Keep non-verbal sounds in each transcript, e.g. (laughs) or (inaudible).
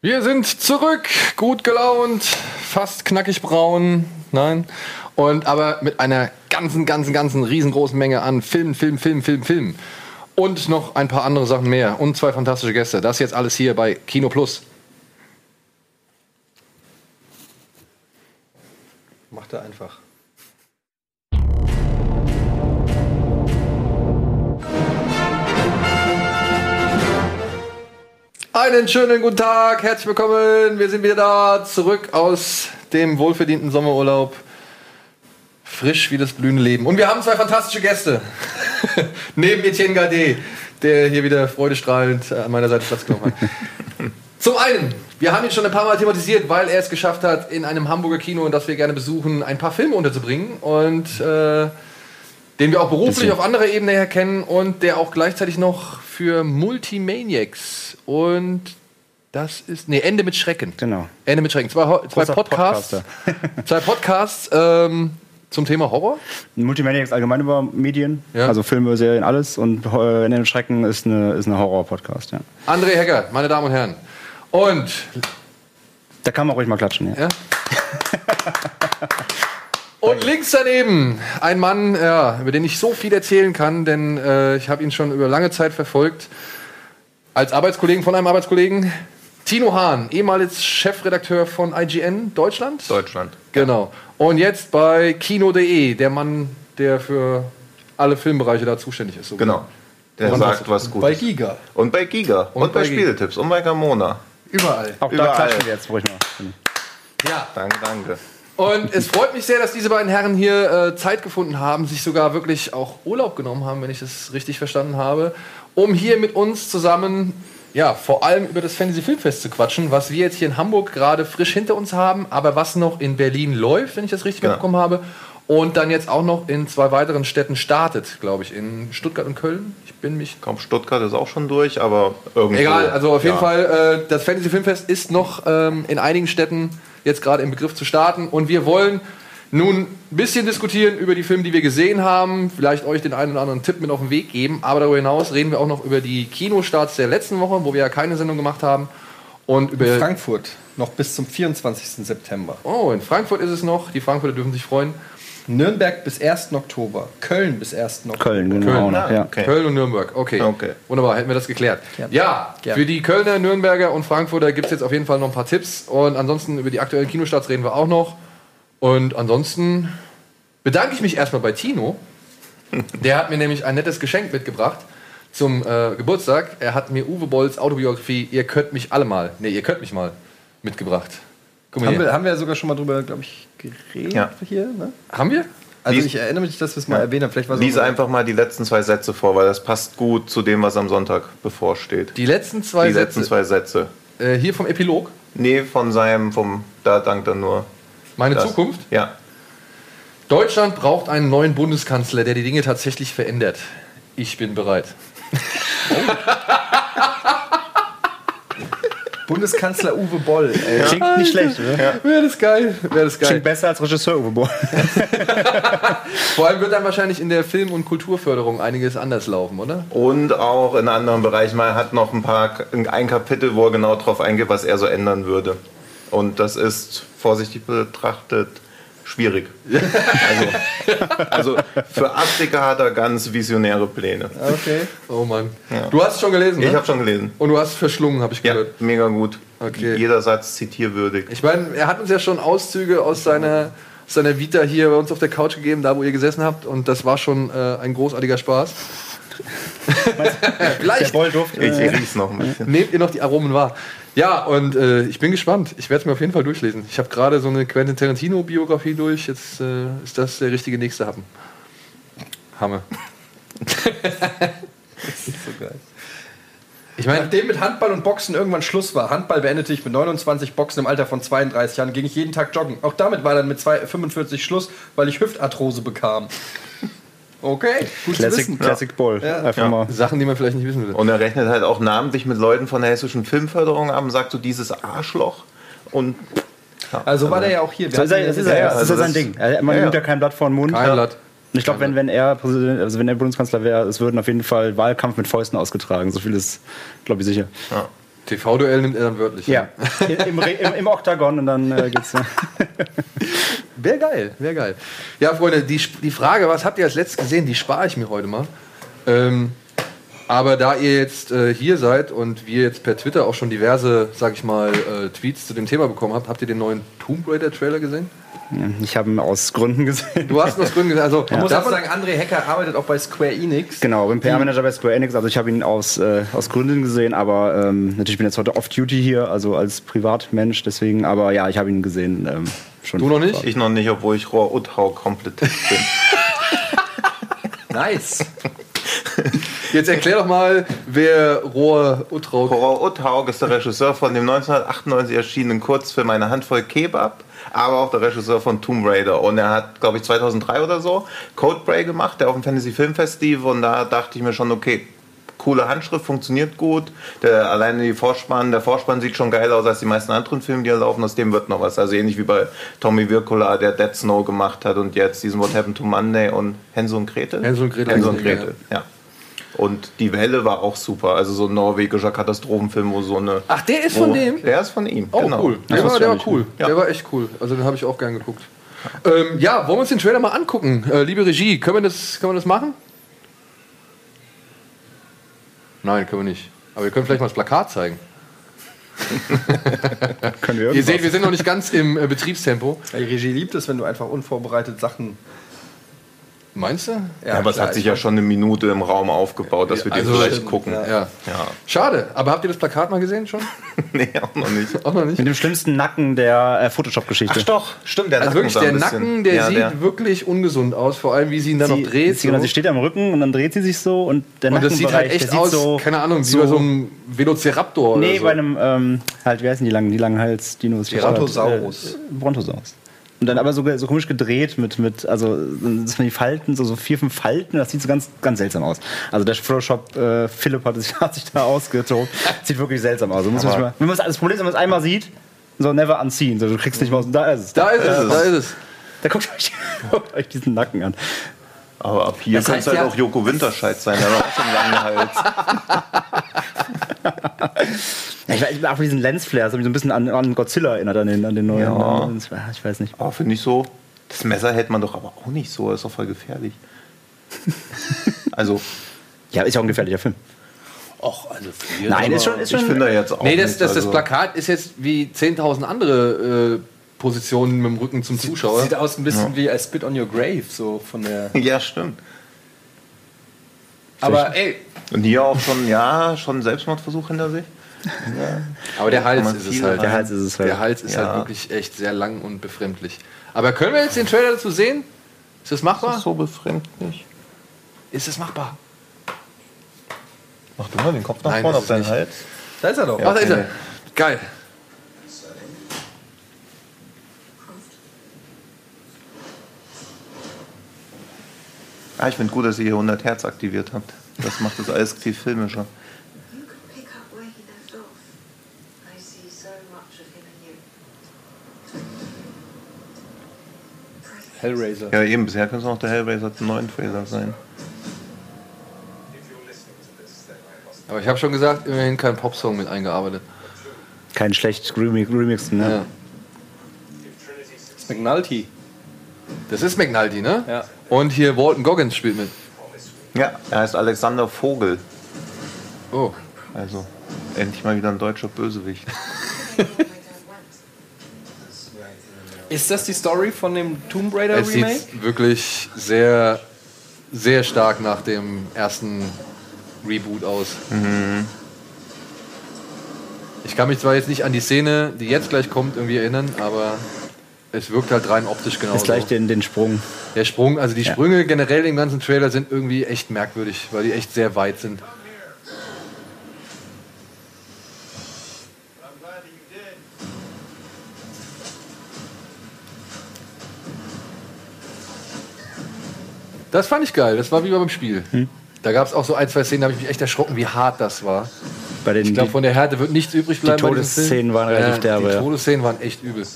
Wir sind zurück, gut gelaunt, fast knackig braun, nein, und aber mit einer ganzen, ganzen, ganzen riesengroßen Menge an Filmen, Film, Film, Film, Film und noch ein paar andere Sachen mehr und zwei fantastische Gäste. Das jetzt alles hier bei Kino Plus. Macht er einfach. Einen schönen guten Tag, herzlich willkommen. Wir sind wieder da, zurück aus dem wohlverdienten Sommerurlaub. Frisch wie das blühende Leben. Und wir haben zwei fantastische Gäste. (laughs) Neben Etienne Gade, der hier wieder freudestrahlend an meiner Seite Platz genommen hat. (laughs) Zum einen, wir haben ihn schon ein paar Mal thematisiert, weil er es geschafft hat, in einem Hamburger Kino, das wir gerne besuchen, ein paar Filme unterzubringen. Und äh, den wir auch beruflich auf anderer Ebene her kennen und der auch gleichzeitig noch für Multimaniacs und das ist, nee, Ende mit Schrecken. Genau. Ende mit Schrecken. Zwei, zwei Podcasts, zwei Podcasts ähm, zum Thema Horror. Multimaniacs allgemein über Medien, Ja. also Filme, Serien, alles. Und äh, Ende mit Schrecken ist eine, ist eine Horror-Podcast, ja. André Hecker, meine Damen und Herren. Und, Da kann man ruhig mal klatschen, ja. ja. (laughs) Und links daneben ein Mann, ja, über den ich so viel erzählen kann, denn äh, ich habe ihn schon über lange Zeit verfolgt. Als Arbeitskollegen von einem Arbeitskollegen. Tino Hahn, ehemals Chefredakteur von IGN Deutschland. Deutschland. Genau. Und jetzt bei Kino.de, der Mann, der für alle Filmbereiche da zuständig ist. So Genau. Der Woran sagt was Bei Gutes. Giga. Und bei Giga. Und, bei bei Giga. Spieletipps. Und bei Gamona. Überall. Auch Überall. da klatschen wir jetzt ruhig mal. Ja. Danke, danke. Und es freut mich sehr, dass diese beiden Herren hier äh, Zeit gefunden haben, sich sogar wirklich auch Urlaub genommen haben, wenn ich das richtig verstanden habe, um hier mit uns zusammen, ja, vor allem über das Fantasy Filmfest zu quatschen, was wir jetzt hier in Hamburg gerade frisch hinter uns haben, aber was noch in Berlin läuft, wenn ich das richtig Genau. mitbekommen habe. Und dann jetzt auch noch in zwei weiteren Städten startet, glaube ich, in Stuttgart und Köln. Ich bin mich Komm, Stuttgart ist auch schon durch, aber irgendwo. Egal, also auf jeden ja. Fall, äh, das Fantasy Filmfest ist noch ähm, in einigen Städten jetzt gerade im Begriff zu starten und wir wollen nun ein bisschen diskutieren über die Filme, die wir gesehen haben, vielleicht euch den einen oder anderen Tipp mit auf den Weg geben, aber darüber hinaus reden wir auch noch über die Kinostarts der letzten Woche, wo wir ja keine Sendung gemacht haben und über... Frankfurt. Noch bis zum 24. September. Oh, in Frankfurt ist es noch, die Frankfurter dürfen sich freuen. Nürnberg bis 1. Oktober. Köln bis 1. Oktober. Köln, genau. Köln, noch, ah, ja. okay. Köln und Nürnberg, okay. Okay. Wunderbar, hätten wir das geklärt. Gerne. Ja, Gerne. für die Kölner, Nürnberger und Frankfurter gibt es jetzt auf jeden Fall noch ein paar Tipps. Und ansonsten über die aktuellen Kinostarts reden wir auch noch. Und ansonsten bedanke ich mich erstmal bei Tino. (laughs) Der hat mir nämlich ein nettes Geschenk mitgebracht zum äh, Geburtstag. Er hat mir Uwe Bolls Autobiografie Ihr könnt mich alle mal, nee, ihr könnt mich mal mitgebracht. Guck mal Haben hier. wir, haben wir ja sogar schon mal drüber, glaube ich, geredet Ja. hier. Ne? haben wir? Also Lies- ich erinnere mich, dass wir es mal erwähnt haben. Vielleicht Lies einfach mal die letzten zwei Sätze vor, weil das passt gut zu dem, was am Sonntag bevorsteht. Die letzten zwei Die letzten Sätze zwei Sätze. äh, hier vom Epilog. Nee, von seinem, vom, da dankt er nur. Meine das. Zukunft. Ja. Deutschland braucht einen neuen Bundeskanzler, der die Dinge tatsächlich verändert. Ich bin bereit. (laughs) Bundeskanzler Uwe Boll. Ey. Klingt nicht schlecht, oder? Wäre das geil? Wäre das geil? Klingt besser als Regisseur Uwe Boll. (laughs) Vor allem wird dann wahrscheinlich in der Film- und Kulturförderung einiges anders laufen, oder? Und auch in anderen Bereichen. Man hat noch ein paar, ein Kapitel, wo er genau drauf eingeht, was er so ändern würde. Und das ist vorsichtig betrachtet schwierig. Also, also für Afrika hat er ganz visionäre Pläne. Okay. Oh Mann. Ja. Du hast es schon gelesen, Ich ne? habe schon gelesen. Und du hast es verschlungen, habe ich Ja, gehört. mega gut. Okay. Jeder Satz zitierwürdig. Ich meine, er hat uns ja schon Auszüge aus seiner, seiner Vita hier bei uns auf der Couch gegeben, da wo ihr gesessen habt. Und das war schon äh, ein großartiger Spaß. Der (laughs) Vielleicht Bollduft. Ich Äh, riech's noch ein bisschen. nehmt ihr noch die Aromen wahr. Ja, und äh, ich bin gespannt. Ich werde es mir auf jeden Fall durchlesen. Ich habe gerade so eine Quentin Tarantino-Biografie durch. Jetzt äh, ist das der richtige nächste Happen. Hammer. (laughs) So geil. Ich meine, Nachdem mit Handball und Boxen irgendwann Schluss war, Handball beendete ich mit 29, Boxen im Alter von 32 Jahren, ging ich jeden Tag joggen. Auch damit war dann mit zwei- 45 Schluss, weil ich Hüftarthrose bekam. Okay, gut zu Classic, wissen. Classic Boll. Ja. Einfach Ja. mal. Sachen, die man vielleicht nicht wissen will. Und er rechnet halt auch namentlich mit Leuten von der hessischen Filmförderung ab und sagt so dieses Arschloch. Und ja, Also war der ja auch hier. So ist er, das ist, Ja, er, ja, das ist also ja sein Ding. Er, man Ja, nimmt ja. kein Blatt vor den Mund. Kein Blatt. Und ich glaube, wenn, wenn er Präsident, also wenn er Bundeskanzler wäre, es würden auf jeden Fall Wahlkampf mit Fäusten ausgetragen. So viel ist, glaube ich, sicher. ja. TV-Duell nimmt er dann wörtlich. Ja, im, im, im Oktagon und dann äh, geht's. (laughs) (laughs) (laughs) Wäre geil, wäre geil. Ja, Freunde, die, die Frage, was habt ihr als letztes gesehen, die spare ich mir heute mal. Ähm, aber da ihr jetzt äh, hier seid und wir jetzt per Twitter auch schon diverse, sag ich mal, äh, Tweets zu dem Thema bekommen habt, habt ihr den neuen Tomb Raider Trailer gesehen? Ich habe ihn aus Gründen gesehen. Du hast noch Gründe gesehen. Also, Man muss auch sagen, André Hecker arbeitet auch bei Square Enix. Genau, bin PR-Manager bei Square Enix. Also ich habe ihn aus, äh, aus Gründen gesehen, aber ähm, natürlich bin ich jetzt heute off-duty hier, also als Privatmensch. Deswegen, aber ja, ich habe ihn gesehen. Ähm, schon Du noch nicht? Ich noch nicht, obwohl ich Rohr Uthau Komplettist bin. (laughs) Nice. Jetzt erklär doch mal, wer Rohr Uttraug. Rohr Uthaug ist der Regisseur von dem 1998 erschienenen Kurzfilm Eine Handvoll Kebab, aber auch der Regisseur von Tomb Raider. Und er hat, glaube ich, 2003 oder so Codebreak gemacht, der auf dem Fantasy Filmfest lief. Und da dachte ich mir schon, okay, coole Handschrift, funktioniert gut. Der, alleine die Vorspann, der Vorspann sieht schon geil aus als die meisten anderen Filme, die da laufen. Aus dem wird noch was. Also ähnlich wie bei Tommy Wirkola, der Dead Snow gemacht hat und jetzt diesen What Happened to Monday und Hänsel und Gretel. Hänsel und Gretel. Hänsel und Gretel, ja. Und die Welle war auch super. Also so ein norwegischer Katastrophenfilm, wo so eine. Ach, der ist von dem? Der ist von ihm. Oh, genau. cool. Der, war, der war cool. Ja. Der war echt cool. Also den habe ich auch gern geguckt. Ähm, ja, wollen wir uns den Trailer mal angucken? Äh, liebe Regie, können wir, das, können wir das machen? Nein, können wir nicht. Aber wir können vielleicht mal das Plakat zeigen. (laughs) Können wir Ihr irgendwas. seht, wir sind noch nicht ganz im äh, Betriebstempo. Die Regie liebt es, wenn du einfach unvorbereitet Sachen. Meinst du? Ja, aber es hat sich ich ja schon eine Minute im Raum aufgebaut, dass wir den Also, vielleicht stimmt, gucken. ja. Ja. Ja. Schade. Aber habt ihr das Plakat mal gesehen schon? (laughs) nee, auch noch nicht. Auch noch nicht? Mit dem schlimmsten Nacken der äh, Photoshop-Geschichte. Ach doch, stimmt, der Also Nacken wirklich, der Nacken, der ja, sieht der- wirklich ungesund aus. Vor allem, wie sie ihn dann Sie, noch dreht. sie, genau, so. sie steht am Rücken und dann dreht sie sich so und der Und das sieht halt echt aus, so, keine Ahnung, wie so, bei so einem Velociraptor Nee, oder so. bei einem, ähm, halt, wie heißen die langen, die langen Hals-Dinos? Brontosaurus. Äh, Brontosaurus. Und dann aber so, so komisch gedreht mit, mit also dass man die Falten, so, so vier, fünf Falten, das sieht so ganz, ganz seltsam aus. Also der Photoshop äh, Philipp hat sich, (laughs) hat sich da ausgetobt. Sieht wirklich seltsam aus. Also muss man sich mal, wenn man's- das Problem ist, wenn man es einmal sieht, so never unseen. So, du kriegst nicht mal aus. Da ist es. Da ist es, da ist es. Da guckt euch, (laughs) guckt euch diesen Nacken an. Aber ab hier Das könnte es halt ja- auch Joko Winterscheid sein, der hat auch schon einen langen Hals. (laughs) Ja, ich, weiß- ich auch von diesen Lensflares, das hat mich so ein bisschen an, an Godzilla erinnert, an den, an den neuen. Ja. An, ich weiß nicht. Aber finde ich so, das Messer hält man doch aber auch nicht so, das ist doch voll gefährlich. (laughs) also, Ja, ist ja auch ein gefährlicher Film. Och, also viel. Nein, ist schon, ist ich schon. finde jetzt auch Nee, das, nicht, das, das also- Plakat ist jetzt wie 10.000 andere äh, Positionen mit dem Rücken zum Zuschauer. Sieht aus ein bisschen wie I Spit on Your Grave, so von der. (laughs) Ja, stimmt. Aber ey, Und hier auch schon, ja, schon Selbstmordversuch hinter sich. Aber der Hals ist es halt. Der Hals ist es halt. Der Hals ist Ja. halt wirklich echt sehr lang und befremdlich. Aber können wir jetzt den Trailer dazu sehen? Ist das machbar? So befremdlich. Ist es machbar? Mach du mal den Kopf nach Nein, vorne das auf ist deinen nicht. Hals. da ist er doch. Ach, da ist er. Geil. Ah, ich finde gut, dass ihr hier 100 Hertz aktiviert habt. Das macht das alles viel filmischer. Hellraiser. Ja, eben, bisher könnte es noch der Hellraiser 9 Trailer sein. Aber ich habe schon gesagt, immerhin kein Popsong mit eingearbeitet. Kein schlecht remix, remixen, ne? Ja. McNulty. Das ist McNulty, ne? Ja. Und hier Walton Goggins spielt mit. Ja, er heißt Alexander Vogel. Oh. Also, endlich mal wieder ein deutscher Bösewicht. (laughs) Ist das die Story von dem Tomb Raider Es Remake? sieht wirklich sehr, sehr stark nach dem ersten Reboot aus. Ich kann mich zwar jetzt nicht an die Szene, die jetzt gleich kommt, irgendwie erinnern, aber es wirkt halt rein optisch genauso. Ist gleich den, den Sprung. Der Sprung, also die Ja. Sprünge generell im ganzen Trailer sind irgendwie echt merkwürdig, weil die echt sehr weit sind. Das fand ich geil, das war wie beim Spiel. Hm. Da gab es auch so ein, zwei Szenen, da habe ich mich echt erschrocken, wie hart das war. Den, Ich glaube, von der Härte wird nichts übrig bleiben. diesem Todesszenen waren relativ derbe, Die. Todesszenen waren echt übel.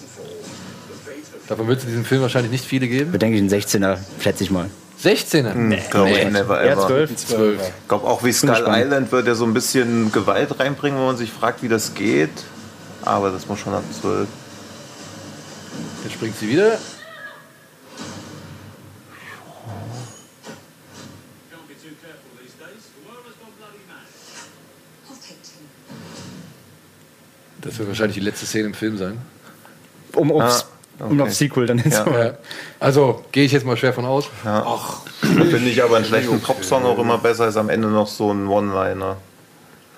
Davon wird es in diesem Film wahrscheinlich nicht viele geben. wir denken, ein 16er, schätze ich mal. 16er? Nee, glaube ich, never Ja, ever. 12. 12. Ich glaube auch wie Skull. Island wird er so ein bisschen Gewalt reinbringen, wo man sich fragt, wie das geht. Aber das muss schon ab 12. Jetzt springt sie wieder. Das wird wahrscheinlich die letzte Szene im Film sein. Um, aufs, Ah, okay. aufs Sequel dann Ja. hinzumachen. Ja. Also gehe ich jetzt mal schwer von aus. Finde ich aber einen schlechten Popsong auch immer besser als am Ende noch so ein One-Liner.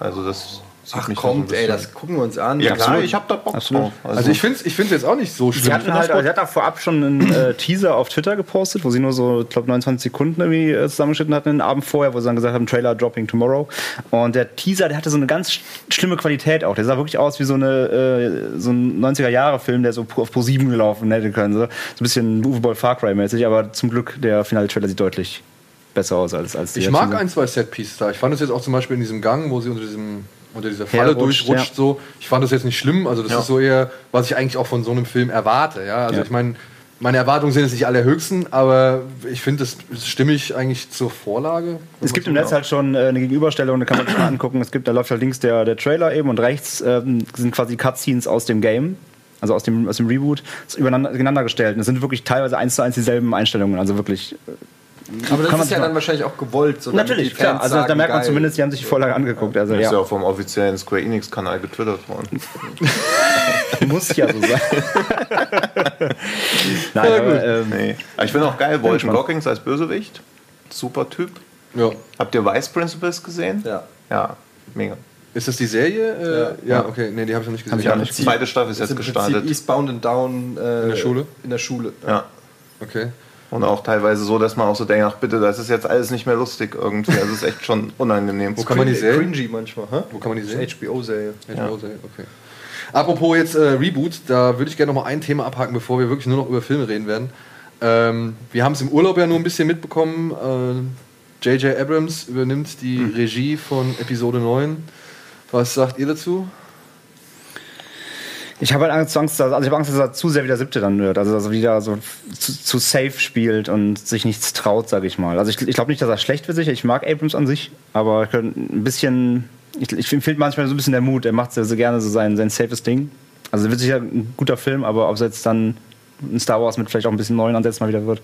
Also das sieht Ach kommt, ey, das gucken wir uns an. Ja klar, ich hab da Bock Absolut. drauf. Also ich finde es ich find's jetzt auch nicht so schlimm. Sie hatten halt, sie hat auch vorab schon einen äh, Teaser auf Twitter gepostet, wo sie nur so, ich glaube, 29 Sekunden irgendwie äh, zusammengeschnitten hatten den Abend vorher, wo sie dann gesagt haben, Trailer dropping tomorrow. Und der Teaser, der hatte so eine ganz sch- schlimme Qualität auch. Der sah wirklich aus wie so, eine, äh, so ein 90er-Jahre-Film, der so auf Pro 7 gelaufen hätte können. So, so ein bisschen Uwe Boll Far Cry-mäßig, aber zum Glück, der finale Trailer sieht deutlich besser aus als, als ich mag Teaser. ein, zwei Setpieces da. Ich fand es jetzt auch zum Beispiel in diesem Gang, wo sie unter diesem unter dieser Falle Herrutscht, durchrutscht ja. so. Ich fand das jetzt nicht schlimm. Also das Ja. ist so eher, was ich eigentlich auch von so einem Film erwarte. Ja, also ich meine, meine Erwartungen sind jetzt nicht allerhöchsten, aber ich finde, das ist stimmig eigentlich zur Vorlage. Es gibt im Netz halt schon äh, eine Gegenüberstellung, da kann man sich mal angucken. Es gibt, da läuft halt links der, der Trailer eben und rechts ähm, sind quasi Cutscenes aus dem Game, also aus dem, aus dem Reboot, übereinander gestellt. Und es sind wirklich teilweise eins zu eins dieselben Einstellungen, also wirklich. Aber das kann man ist ja dann wahrscheinlich auch gewollt. So damit Natürlich, die klar. Also da merkt man geil. zumindest, die haben sich die Vorlage angeguckt. Also ist ja ja, auch vom offiziellen Square Enix-Kanal getwittert worden. (laughs) muss ja so sein. (laughs) Nein, aber, ähm, Nee. Aber ich finde auch geil, Walton. Goggins als Bösewicht. Super Typ. Ja. Habt ihr Vice Principals gesehen? Ja. Ja, mega. Ist das die Serie? Äh, ja. okay. Nee, die habe ich noch nicht gesehen. ich auch Die zweite Staffel ist jetzt gestartet. Eastbound and Down äh, In der Schule? In der Schule. Ja. Okay. Und auch teilweise so, dass man auch so denkt, ach bitte, das ist jetzt alles nicht mehr lustig irgendwie. Also es ist echt schon (laughs) unangenehm. Wo kann man die sehen? Cringy manchmal. Hä? Wo kann man die sehen? HBO-Serie. HBO Serie, okay. Apropos jetzt äh, Reboot, da würde ich gerne noch mal ein Thema abhaken, bevor wir wirklich nur noch über Filme reden werden. Ähm, wir haben es im Urlaub ja nur ein bisschen mitbekommen. Äh, J.J. Abrams übernimmt die Regie von Episode 9. Was sagt ihr dazu? Ich habe halt Angst, Angst, dass- also ich habe Angst, dass er zu sehr wie der siebte dann wird. Also dass er wieder so zu, zu safe spielt und sich nichts traut, sage ich mal. Also ich, ich glaube nicht, dass er schlecht wird sicher. Ich mag Abrams an sich, aber ein bisschen. Ich, ich fehlt manchmal so ein bisschen der Mut. Er macht sehr, sehr gerne so sein, sein safes Ding. Also wird sicher ein guter Film, aber ob es jetzt dann ein Star Wars mit vielleicht auch ein bisschen neuen Ansätzen mal wieder wird.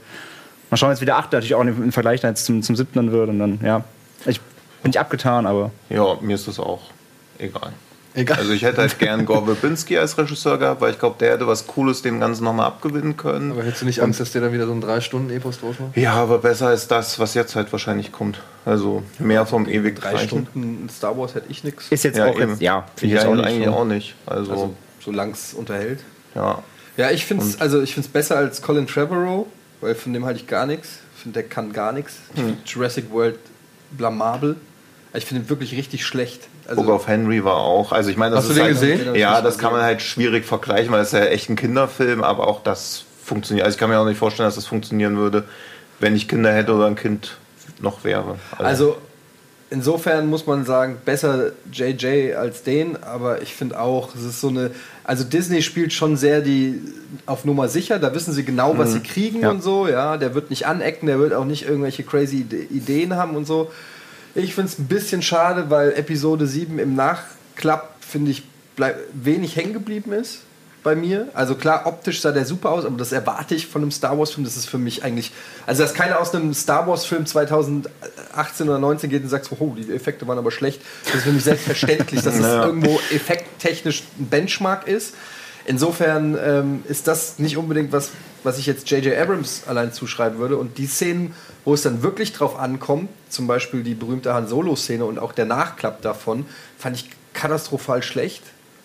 Mal schauen, jetzt wieder acht natürlich auch im Vergleich dann jetzt zum, zum siebten dann wird und dann, ja. Ich bin nicht abgetan, aber Ja, mir ist das auch egal. Egal. Also ich hätte halt gern Gore Verbinski als Regisseur gehabt, weil ich glaube, der hätte was Cooles dem Ganzen nochmal abgewinnen können. Aber hättest du nicht Angst, dass der dann wieder so einen 3-Stunden-Epos draus macht? Ja, aber besser als das, was jetzt halt wahrscheinlich kommt. Also mehr vom ewig Drei Stunden Star Wars hätte ich nichts. ist jetzt Ja, auch eben. jetzt, ja, finde Ja, ich jetzt auch nicht. eigentlich so. auch nicht. Also, Also, solange es unterhält. ja. Ja, ich finde es also ich find's besser als Colin Trevorrow, weil von dem halte ich gar nichts. Ich finde, der kann gar nichts. Ich finde Jurassic World blamabel. Ich finde ihn wirklich richtig schlecht. Also, Book of Henry war auch. Also ich meine, das Hast du ist den halt, gesehen? Ja, das kann man halt schwierig vergleichen, weil es ist ja echt ein Kinderfilm, aber auch das funktioniert. Also ich kann mir auch nicht vorstellen, dass das funktionieren würde, wenn ich Kinder hätte oder ein Kind noch wäre. Also insofern muss man sagen, besser JJ als den, aber ich finde auch, es ist so eine. Also Disney spielt schon sehr die auf Nummer sicher, da wissen sie genau, was sie kriegen Ja. und so, ja. Der wird nicht anecken, der wird auch nicht irgendwelche crazy Ide- Ideen haben und so. Ich finde es ein bisschen schade, weil Episode 7 im Nachklapp, finde ich, bleib, wenig hängen geblieben ist bei mir. Also klar, optisch sah der super aus, aber das erwarte ich von einem Star Wars-Film. Das ist für mich eigentlich. Also, dass keiner aus einem Star Wars-Film 2018 oder 19 geht und sagt, oh, die Effekte waren aber schlecht. Das ist für mich selbstverständlich, dass (laughs) es Ja. irgendwo effekttechnisch ein Benchmark ist. Insofern ähm, ist das nicht unbedingt was, was ich jetzt J.J. Abrams allein zuschreiben würde. Und die Szenen, wo es dann wirklich drauf ankommt, zum Beispiel die berühmte Han Solo-Szene und auch der Nachklapp davon, fand ich katastrophal schlecht.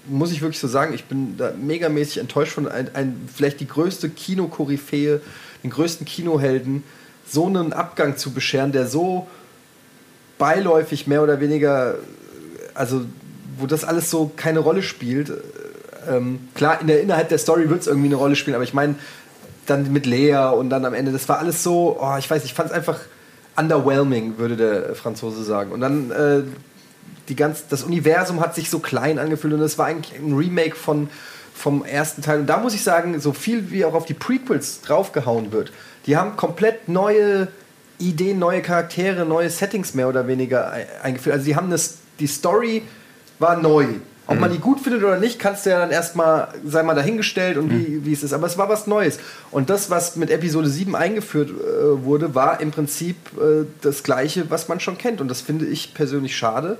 Muss ich wirklich so sagen, ich bin da megamäßig enttäuscht von ein, ein, vielleicht die größte Kinokoryphäe, den größten Kinohelden, so einen Abgang zu bescheren, der so beiläufig mehr oder weniger, also wo das alles so keine Rolle spielt. Ähm, klar, in der, innerhalb der Story wird es irgendwie eine Rolle spielen, aber ich meine, dann mit Lea und dann am Ende, das war alles so, oh, ich weiß, ich fand es einfach underwhelming, würde der Franzose sagen. Und dann äh, die ganz, das Universum hat sich so klein angefühlt und es war eigentlich ein Remake von, vom ersten Teil. Und da muss ich sagen, so viel wie auch auf die Prequels draufgehauen wird, die haben komplett neue Ideen, neue Charaktere, neue Settings mehr oder weniger ei- eingeführt. Also die haben das, die Story war neu. Ob man die gut findet oder nicht, kannst du ja dann erstmal, sei mal dahingestellt und wie, wie es ist. Aber es war was Neues. Und das, was mit Episode 7 eingeführt äh, wurde, war im Prinzip äh, das Gleiche, was man schon kennt. Und das finde ich persönlich schade,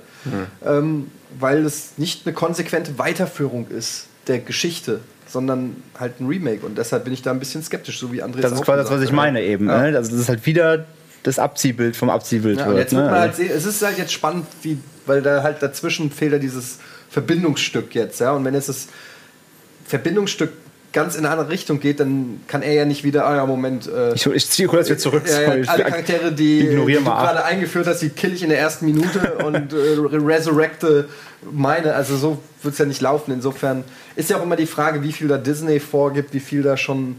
ähm, weil es nicht eine konsequente Weiterführung ist der Geschichte, sondern halt ein Remake. Und deshalb bin ich da ein bisschen skeptisch, so wie André Das ist quasi das, was ich meine eben. Ja. Ne? Also das ist halt wieder das Abziehbild vom Abziehbild. Ja, wird, jetzt wird ne? man halt sehen, es ist halt jetzt spannend, wie, weil da halt dazwischen fehlt ja dieses Verbindungsstück jetzt, ja. Und wenn jetzt das Verbindungsstück ganz in eine andere Richtung geht, dann kann er ja nicht wieder, ah ja, Moment, äh, ich, ich ziehe kurz wieder zurück. ja, ja, alle Charaktere, die, die du gerade eingeführt hast, die kill ich in der ersten Minute (laughs) und äh, resurrecte meine. Also so wird es ja nicht laufen. Insofern ist ja auch immer die Frage, wie viel da Disney vorgibt, wie viel da schon,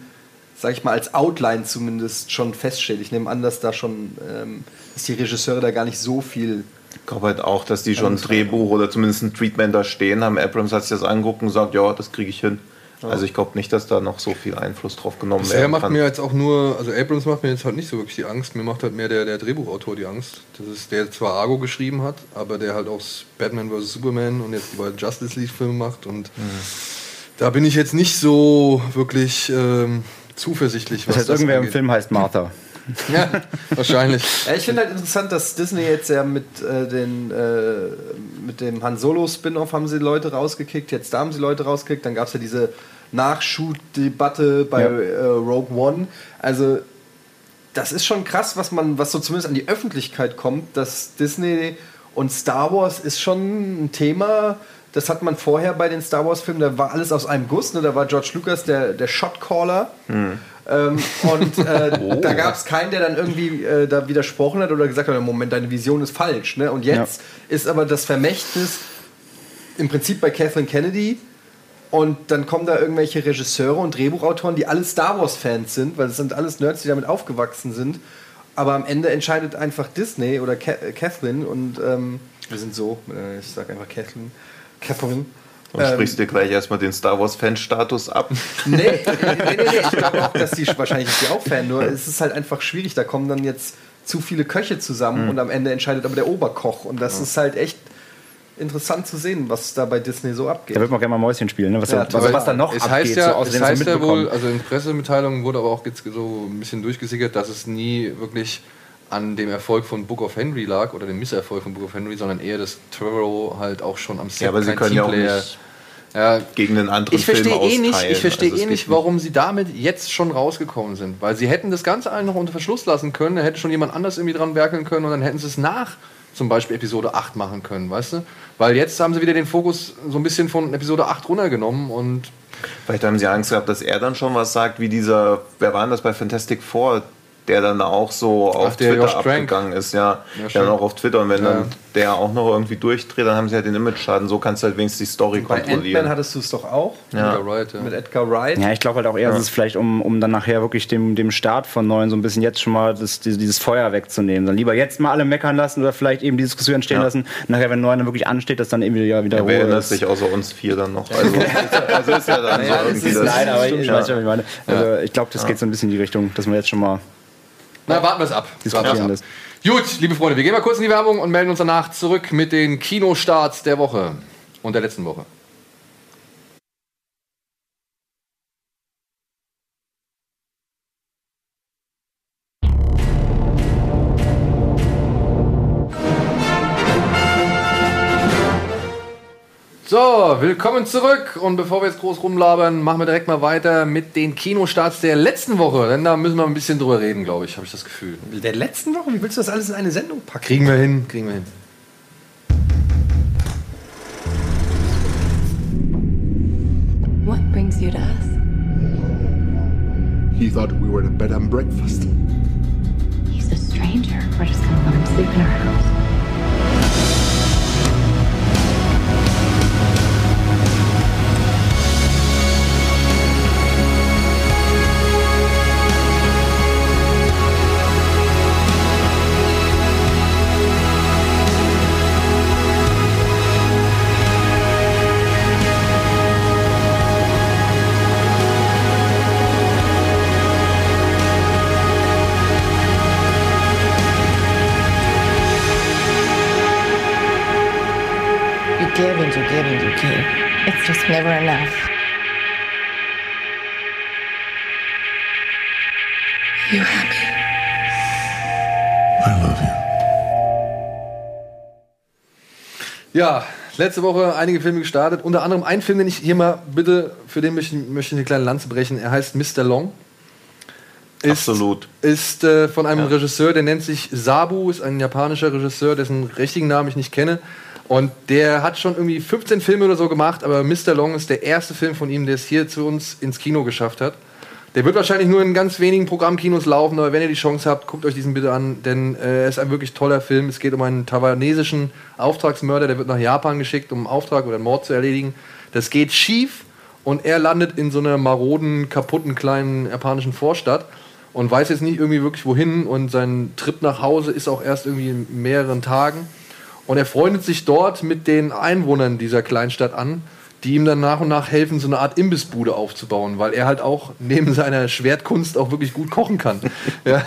sag ich mal, als Outline zumindest schon feststeht. Ich nehme an, dass da schon, ähm, dass die Regisseure da gar nicht so viel Ich glaube halt auch, dass die schon ein Drehbuch oder zumindest ein Treatment da stehen haben. Abrams hat sich das angeguckt und sagt, ja, das kriege ich hin. Also ich glaube nicht, dass da noch so viel Einfluss drauf genommen Bisher werden macht mir jetzt auch nur, also Abrams macht mir jetzt halt nicht so wirklich die Angst. Mir macht halt mehr der, der Drehbuchautor die Angst. Das ist der zwar Argo geschrieben hat, aber der halt auch Batman vs. Superman und jetzt die beiden Justice League Filme macht. Und da bin ich jetzt nicht so wirklich ähm, zuversichtlich. Das heißt, irgendwer im angeht. Film heißt Martha. Ja, wahrscheinlich. Ich finde halt interessant, dass Disney jetzt ja mit, äh, den, äh, mit dem Han Solo Spin-off haben sie Leute rausgekickt, jetzt da haben sie Leute rausgekickt, dann gab es ja diese Nachshoot-Debatte bei Ja. äh, Rogue One. Also das ist schon krass, was man, was so zumindest an die Öffentlichkeit kommt, dass Disney und Star Wars ist schon ein Thema. Das hat man vorher bei den Star Wars-Filmen, da war alles aus einem Guss. Ne? Da war George Lucas der, der Shotcaller. Ähm, und äh, (laughs) da gab es keinen, der dann irgendwie äh, da widersprochen hat oder gesagt hat: Moment, deine Vision ist falsch. Ne? Und jetzt ist aber das Vermächtnis im Prinzip bei Kathleen Kennedy. Und dann kommen da irgendwelche Regisseure und Drehbuchautoren, die alle Star Wars-Fans sind, weil es sind alles Nerds, die damit aufgewachsen sind. Aber am Ende entscheidet einfach Disney oder Ka Kathleen und ähm, wir sind so, äh, ich sage einfach Kathleen. Kathleen. Und sprichst dir gleich erstmal den Star Wars-Fan-Status ab. (laughs) (laughs) Nee, nee, nee, nee. Ich glaube auch, dass die wahrscheinlich ist die auch Fan, nur es ist halt einfach schwierig. Da kommen dann jetzt zu viele Köche zusammen und am Ende entscheidet aber der Oberkoch. Und das ist halt echt interessant zu sehen, was da bei Disney so abgeht. Da wird man gerne mal Mäuschen spielen, ne? was, Ja, da, was, was da noch es abgeht. heißt ja, so aus es heißt ja wohl, also in Pressemitteilungen wurde aber auch jetzt so ein bisschen durchgesickert, dass es nie wirklich an dem Erfolg von Book of Henry lag oder dem Misserfolg von Book of Henry, sondern eher, dass Trevorrow halt auch schon am Set Ja, aber sie können ja auch Teamplayer- nicht Ja, gegen einen anderen ich verstehe Film eh nicht, ich verstehe Also eh nicht, warum sie damit jetzt schon rausgekommen sind. Weil sie hätten das Ganze eigentlich noch unter Verschluss lassen können, da hätte schon jemand anders irgendwie dran werkeln können und dann hätten sie es nach zum Beispiel Episode 8 machen können, weißt du? Weil jetzt haben sie wieder den Fokus so ein bisschen von Episode 8 runtergenommen und Vielleicht haben sie Angst gehabt, dass er dann schon was sagt, wie dieser, wer war denn das bei Fantastic Four, der dann auch so auf der Twitter Josh Trank. abgegangen ist, ja. Ja, der dann auch auf Twitter und wenn Ja. dann der auch noch irgendwie durchdreht, dann haben sie halt den Image-Schaden. So kannst du halt wenigstens die Story Bei Ant-Man kontrollieren. hattest du es doch auch. Ja. Edgar Wright, ja. Mit Edgar Wright. Ja, ich glaube halt auch eher, dass es vielleicht, um, um dann nachher wirklich dem, dem Start von Neuen so ein bisschen jetzt schon mal das, dieses, Feuer wegzunehmen. Dann lieber jetzt mal alle meckern lassen oder vielleicht eben die Diskussion entstehen Ja. lassen. Nachher, wenn Neuen dann wirklich ansteht, dass dann eben wieder, wieder Ja, wer Ruhe erinnert sich außer uns vier dann noch? Also, (laughs) also ist ja dann so es irgendwie ist das. Nein, aber ich, ich weiß schon, was ich meine. Also, ich glaube, das geht so ein bisschen in die Richtung, dass man jetzt schon mal Na, warten wir es ab. Diskutieren lässt. Gut, liebe Freunde, wir gehen mal kurz in die Werbung und melden uns danach zurück mit den Kinostarts der Woche und der letzten Woche. So, willkommen zurück. Und bevor wir jetzt groß rumlabern, machen wir direkt mal weiter mit den Kinostarts der letzten Woche. Denn da müssen wir ein bisschen drüber reden, glaube ich, habe ich das Gefühl. Der letzten Woche? Wie willst du das alles in eine Sendung packen? Kriegen wir hin, kriegen wir hin. What brings you to us? He thought we were a bed and breakfast. He's a stranger. We're just gonna let him sleep in our house. Ja, letzte Woche einige Filme gestartet. Unter anderem ein Film, den ich hier mal bitte, für den möchte ich, möchte ich eine kleine Lanze brechen. Er heißt Mr. Long. Ist, Absolut. Ist äh, von einem Regisseur, der nennt sich Sabu, ist ein japanischer Regisseur, dessen richtigen Namen ich nicht kenne. Und der hat schon irgendwie 15 Filme oder so gemacht, aber Mr. Long ist der erste Film von ihm, der es hier zu uns ins Kino geschafft hat. Der wird wahrscheinlich nur in ganz wenigen Programmkinos laufen, aber wenn ihr die Chance habt, guckt euch diesen bitte an, denn äh, er ist ein wirklich toller Film. Es geht um einen taiwanesischen Auftragsmörder, der wird nach Japan geschickt, um einen Auftrag oder einen Mord zu erledigen. Das geht schief und er landet in so einer maroden, kaputten kleinen japanischen Vorstadt und weiß jetzt nicht irgendwie wirklich wohin und sein Trip nach Hause ist auch erst irgendwie in mehreren Tagen. Und er freundet sich dort mit den Einwohnern dieser Kleinstadt an, die ihm dann nach und nach helfen, so eine Art Imbissbude aufzubauen, weil er halt auch neben seiner Schwertkunst auch wirklich gut kochen kann. (laughs) ja.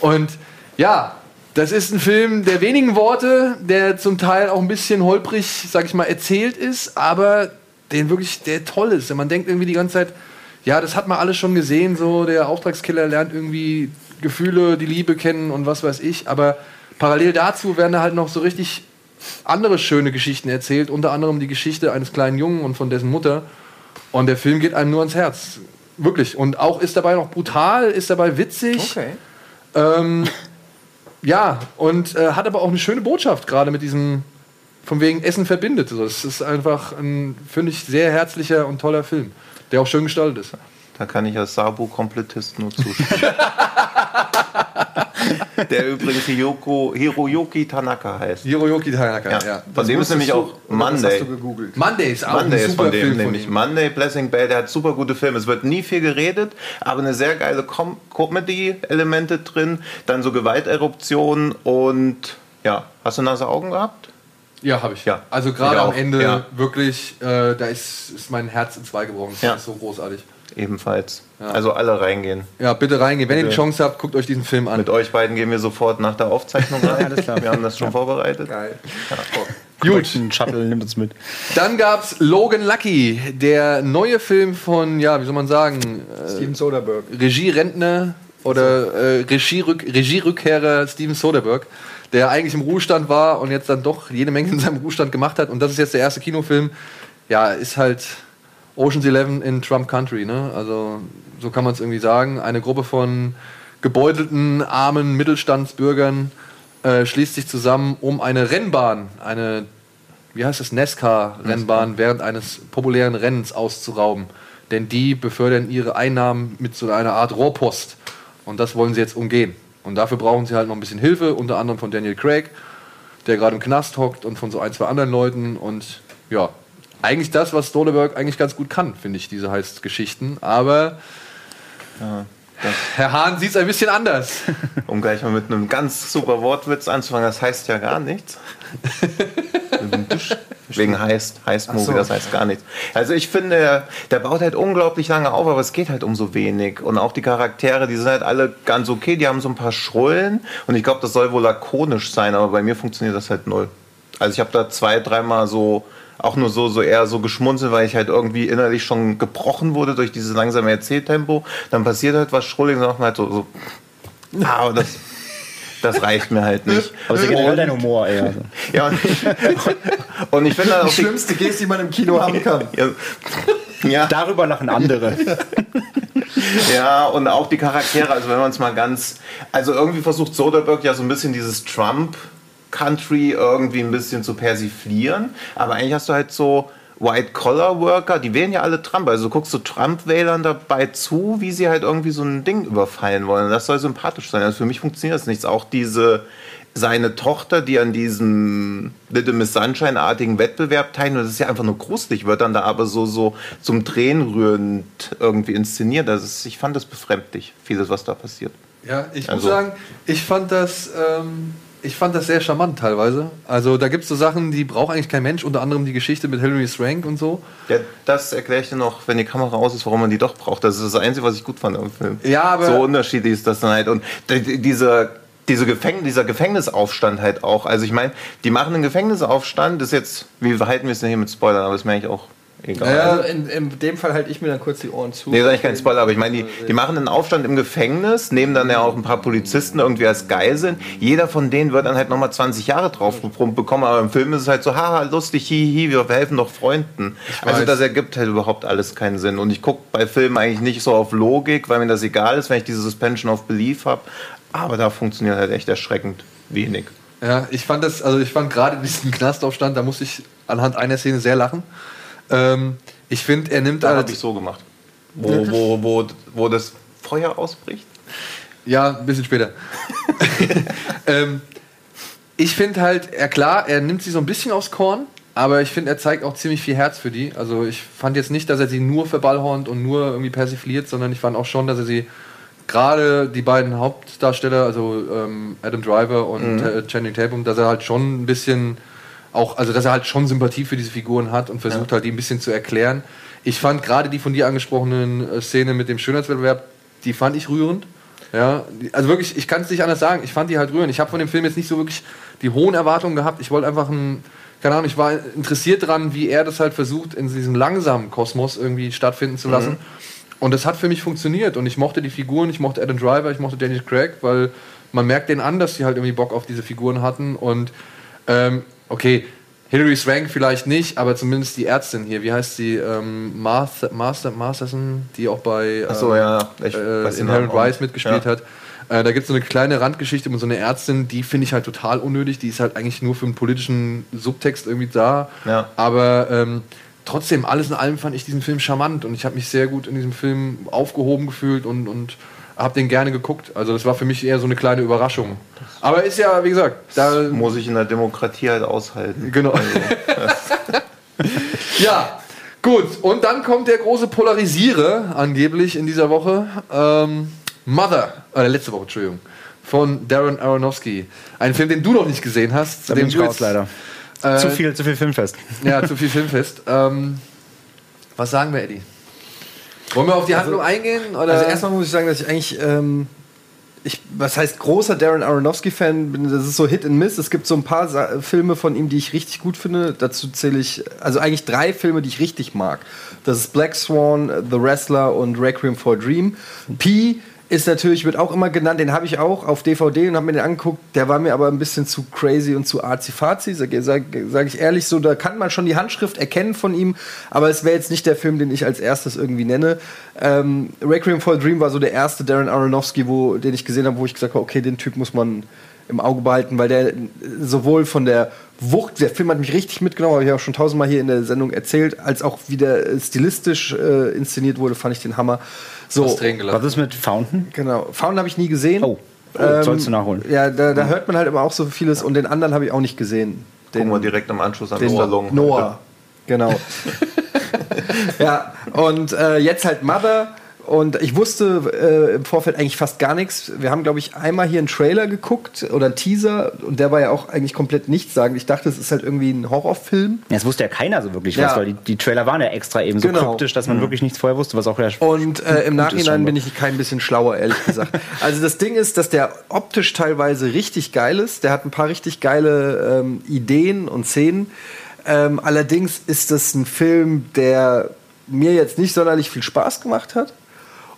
Und ja, das ist ein Film der wenigen Worte, der zum Teil auch ein bisschen holprig, sag ich mal, erzählt ist, aber den wirklich, der toll ist. Man denkt irgendwie die ganze Zeit, ja, das hat man alles schon gesehen, so der Auftragskiller lernt irgendwie Gefühle, die Liebe kennen und was weiß ich, aber parallel dazu werden da halt noch so richtig andere schöne Geschichten erzählt, unter anderem die Geschichte eines kleinen Jungen und von dessen Mutter. Und der Film geht einem nur ans Herz. Wirklich. Und auch ist dabei noch brutal, ist dabei witzig. Okay. Ähm, (laughs) ja, und äh, hat aber auch eine schöne Botschaft, gerade mit diesem, von wegen Essen verbindet. Das ist einfach ein, finde ich, sehr herzlicher und toller Film, der auch schön gestaltet ist. Da kann ich als Sabu-Komplettist nur zustimmen. (laughs) (laughs) Der übrigens Hiyoko, Hiroyuki Tanaka heißt. Hiroyuki Tanaka, Ja. ja. Von dem ist nämlich auch Monday. hast du gegoogelt? Monday ist auch Monday ein ist super von dem Film von nämlich. ihm. Monday, Blessing Bay, der hat super gute Filme. Es wird nie viel geredet, aber eine sehr geile Com Comedy-Elemente drin. Dann so Gewalteruptionen und ja, hast du nasse Augen gehabt? Ja, habe ich. Ja. Also gerade am Ende ja. wirklich, äh, da ist, ist mein Herz in zwei gebrochen. Das Ja. ist so großartig. Ebenfalls. Also alle reingehen. Ja, bitte reingehen. Wenn ihr die. Chance habt, guckt euch diesen Film an. Mit euch beiden gehen wir sofort nach der Aufzeichnung (laughs) rein. alles klar. Wir haben das schon vorbereitet. Geil. Gut. Ein Shuttle nimmt uns mit. Dann gab's Logan Lucky, der neue Film von, ja, wie soll man sagen, äh, Steven Soderbergh. Regierentner oder äh, Regierück Regierückkehrer Steven Soderbergh, der eigentlich im Ruhestand war und jetzt dann doch jede Menge in seinem Ruhestand gemacht hat. Und das ist jetzt der erste Kinofilm. Ja, ist halt Ocean's Eleven in Trump Country, ne? Also so kann man es irgendwie sagen. Eine Gruppe von gebeutelten, armen Mittelstandsbürgern äh, schließt sich zusammen, um eine Rennbahn, eine, wie heißt das, NASCAR-Rennbahn während eines populären Rennens auszurauben. Denn die befördern ihre Einnahmen mit so einer Art Rohrpost. Und das wollen sie jetzt umgehen. Und dafür brauchen sie halt noch ein bisschen Hilfe, unter anderem von Daniel Craig, der gerade im Knast hockt und von so ein, zwei anderen Leuten. Und ja, eigentlich das, was Stoneberg eigentlich ganz gut kann, finde ich, diese heißt Geschichten. Aber Herr Hahn sieht es ein bisschen anders. (laughs) Um gleich mal mit einem ganz super Wortwitz anzufangen, das heißt ja gar nichts. (laughs) Wegen heißt, heißt Movie, so. das heißt gar nichts. Also ich finde, der, der baut halt unglaublich lange auf, aber es geht halt um so wenig. Und auch die Charaktere, die sind halt alle ganz okay, die haben so ein paar Schrullen und ich glaube, das soll wohl lakonisch sein, aber bei mir funktioniert das halt null. Also ich habe da zwei, dreimal so auch nur so, so eher so geschmunzelt, weil ich halt irgendwie innerlich schon gebrochen wurde durch dieses langsame Erzähltempo. Dann passiert halt was Schrulliges und halt so, so ah, aber das, das reicht mir halt nicht. Aber es ist ja generell dein Humor eher. So. Ja, und, und ich finde halt Die auch die, schlimmste Geste, die man im Kino haben kann. ja, ja, Darüber lachen andere. (laughs) ja, und auch die Charaktere, also wenn man es mal ganz, also irgendwie versucht Soderbergh ja so ein bisschen dieses Trump Country irgendwie ein bisschen zu persiflieren, aber eigentlich hast du halt so White-Collar-Worker, die wählen ja alle Trump. Also du guckst du Trump-Wählern dabei zu, wie sie halt irgendwie so ein Ding überfallen wollen. Das soll sympathisch sein. Also für mich funktioniert das nichts. Auch diese seine Tochter, die an diesem Little Miss Sunshine-artigen Wettbewerb teilnimmt, das ist ja einfach nur gruselig, wird dann da aber so, so zum Drehen rührend irgendwie inszeniert. Ist, ich fand das befremdlich, vieles, was da passiert. Ja, ich Also- muss sagen, ich fand das, ähm, ich fand das sehr charmant teilweise. Also da gibt es so Sachen, die braucht eigentlich kein Mensch, unter anderem die Geschichte mit Hilary Swank und so. Ja, das erkläre ich dir noch, wenn die Kamera aus ist, warum man die doch braucht. Das ist das Einzige, was ich gut fand am Film. Ja, aber- So unterschiedlich ist das dann halt. Und die- diese, diese Gefäng dieser Gefängnisaufstand halt auch. Also ich meine, die machen einen Gefängnisaufstand, das ist jetzt, wie verhalten wir es denn hier mit Spoilern, aber das merke ich auch egal. Also in, in dem Fall halte ich mir dann kurz die Ohren zu. Nee, ist eigentlich kein Spoiler, aber ich meine, die, die machen einen Aufstand im Gefängnis, nehmen dann ja auch ein paar Polizisten irgendwie als Geiseln. Jeder von denen wird dann halt nochmal 20 Jahre drauf bekommen, aber im Film ist es halt so, haha, lustig, hihi, wir helfen doch Freunden. Also das ergibt halt überhaupt alles keinen Sinn. Und ich gucke bei Filmen eigentlich nicht so auf Logik, weil mir das egal ist, wenn ich diese Suspension of Belief habe. Aber da funktioniert halt echt erschreckend wenig. Ja, ich fand das, also ich fand gerade diesen Knastaufstand, da musste ich anhand einer Szene sehr lachen. Ähm, ich finde, er nimmt Da halt, habe ich so gemacht. Wo, wo, wo, wo das Feuer ausbricht. Ja, ein bisschen später. (laughs) ähm, ich finde halt, er klar, er nimmt sie so ein bisschen aufs Korn, aber ich finde, er zeigt auch ziemlich viel Herz für die. Also ich fand jetzt nicht, dass er sie nur verballhornt und nur irgendwie persifliert, sondern ich fand auch schon, dass er sie gerade die beiden Hauptdarsteller, also ähm, Adam Driver und äh, Channing Tatum, dass er halt schon ein bisschen auch, also dass er halt schon Sympathie für diese Figuren hat und versucht halt die ein bisschen zu erklären. Ich fand gerade die von dir angesprochenen äh, Szene mit dem Schönheitswettbewerb, die fand ich rührend. Ja, also wirklich, ich kann es nicht anders sagen. Ich fand die halt rührend. Ich habe von dem Film jetzt nicht so wirklich die hohen Erwartungen gehabt. Ich wollte einfach ein, keine Ahnung, ich war interessiert daran, wie er das halt versucht, in diesem langsamen Kosmos irgendwie stattfinden zu lassen. Und das hat für mich funktioniert. Und ich mochte die Figuren, ich mochte Adam Driver, ich mochte Daniel Craig, weil man merkt denen an, dass die halt irgendwie Bock auf diese Figuren hatten. Und ähm, okay, Hilary Swank vielleicht nicht, aber zumindest die Ärztin hier, wie heißt sie? Ähm, Martha, Master, Masterson, die auch bei Ach so, ähm, ja, ich äh, Inherent Rise mitgespielt Ja. hat. Äh, da gibt es so eine kleine Randgeschichte um so eine Ärztin, die finde ich halt total unnötig. Die ist halt eigentlich nur für einen politischen Subtext irgendwie da. Ja. Aber ähm, trotzdem, alles in allem fand ich diesen Film charmant und ich habe mich sehr gut in diesem Film aufgehoben gefühlt und, und habe den gerne geguckt. Also das war für mich eher so eine kleine Überraschung. Aber ist ja, wie gesagt, da Muss ich in der Demokratie halt aushalten. Genau. (laughs) ja, gut. Und dann kommt der große Polarisierer, angeblich in dieser Woche. Ähm, Mother, äh, letzte Woche, Entschuldigung. Von Darren Aronofsky. Ein Film, den du noch nicht gesehen hast. Da bin ich raus, jetzt- leider. Äh, zu viel, zu viel Filmfest. Ja, zu viel Filmfest. (laughs) Ähm, was sagen wir, Eddie? Wollen wir auf die Handlung eingehen? Oder? Also erstmal muss ich sagen, dass ich eigentlich, ähm, ich, was heißt großer Darren Aronofsky-Fan bin, das ist so Hit and Miss. Es gibt so ein paar Sa Filme von ihm, die ich richtig gut finde. Dazu zähle ich, also eigentlich drei Filme, die ich richtig mag. Das ist Black Swan, The Wrestler und Requiem for a Dream. P ist natürlich, wird auch immer genannt, den habe ich auch auf DVD und habe mir den angeguckt. Der war mir aber ein bisschen zu crazy und zu arzi-fazi, sage sag, sag ich ehrlich so. Da kann man schon die Handschrift erkennen von ihm, aber es wäre jetzt nicht der Film, den ich als erstes irgendwie nenne. Ähm, Requiem for a Dream war so der erste Darren Aronofsky, wo, den ich gesehen habe, wo ich gesagt habe, okay, den Typ muss man im Auge behalten, weil der sowohl von der Wucht, der Film hat mich richtig mitgenommen, habe ich auch schon tausendmal hier in der Sendung erzählt, als auch wie der äh, stilistisch äh, inszeniert wurde, fand ich den Hammer. So. Was ist mit Fountain? Genau. Fountain habe ich nie gesehen. Oh. Oh, sollst du nachholen. Ja, da, da hört man halt immer auch so vieles und den anderen habe ich auch nicht gesehen. Gucken wir direkt im Anschluss an den Stallone. Noah. (laughs) Genau. (laughs) ja, und äh, jetzt halt Mother. Und ich wusste äh, im Vorfeld eigentlich fast gar nichts. Wir haben, glaube ich, einmal hier einen Trailer geguckt oder einen Teaser und der war ja auch eigentlich komplett nichts sagen. Ich dachte, es ist halt irgendwie ein Horrorfilm. Ja, Das wusste ja keiner so wirklich Ja. was, weil die, die Trailer waren ja extra eben so Genau. kryptisch, dass man wirklich nichts vorher wusste, was auch ja Und äh, im Nachhinein bin ich kein bisschen schlauer, ehrlich gesagt. also das Ding ist, dass der optisch teilweise richtig geil ist. Der hat ein paar richtig geile ähm, Ideen und Szenen. Ähm, allerdings ist das ein Film, der mir jetzt nicht sonderlich viel Spaß gemacht hat.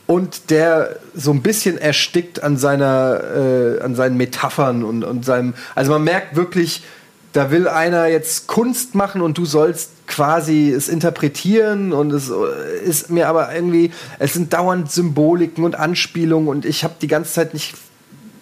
Und der so ein bisschen erstickt an seiner, äh, an seinen Metaphern und, und seinem. Also man merkt wirklich, da will einer jetzt Kunst machen und du sollst quasi es interpretieren und es äh, ist mir aber irgendwie, es sind dauernd Symboliken und Anspielungen und ich habe die ganze Zeit nicht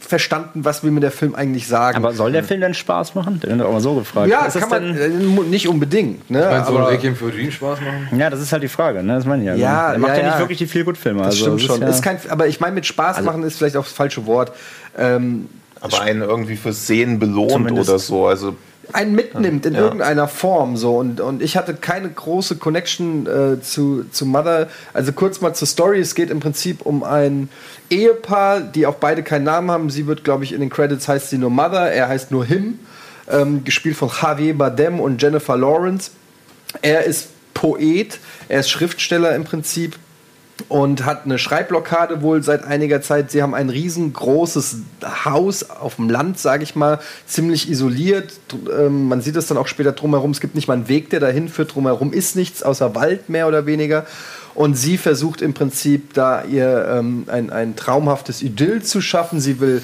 verstanden, was will mir der Film eigentlich sagen. Aber soll der Film denn Spaß machen? Der wird auch mal so gefragt. ja, Ist das kann man denn- äh, nicht unbedingt. Ne? Meinst du, aber- Requiem für Dream Spaß machen? ja, das ist halt die Frage, ne? Das meine ich ja. Ja, er macht ja, ja, nicht wirklich die viel gut Filme. das also, stimmt das schon. Ist ja, Ist kein, aber ich meine, mit Spaß Also- machen ist vielleicht auch das falsche Wort. Ähm, Aber einen irgendwie für Szenen belohnt oder so. Also einen mitnimmt in Ja. irgendeiner Form so und, und ich hatte keine große Connection äh, zu, zu Mother. Also kurz mal zur Story. Es geht im Prinzip um ein Ehepaar, die auch beide keinen Namen haben. Sie wird, glaube ich, in den Credits heißt sie nur Mother, er heißt nur Him. Ähm, gespielt von Javier Bardem und Jennifer Lawrence. Er ist Poet, er ist Schriftsteller im Prinzip und hat eine Schreibblockade wohl seit einiger Zeit. Sie haben ein riesengroßes Haus auf dem Land, sage ich mal, ziemlich isoliert. Ähm, man sieht es dann auch später drumherum. Es gibt nicht mal einen Weg, der dahin führt. Drumherum ist nichts außer Wald mehr oder weniger. Und sie versucht im Prinzip da ihr ähm, ein, ein traumhaftes Idyll zu schaffen. Sie will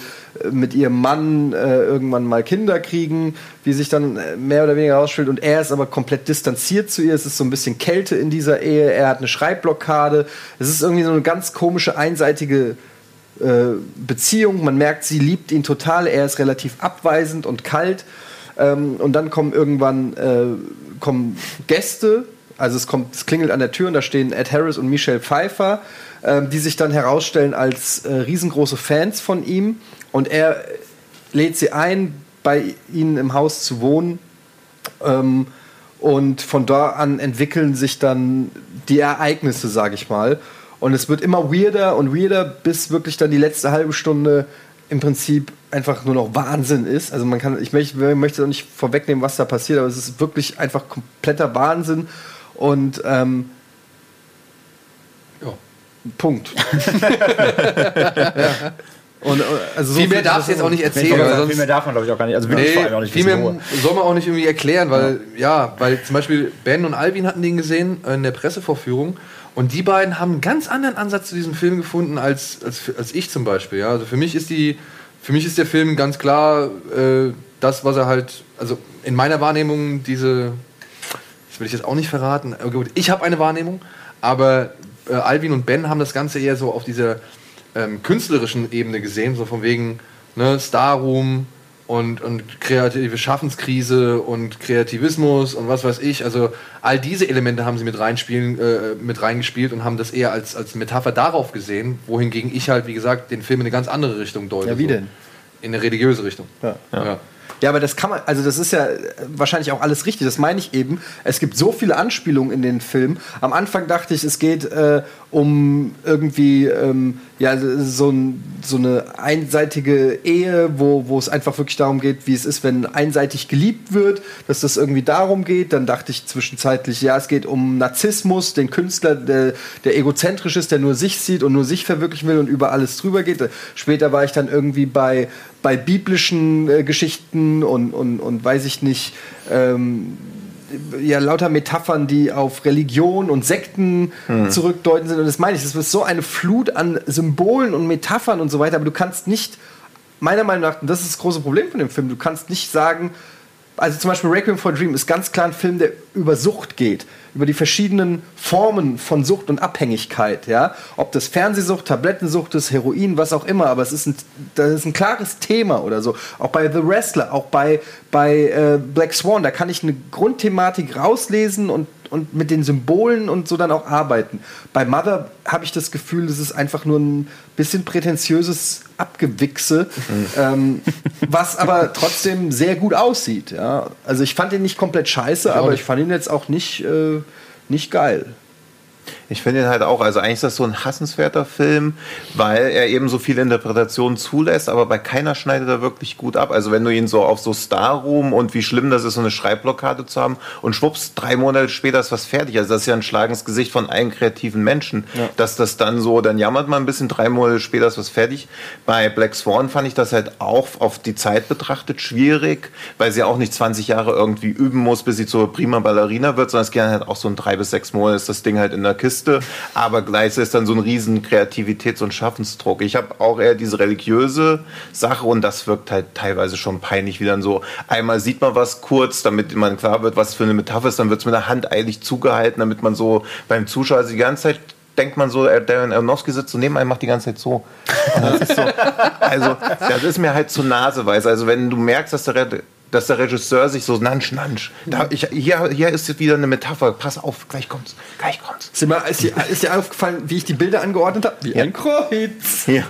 mit ihrem Mann äh, irgendwann mal Kinder kriegen, wie sich dann äh, mehr oder weniger herausstellt. Und er ist aber komplett distanziert zu ihr. Es ist so ein bisschen Kälte in dieser Ehe. Er hat eine Schreibblockade. Es ist irgendwie so eine ganz komische, einseitige äh, Beziehung. Man merkt, sie liebt ihn total. Er ist relativ abweisend und kalt. Ähm, und dann kommen irgendwann äh, kommen Gäste. Also es kommt, es klingelt an der Tür und da stehen Ed Harris und Michelle Pfeiffer, ähm, die sich dann herausstellen als äh, riesengroße Fans von ihm. Und er lädt sie ein, bei ihnen im Haus zu wohnen. Ähm, und von da an entwickeln sich dann die Ereignisse, sage ich mal. Und es wird immer weirder und weirder, bis wirklich dann die letzte halbe Stunde im Prinzip einfach nur noch Wahnsinn ist. Also man kann, ich möchte, möchte auch nicht vorwegnehmen, was da passiert, aber es ist wirklich einfach kompletter Wahnsinn. Und ähm, Ja. Punkt. (laughs) Und, äh, also so Viel mehr viel- darfst du jetzt auch nicht erzählen, weil Viel sonst mehr darf man, glaube ich, auch gar nicht. Also allem auch Nee, nicht viel mehr wo. soll man auch nicht irgendwie erklären, weil, ja. weil zum Beispiel Ben und Alvin hatten den gesehen in der Pressevorführung und die beiden haben einen ganz anderen Ansatz zu diesem Film gefunden als, als, als ich zum Beispiel. Ja. Also für mich ist die, für mich ist der Film ganz klar äh, das, was er halt, also in meiner Wahrnehmung diese, das will ich jetzt auch nicht verraten, aber gut, ich habe eine Wahrnehmung, aber äh, Alvin und Ben haben das Ganze eher so auf dieser ähm, künstlerischen Ebene gesehen, so von wegen ne, Starroom und, und kreative Schaffenskrise und Kreativismus und was weiß ich. Also all diese Elemente haben sie mit, reinspielen, äh, mit reingespielt und haben das eher als, als Metapher darauf gesehen, wohingegen ich halt, wie gesagt, den Film in eine ganz andere Richtung deute. Ja, wie so. denn? In eine religiöse Richtung. Ja. Ja. Ja, aber das kann man, also das ist ja äh, wahrscheinlich auch alles richtig, das meine ich eben. Es gibt so viele Anspielungen in den Film. Am Anfang dachte ich, es geht äh, um irgendwie ähm, ja, so, ein, so eine einseitige Ehe, wo, wo es einfach wirklich darum geht, wie es ist, wenn einseitig geliebt wird, dass das irgendwie darum geht. Dann dachte ich zwischenzeitlich, ja, es geht um Narzissmus, den Künstler, der, der egozentrisch ist, der nur sich sieht und nur sich verwirklichen will und über alles drüber geht. Später war ich dann irgendwie bei, bei biblischen äh, Geschichten und, und, und weiß ich nicht, ähm, ja, lauter Metaphern, die auf Religion und Sekten zurückdeuten sind. Und das meine ich, das ist so eine Flut an Symbolen und Metaphern und so weiter, aber du kannst nicht, meiner Meinung nach, und das ist das große Problem von dem Film, du kannst nicht sagen, also zum Beispiel Requiem for a Dream ist ganz klar ein Film, der über Sucht geht, über die verschiedenen Formen von Sucht und Abhängigkeit, ja, ob das Fernsehsucht, Tablettensucht ist, Heroin, was auch immer, aber es ist ein, das ist ein klares Thema oder so. Auch bei The Wrestler, auch bei, bei äh, Black Swan, da kann ich eine Grundthematik rauslesen und und mit den Symbolen und so dann auch arbeiten. Bei Mother habe ich das Gefühl, es ist einfach nur ein bisschen prätentiöses Abgewichse, ähm, was aber trotzdem sehr gut aussieht. Ja? Also ich fand ihn nicht komplett scheiße, aber ich fand ihn jetzt auch nicht, äh, nicht geil. Ich finde ihn halt auch, also eigentlich ist das so ein hassenswerter Film, weil er eben so viele Interpretationen zulässt, aber bei keiner schneidet er wirklich gut ab. Also wenn du ihn so auf so Star Room und wie schlimm das ist, so eine Schreibblockade zu haben und schwupps, drei Monate später ist was fertig. Also das ist ja ein Schlag ins Gesicht von allen kreativen Menschen, dass das dann so, dann jammert man ein bisschen, drei Monate später ist was fertig. Bei Black Swan fand ich das halt auch auf die Zeit betrachtet schwierig, weil sie auch nicht 20 Jahre irgendwie üben muss, bis sie zur prima Ballerina wird, sondern es geht halt auch so in drei bis sechs Monate ist das Ding halt in der Kiste. Aber gleichzeitig ist dann so ein riesen Kreativitäts- und Schaffensdruck. Ich habe auch eher diese religiöse Sache und das wirkt halt teilweise schon peinlich, wie dann so einmal sieht man was kurz, damit man klar wird, was für eine Metapher ist, dann wird es mit der Hand eilig zugehalten, damit man so beim Zuschauer also die ganze Zeit denkt man so, äh, Darren Aronofsky sitzt so neben einem, macht die ganze Zeit so. Das so also, das ist mir halt zu naseweise. Also, wenn du merkst, dass der, dass der Regisseur sich so nansch, nansch. Da, ich, hier, hier ist jetzt wieder eine Metapher. Pass auf, gleich kommt's. Gleich kommt's. Ist dir, mal, ist, dir, ist dir aufgefallen, wie ich die Bilder angeordnet habe? Wie ein Kreuz. Hier.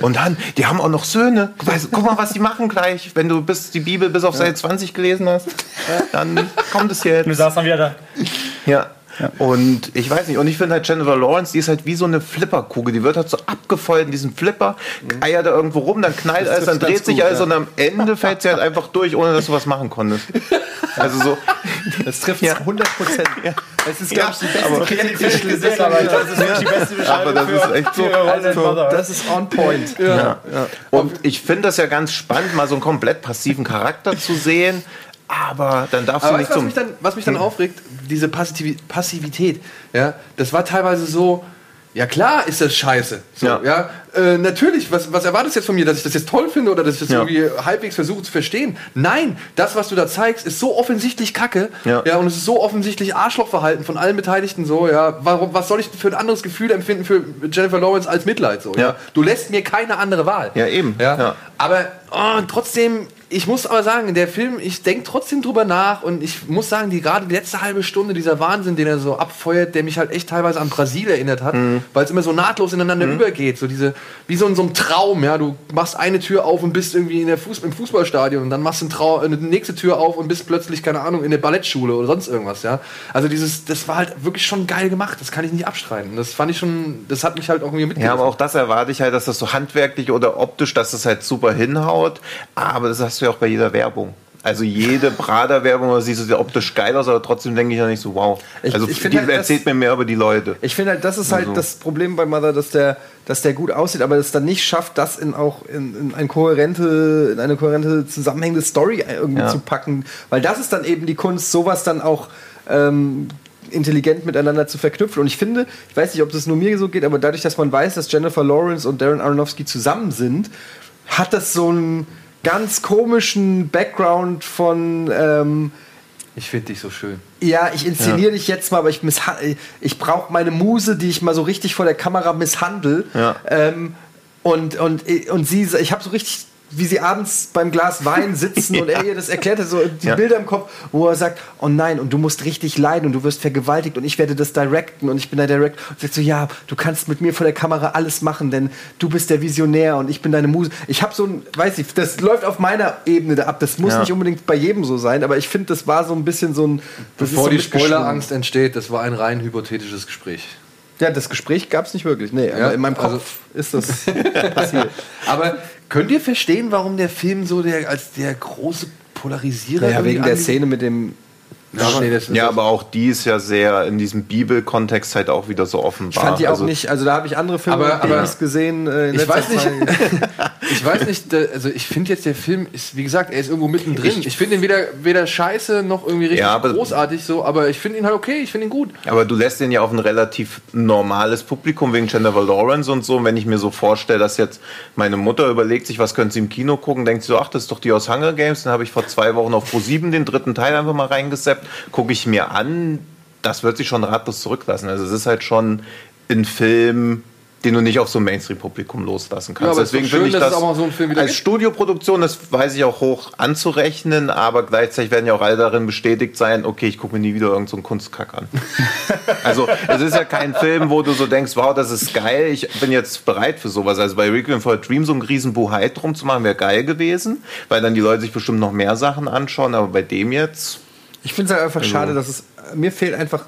Und dann, die haben auch noch Söhne. Guck mal, was die machen gleich. Wenn du bis die Bibel bis auf Seite 20 gelesen hast, dann kommt es jetzt. Du saßt dann wieder da. Ja. Und ich weiß nicht, und ich finde halt Jennifer Lawrence, die ist halt wie so eine Flipperkugel. Die wird halt so abgefeuert in diesem Flipper, eiert da irgendwo rum, dann knallt alles, dann dreht sich gut, alles ja. und am Ende fällt sie halt einfach durch, ohne dass du was machen konntest. Also so, (laughs) Das trifft Ja. 100 Prozent. Es ist, glaube ich, die beste aber das ist wirklich die beste Aber Beschreibung das ist echt so. Rolle Mother. Das ist on point. Ja. Und ich finde das ja ganz spannend, mal so einen komplett passiven Charakter zu sehen. Aber dann darfst Aber du weißt nicht du, was zum. mich dann, was mich dann aufregt? Diese Passivi Passivität. Ja, das war teilweise so. Ja klar ist das scheiße. So, ja. Ja. Äh, natürlich, was, was erwartest du jetzt von mir, dass ich das jetzt toll finde oder dass ich das Ja. irgendwie halbwegs versuche zu verstehen? Nein, das, was du da zeigst, ist so offensichtlich Kacke. Ja. ja und es ist so offensichtlich Arschlochverhalten von allen Beteiligten so, ja. Warum, was soll ich für ein anderes Gefühl empfinden für Jennifer Lawrence als Mitleid so? Ja. Du lässt mir keine andere Wahl. Ja, eben. Ja. Ja. Aber oh, trotzdem, ich muss aber sagen, der Film, ich denke trotzdem drüber nach und ich muss sagen, die gerade die letzte halbe Stunde, dieser Wahnsinn, den er so abfeuert, der mich halt echt teilweise an Brasil erinnert hat, Mhm. weil es immer so nahtlos ineinander übergeht. So diese, wie so in so einem Traum, ja. Du machst eine Tür auf und bist irgendwie in der Fuß, im Fußballstadion und dann machst du Trau eine nächste Tür auf und bist plötzlich, keine Ahnung, in der Ballettschule oder sonst irgendwas, ja. Also dieses, das war halt wirklich schon geil gemacht, das kann ich nicht abstreiten. Das fand ich schon, das hat mich halt auch irgendwie mitgerissen. Ja, aber auch das erwarte ich halt, dass das so handwerklich oder optisch, dass das halt super hinhaut. Aber das hast du ja auch bei jeder Werbung. Also jede Prada-Werbung, da siehst du sehr optisch geil aus, aber trotzdem denke ich ja nicht so, wow. Ich- also ich die halt, erzählt das- mir mehr über die Leute. Ich finde halt, das ist halt Also- das Problem bei Mother, dass der, dass der gut aussieht, aber es dann nicht schafft, das in auch in, in, ein kohärente, in eine kohärente, zusammenhängende Story irgendwie Ja. zu packen. Weil das ist dann eben die Kunst, sowas dann auch ähm, intelligent miteinander zu verknüpfen. Und ich finde, ich weiß nicht, ob das nur mir so geht, aber dadurch, dass man weiß, dass Jennifer Lawrence und Darren Aronofsky zusammen sind, hat das so einen ganz komischen Background von ähm, ich finde dich so schön. ja, ich inszeniere dich jetzt mal, aber ich, ich brauche meine Muse, die ich mal so richtig vor der Kamera misshandel. Ja. Ähm, und, und, und sie, ich habe so richtig, wie sie abends beim Glas Wein (laughs) sitzen und er ihr das erklärt hat, so die Ja. Bilder im Kopf, wo er sagt, oh nein, und du musst richtig leiden und du wirst vergewaltigt und ich werde das directen und ich bin der Direct. Und sagt so, ja, du kannst mit mir vor der Kamera alles machen, denn du bist der Visionär und ich bin deine Muse. Ich habe so ein, weiß ich, das läuft auf meiner Ebene da ab. Das muss Ja. nicht unbedingt bei jedem so sein, aber ich finde, das war so ein bisschen so ein. Bevor so die. Spoilerangst entsteht, das war ein rein hypothetisches Gespräch. Ja, das Gespräch gab es nicht wirklich. Nee, Ja, aber in meinem Kopf also- ist das (laughs) passiert. Aber könnt ihr verstehen, warum der Film so der, als der große Polarisierer Ja, irgendwie wegen der Szene mit dem. Ja, nee, Ja, aber auch die ist ja sehr in diesem Bibelkontext halt auch wieder so offenbar. Ich fand die auch also, nicht, also da habe ich andere Filme Aber- aber- gesehen. Äh, in Ich weiß nicht, (laughs) ich weiß nicht, also ich finde jetzt der Film ist, wie gesagt, er ist irgendwo mittendrin. Ich, finde ihn weder, weder scheiße noch irgendwie richtig Ja, aber- großartig so, aber ich finde ihn halt okay, ich finde ihn gut. Aber du lässt den ja auf ein relativ normales Publikum wegen Jennifer Lawrence und so. Und wenn ich mir so vorstelle, dass jetzt meine Mutter überlegt sich, was könnte sie im Kino gucken, denkt sie so, ach, das ist doch die aus Hunger Games. Dann habe ich vor zwei Wochen auf Pro7 den dritten Teil einfach mal reingeseppt. Gucke ich mir an, das wird sich schon ratlos zurücklassen. Also es ist halt schon ein Film, den du nicht auf so ein Mainstream-Publikum loslassen kannst. Ja, Deswegen finde ich das auch mal so als gibt. Studioproduktion, das weiß ich auch hoch anzurechnen, aber gleichzeitig werden ja auch alle darin bestätigt sein, okay, ich gucke mir nie wieder irgendeinen so einen Kunstkack an. (laughs) also es ist ja kein Film, wo du so denkst, wow, das ist geil, ich bin jetzt bereit für sowas. Also bei Requiem for a Dream so einen riesen Buhai drum zu machen, wäre geil gewesen, weil dann die Leute sich bestimmt noch mehr Sachen anschauen, aber bei dem jetzt... Ich finde es halt einfach schade, dass es. Mir fehlt einfach.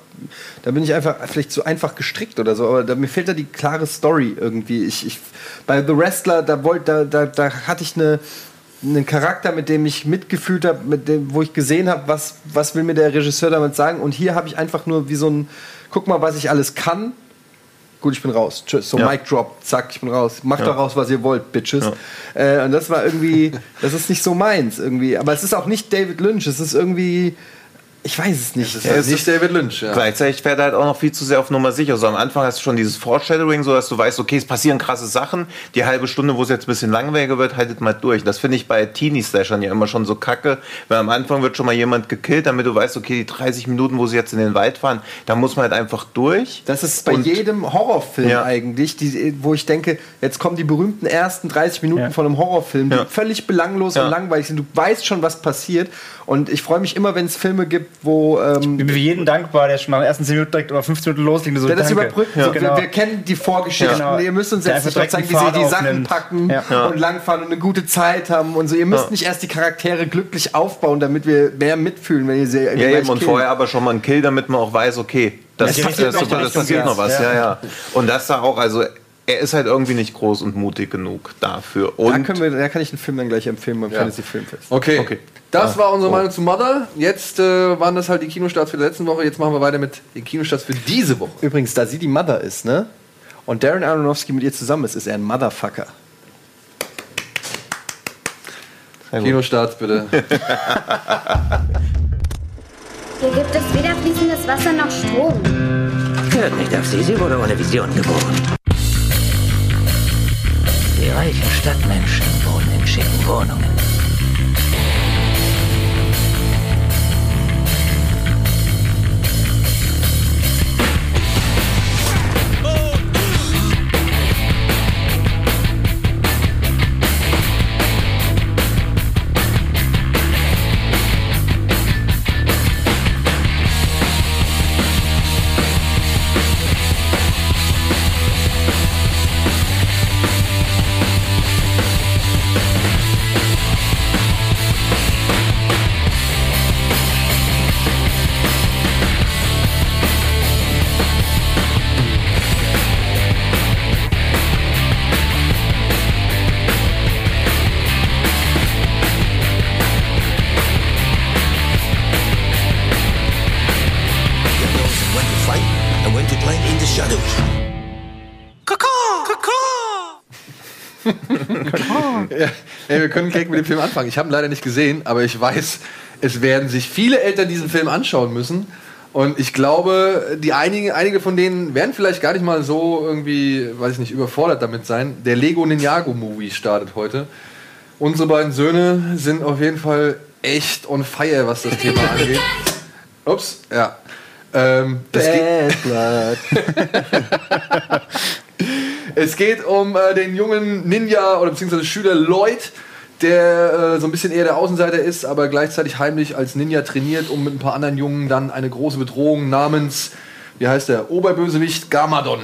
Da bin ich einfach vielleicht zu einfach gestrickt oder so, aber da, mir fehlt da die klare Story irgendwie. Ich, ich, bei The Wrestler, da, wollt, da, da, da hatte ich eine, einen Charakter, mit dem ich mitgefühlt habe, mit dem, wo ich gesehen habe, was, was will mir der Regisseur damit sagen. Und hier habe ich einfach nur wie so ein, guck mal, was ich alles kann. Gut, ich bin raus. Tschüss. So Ja. Mic Drop, zack, ich bin raus. Macht Ja. daraus, was ihr wollt, Bitches. Äh, und das war irgendwie, das ist nicht so meins irgendwie. Aber es ist auch nicht David Lynch. Es ist irgendwie, ich weiß es nicht. Das ist halt nicht David Lynch, ja. Gleichzeitig fährt er halt auch noch viel zu sehr auf Nummer sicher. So am Anfang hast du schon dieses Foreshadowing, so dass du weißt, okay, es passieren krasse Sachen. Die halbe Stunde, wo es jetzt ein bisschen langweiliger wird, haltet mal durch. Das finde ich bei Teenie-Slashern ja immer schon so kacke, weil am Anfang wird schon mal jemand gekillt, damit du weißt, okay, die 30 Minuten, wo sie jetzt in den Wald fahren, da muss man halt einfach durch. Das ist bei Und- jedem Horrorfilm Ja. eigentlich, die, wo ich denke, jetzt kommen die berühmten ersten 30 Minuten Ja. von einem Horrorfilm, die Ja. völlig belanglos Ja. und langweilig sind. Du weißt schon, was passiert. Und ich freue mich immer, wenn es Filme gibt, wo ähm, Ich bin für jeden dankbar, der schon mal am ersten 10 Minuten direkt oder 15 Minuten loslegt. So, der das überbrückt. Ja. So, Genau. wir, wir kennen die Vorgeschichten. Ja. Ihr müsst uns jetzt nicht zeigen, wie sie die Sachen aufnimmt. packen Ja. und langfahren und eine gute Zeit haben und so. Ihr müsst Ja. nicht erst die Charaktere glücklich aufbauen, damit wir mehr mitfühlen, wenn ihr sie Ja, eben, und vorher aber schon mal einen Kill, damit man auch weiß, okay, das, Ja, das, passiert das, noch das, Richtung passiert noch was. Ja. ja. Ja, Und das da auch, also er ist halt irgendwie nicht groß und mutig genug dafür. Da, Und können wir, da kann ich einen Film dann gleich empfehlen beim Fantasy Filmfest. Okay. Okay. Das Ah, war unsere oh. Meinung zu Mother. Jetzt äh, waren das halt die Kinostarts für die letzten Woche. Jetzt machen wir weiter mit den Kinostarts für diese Woche. Übrigens, da sie die Mother ist, ne? Und Darren Aronofsky mit ihr zusammen ist, ist er ein Motherfucker. Kinostarts bitte. (laughs) Hier gibt es weder fließendes Wasser noch Strom. Hört nicht auf sie, sie wurde ohne Vision geboren. Die reichen Stadtmenschen wohnen in schicken Wohnungen. Können direkt mit dem Film anfangen. Ich habe ihn leider nicht gesehen, aber ich weiß, es werden sich viele Eltern diesen Film anschauen müssen. Und ich glaube, die einige, einige von denen werden vielleicht gar nicht mal so irgendwie, weiß ich nicht, überfordert damit sein. Der Lego Ninjago Movie startet heute. Unsere beiden Söhne sind auf jeden Fall echt on fire, was das Thema (laughs) angeht. Ups, ja. Ähm, es geht- Bad Blood. (laughs) Es geht um äh, den jungen Ninja oder beziehungsweise Schüler Lloyd, der äh, so ein bisschen eher der Außenseiter ist, aber gleichzeitig heimlich als Ninja trainiert, um mit ein paar anderen Jungen dann eine große Bedrohung namens, wie heißt der, Oberbösewicht Garmadon.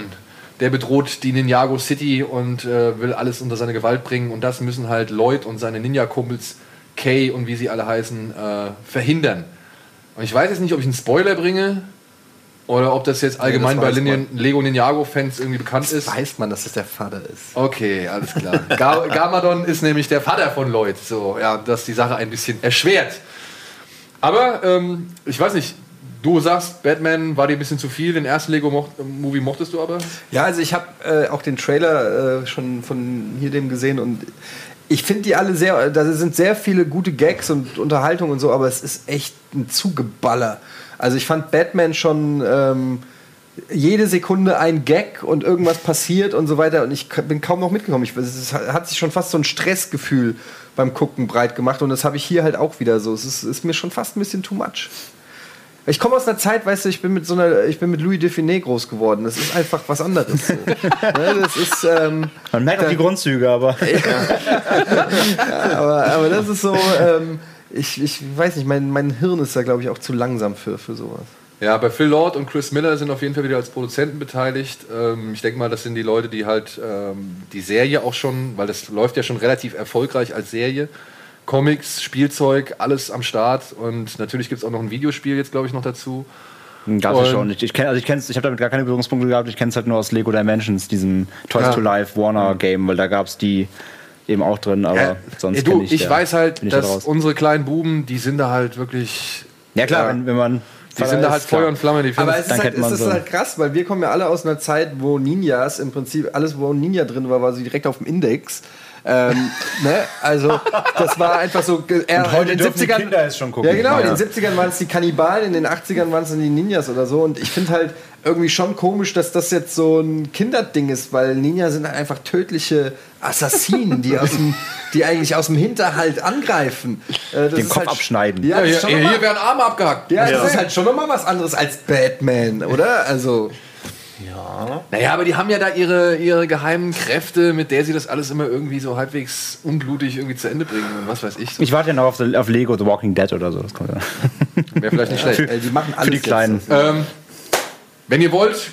Der bedroht die Ninjago City und äh, will alles unter seine Gewalt bringen. Und das müssen halt Lloyd und seine Ninja-Kumpels Kay und wie sie alle heißen, äh, verhindern. Und ich weiß jetzt nicht, ob ich einen Spoiler bringe oder ob das jetzt allgemein das bei Linien, Lego Ninjago-Fans irgendwie bekannt ist. Weiß man, dass das der Vater ist. Okay, alles klar. Gar Garmadon ist nämlich der Vater von Lloyd, so, ja, das die Sache ein bisschen erschwert. Aber ähm, ich weiß nicht, du sagst, Batman war dir ein bisschen zu viel, den ersten Lego-Movie mochtest du aber? Ja, also ich habe äh, auch den Trailer äh, schon von hier dem gesehen und ich finde die alle sehr, da sind sehr viele gute Gags und Unterhaltung und so, aber es ist echt ein Zugeballer. Also ich fand Batman schon ähm, jede Sekunde ein Gag und irgendwas passiert und so weiter und ich bin kaum noch mitgekommen. Ich, es hat sich schon fast so ein Stressgefühl beim Gucken breit gemacht und das habe ich hier halt auch wieder so. Es ist, ist mir schon fast ein bisschen too much. Ich komme aus einer Zeit, weißt du, ich bin mit so einer, ich bin mit Louis Define groß geworden. Das ist einfach was anderes. So. (laughs) ne, das ist, ähm, Man merkt auch die Grundzüge, aber (laughs) aber, aber das ist so, ähm, ich, ich weiß nicht, mein, mein Hirn ist da, glaube ich, auch zu langsam für, für sowas. Ja, bei Phil Lord und Chris Miller sind auf jeden Fall wieder als Produzenten beteiligt. Ähm, ich denke mal, das sind die Leute, die halt ähm, die Serie auch schon, weil das läuft ja schon relativ erfolgreich als Serie. Comics, Spielzeug, alles am Start. Und natürlich gibt es auch noch ein Videospiel jetzt, glaube ich, noch dazu. gab es Und- schon nicht. Ich, kenn, also ich, kenn's, ich habe damit gar keine Berührungspunkte gehabt. Ich kenne es halt nur aus Lego Dimensions, diesem Toys Ja. to Life Warner Game, weil da gab es die eben auch drin, aber Ja, sonst ey, du, ich, ich, ja, weiß halt, ich da dass raus. unsere kleinen Buben, die sind da halt wirklich. Ja klar. Wenn, wenn man Die sind da halt Feuer und Flamme, die Aber finden es ist, halt, es ist so. halt krass, weil wir kommen ja alle aus einer Zeit, wo Ninjas im Prinzip, alles, wo ein Ninja drin war, war so direkt auf dem Index. Ähm, ne? Also, das war einfach so. ge- Er, heute in den dürfen die 70ern Kinder es schon gucken. Ja, genau. Ja. In den 70ern waren es die Kannibalen, in den 80ern waren es dann die Ninjas oder so. Und ich finde halt irgendwie schon komisch, dass das jetzt so ein Kinderding ist, weil Ninja sind halt einfach tödliche Assassinen, die, aus dem, die eigentlich aus dem Hinterhalt angreifen. Äh, das Den ist Kopf halt, abschneiden. Ja, Ja, das hier, werden Arme abgehackt. ja, das ist halt schon nochmal was anderes als Batman, oder? Also. Naja, aber die haben ja da ihre, ihre geheimen Kräfte, mit der sie das alles immer irgendwie so halbwegs unblutig irgendwie zu Ende bringen und was weiß ich. So. Ich warte ja noch auf, the, auf Lego The Walking Dead oder so. Das kommt ja. Wäre vielleicht nicht (laughs) schlecht. Ey, die machen alles Für die jetzt. Kleinen. Ähm, wenn ihr wollt,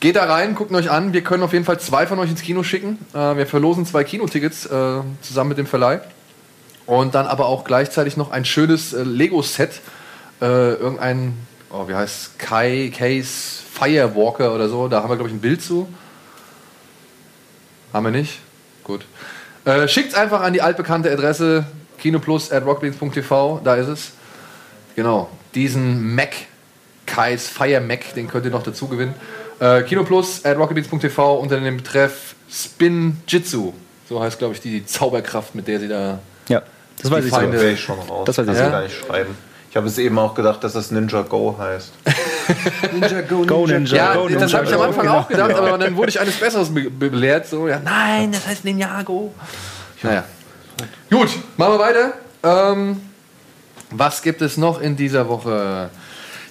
geht da rein, guckt euch an. Wir können auf jeden Fall zwei von euch ins Kino schicken. Äh, wir verlosen zwei Kinotickets äh, zusammen mit dem Verleih. Und dann aber auch gleichzeitig noch ein schönes äh, Lego-Set. Äh, irgendein, oh, wie heißt Kai, Case Firewalker oder so. Da haben wir, glaube ich, ein Bild zu. Haben wir nicht? Gut. Äh, Schickt einfach an die altbekannte Adresse kinoplus.rockbeans.tv, da ist es. Genau, diesen Mac, Kais Fire Mac, den könnt ihr noch dazu gewinnen. Äh, kinoplus.rockbeans.tv unter dem Betreff Spin Jitsu. So heißt, glaube ich, die Zauberkraft, mit der sie da. Ja, das weiß ich so. Feinde- schon raus. Das weiß ich so. gar nicht schreiben. Ich habe es eben auch gedacht, dass das Ninja Go heißt. (laughs) Ninja Go, Go Ninja. Ja, Go, das habe ich am Go. Anfang auch gedacht, aber dann wurde ich eines Besseres be be belehrt. So, ja, nein, das heißt Ninjago. Naja. Gut, machen wir weiter. Ähm, was gibt es noch in dieser Woche?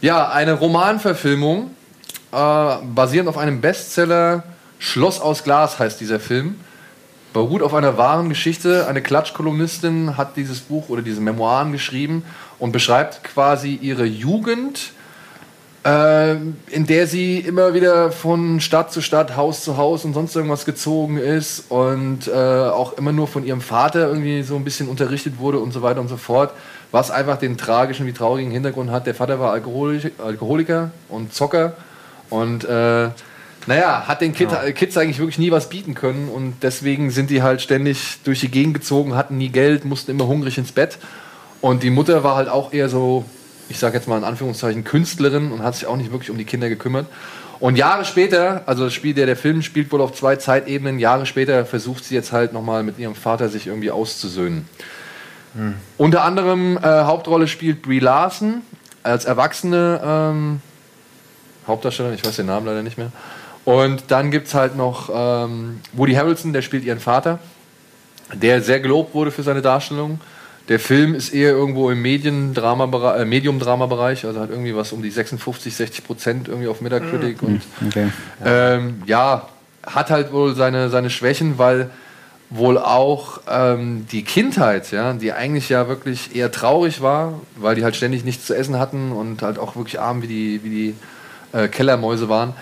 Ja, eine Romanverfilmung, äh, basierend auf einem Bestseller. Schloss aus Glas heißt dieser Film. Beruht auf einer wahren Geschichte. Eine Klatschkolumnistin hat dieses Buch oder diese Memoiren geschrieben und beschreibt quasi ihre Jugend äh, in der sie immer wieder von Stadt zu Stadt, Haus zu Haus und sonst irgendwas gezogen ist und äh, auch immer nur von ihrem Vater irgendwie so ein bisschen unterrichtet wurde und so weiter und so fort. Was einfach den tragischen wie traurigen Hintergrund hat. Der Vater war Alkoholiker, Alkoholiker und Zocker und äh, naja, hat den Kid, Kids eigentlich wirklich nie was bieten können und deswegen sind die halt ständig durch die Gegend gezogen, hatten nie Geld, mussten immer hungrig ins Bett. Und die Mutter war halt auch eher so, ich sage jetzt mal in Anführungszeichen, Künstlerin und hat sich auch nicht wirklich um die Kinder gekümmert. Und Jahre später, also das Spiel, der, der Film spielt wohl auf zwei Zeitebenen, Jahre später versucht sie jetzt halt nochmal mit ihrem Vater sich irgendwie auszusöhnen. Unter anderem äh, Hauptrolle spielt Brie Larson als erwachsene ähm, Hauptdarstellerin, ich weiß den Namen leider nicht mehr. Und dann gibt es halt noch ähm, Woody Harrelson, der spielt ihren Vater, der sehr gelobt wurde für seine Darstellung. Der Film ist eher irgendwo im Mediendrama äh, Medium-Drama-Bereich, also hat irgendwie was um die 56, 60 Prozent irgendwie auf Metacritic. Und Okay. ähm, ja, hat halt wohl seine, seine Schwächen, weil wohl auch ähm, die Kindheit, ja, die eigentlich ja wirklich eher traurig war, weil die halt ständig nichts zu essen hatten und halt auch wirklich arm wie die, wie die äh, Kellermäuse waren,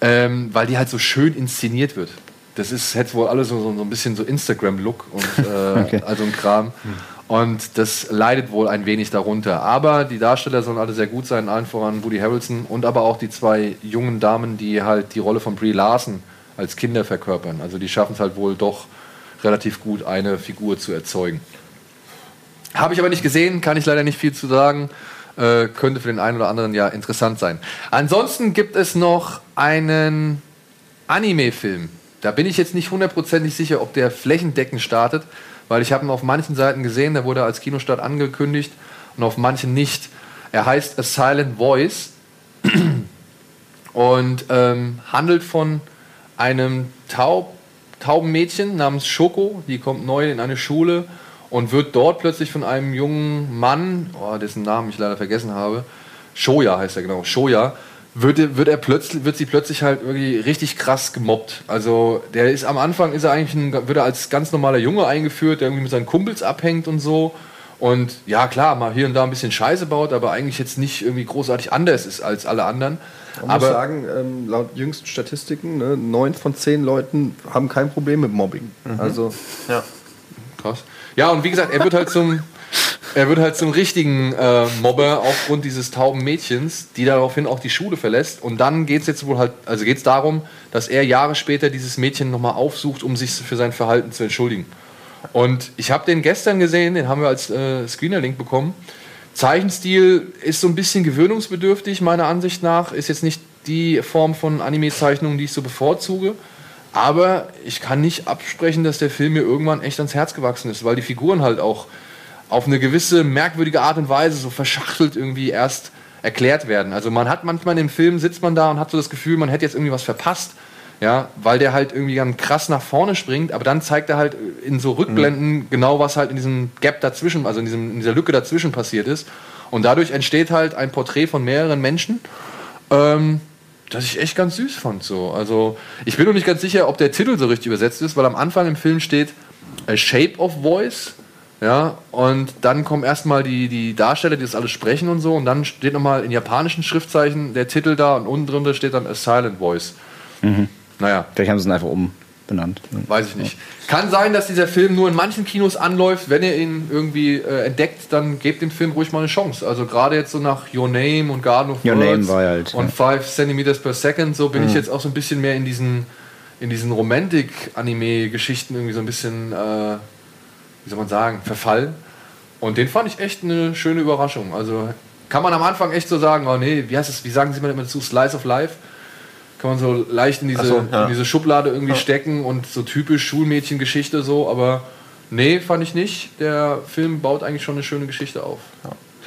ähm, weil die halt so schön inszeniert wird. Das ist hätte wohl alles so, so, so ein bisschen so Instagram-Look und äh, (laughs) Okay. also ein Kram. Und das leidet wohl ein wenig darunter. Aber die Darsteller sollen alle sehr gut sein, allen voran Woody Harrelson und aber auch die zwei jungen Damen, die halt die Rolle von Brie Larson als Kinder verkörpern. Also die schaffen es halt wohl doch relativ gut, eine Figur zu erzeugen. Habe ich aber nicht gesehen, kann ich leider nicht viel zu sagen. Äh, könnte für den einen oder anderen ja interessant sein. Ansonsten gibt es noch einen Anime-Film. Da bin ich jetzt nicht hundertprozentig sicher, ob der flächendeckend startet, weil ich habe ihn auf manchen Seiten gesehen, der wurde als Kinostart angekündigt und auf manchen nicht. Er heißt A Silent Voice und ähm, handelt von einem taub, tauben Mädchen namens Schoko, die kommt neu in eine Schule und wird dort plötzlich von einem jungen Mann, oh, dessen Namen ich leider vergessen habe, Shoya heißt er genau, Shoya, wird, wird, er plötzlich, wird sie plötzlich halt irgendwie richtig krass gemobbt. Also der ist am Anfang ist er eigentlich ein, wird er als ganz normaler Junge eingeführt, der irgendwie mit seinen Kumpels abhängt und so. Und ja klar, mal hier und da ein bisschen Scheiße baut, aber eigentlich jetzt nicht irgendwie großartig anders ist als alle anderen. Man aber muss sagen, ähm, laut jüngsten Statistiken, ne, neun von zehn Leuten haben kein Problem mit Mobbing. Also Ja. Krass. Ja, und wie gesagt, er wird halt zum, er wird halt zum richtigen äh, Mobber aufgrund dieses tauben Mädchens, die daraufhin auch die Schule verlässt. Und dann geht es jetzt wohl halt, also geht es darum, dass er Jahre später dieses Mädchen nochmal aufsucht, um sich für sein Verhalten zu entschuldigen. Und ich habe den gestern gesehen, den haben wir als äh, Screener-Link bekommen. Zeichenstil ist so ein bisschen gewöhnungsbedürftig, meiner Ansicht nach. Ist jetzt nicht die Form von Anime-Zeichnung, die ich so bevorzuge. Aber ich kann nicht absprechen, dass der Film mir irgendwann echt ans Herz gewachsen ist, weil die Figuren halt auch auf eine gewisse merkwürdige Art und Weise so verschachtelt irgendwie erst erklärt werden. Also man hat manchmal in dem Film sitzt man da und hat so das Gefühl, man hätte jetzt irgendwie was verpasst. Ja, weil der halt irgendwie ganz krass nach vorne springt, aber dann zeigt er halt in so Rückblenden genau, was halt in diesem Gap dazwischen, also in, diesem, in dieser Lücke dazwischen passiert ist. Und dadurch entsteht halt ein Porträt von mehreren Menschen, ähm, das ich echt ganz süß fand. So. Also ich bin noch nicht ganz sicher, ob der Titel so richtig übersetzt ist, weil am Anfang im Film steht A Shape of Voice. Ja, und dann kommen erstmal die, die Darsteller, die das alles sprechen und so, und dann steht nochmal in japanischen Schriftzeichen der Titel da und unten drunter steht dann A Silent Voice. Naja, Vielleicht haben sie es einfach umbenannt. weiß ich nicht. Kann sein, dass dieser Film nur in manchen Kinos anläuft. Wenn ihr ihn irgendwie äh, entdeckt, dann gebt dem Film ruhig mal eine Chance. Also gerade jetzt so nach Your Name und Garden of Your Words Name war ja halt, und ja. 5 Centimeters per Second, so bin ich jetzt auch so ein bisschen mehr in diesen in diesen Romantik-Anime-Geschichten irgendwie so ein bisschen, äh, wie soll man sagen, verfallen. Und den fand ich echt eine schöne Überraschung. Also kann man am Anfang echt so sagen, oh nee, wie heißt es, wie sagen sie mal immer dazu, Slice of Life? Kann man so leicht in diese, so, ja. in diese Schublade irgendwie Ja. stecken und so typisch Schulmädchengeschichte so, aber nee, fand ich nicht. Der Film baut eigentlich schon eine schöne Geschichte auf.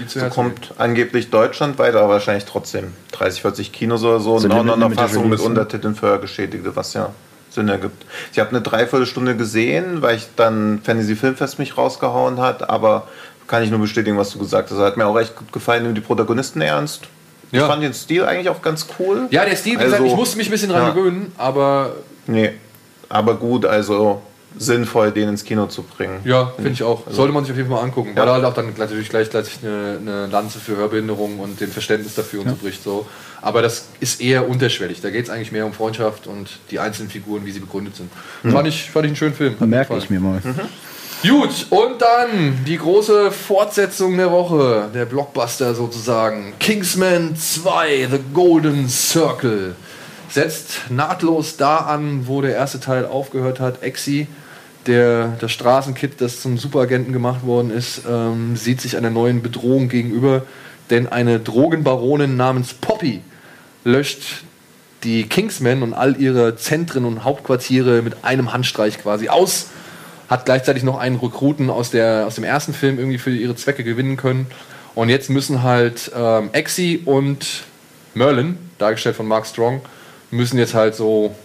Zu So kommt angeblich deutschlandweit, aber wahrscheinlich trotzdem 30, 40 Kinos oder so. So und auch noch eine Limited Fassung mit? Untertiteln für Geschädigte, was ja Sinn ergibt. Ich habe eine Dreiviertelstunde gesehen, weil ich dann Fantasy Filmfest mich rausgehauen hat, aber kann ich nur bestätigen, was du gesagt hast. Hat mir auch recht gut gefallen, nehmen die Protagonisten ernst. Ja. Ich fand den Stil eigentlich auch ganz cool. Ja, der Stil, wie gesagt, Also, ich musste mich ein bisschen dran ja. gewöhnen, aber Nee, aber gut, also sinnvoll, den ins Kino zu bringen. ja, finde ich auch. Sollte man sich auf jeden Fall mal angucken, weil Ja. er halt auch dann natürlich gleich, gleich eine, eine Lanze für Hörbehinderung und den Verständnis dafür und so bricht. So. Aber das ist eher unterschwellig. Da geht es eigentlich mehr um Freundschaft und die einzelnen Figuren, wie sie begründet sind. Fand, ich, fand ich einen schönen Film. Mir Merke ich mir mal. Gut, und dann die große Fortsetzung der Woche, der Blockbuster sozusagen. Kingsman 2, The Golden Circle. Setzt nahtlos da an, wo der erste Teil aufgehört hat. Exi, der, das Straßenkid, das zum Superagenten gemacht worden ist, ähm, sieht sich einer neuen Bedrohung gegenüber, denn eine Drogenbaronin namens Poppy löscht die Kingsmen und all ihre Zentren und Hauptquartiere mit einem Handstreich quasi aus. Hat gleichzeitig noch einen Rekruten aus, der, aus dem ersten Film irgendwie für ihre Zwecke gewinnen können. Und jetzt müssen halt ähm, Exi und Merlin, dargestellt von Mark Strong, müssen jetzt halt so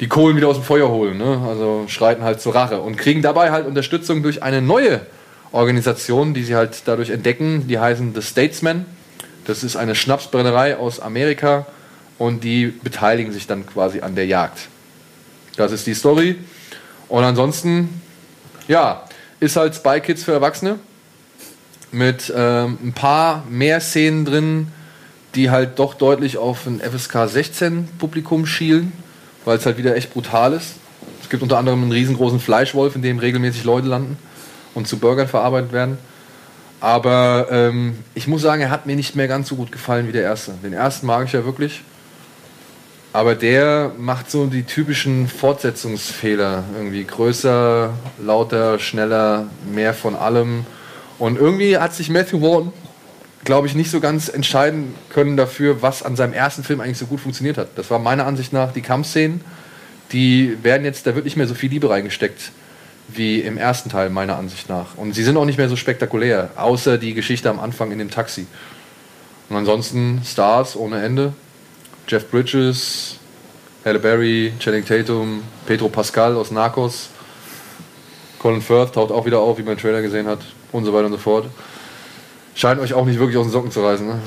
die Kohlen wieder aus dem Feuer holen. Ne? Also schreiten halt zur Rache und kriegen dabei halt Unterstützung durch eine neue Organisation, die sie halt dadurch entdecken. Die heißen The Statesmen. Das ist eine Schnapsbrennerei aus Amerika und die beteiligen sich dann quasi an der Jagd. Das ist die Story. Und ansonsten, ja, ist halt Spy Kids für Erwachsene mit ähm, ein paar mehr Szenen drin, die halt doch deutlich auf ein FSK 16 Publikum schielen, weil es halt wieder echt brutal ist. Es gibt unter anderem einen riesengroßen Fleischwolf, in dem regelmäßig Leute landen und zu Burgern verarbeitet werden. Aber ähm, ich muss sagen, er hat mir nicht mehr ganz so gut gefallen wie der erste. Den ersten mag ich ja wirklich. Aber der macht so die typischen Fortsetzungsfehler. Irgendwie größer, lauter, schneller, mehr von allem. Und irgendwie hat sich Matthew Vaughn, glaube ich, nicht so ganz entscheiden können dafür, was an seinem ersten Film eigentlich so gut funktioniert hat. Das war meiner Ansicht nach die Kampfszenen. Die werden jetzt, da wird nicht mehr so viel Liebe reingesteckt wie im ersten Teil, meiner Ansicht nach. Und sie sind auch nicht mehr so spektakulär, außer die Geschichte am Anfang in dem Taxi. Und ansonsten Stars ohne Ende. Jeff Bridges, Halle Berry, Channing Tatum, Pedro Pascal aus Narcos, Colin Firth taucht auch wieder auf, wie man im Trailer gesehen hat und so weiter und so fort. Scheint euch auch nicht wirklich aus den Socken zu reißen. Ne?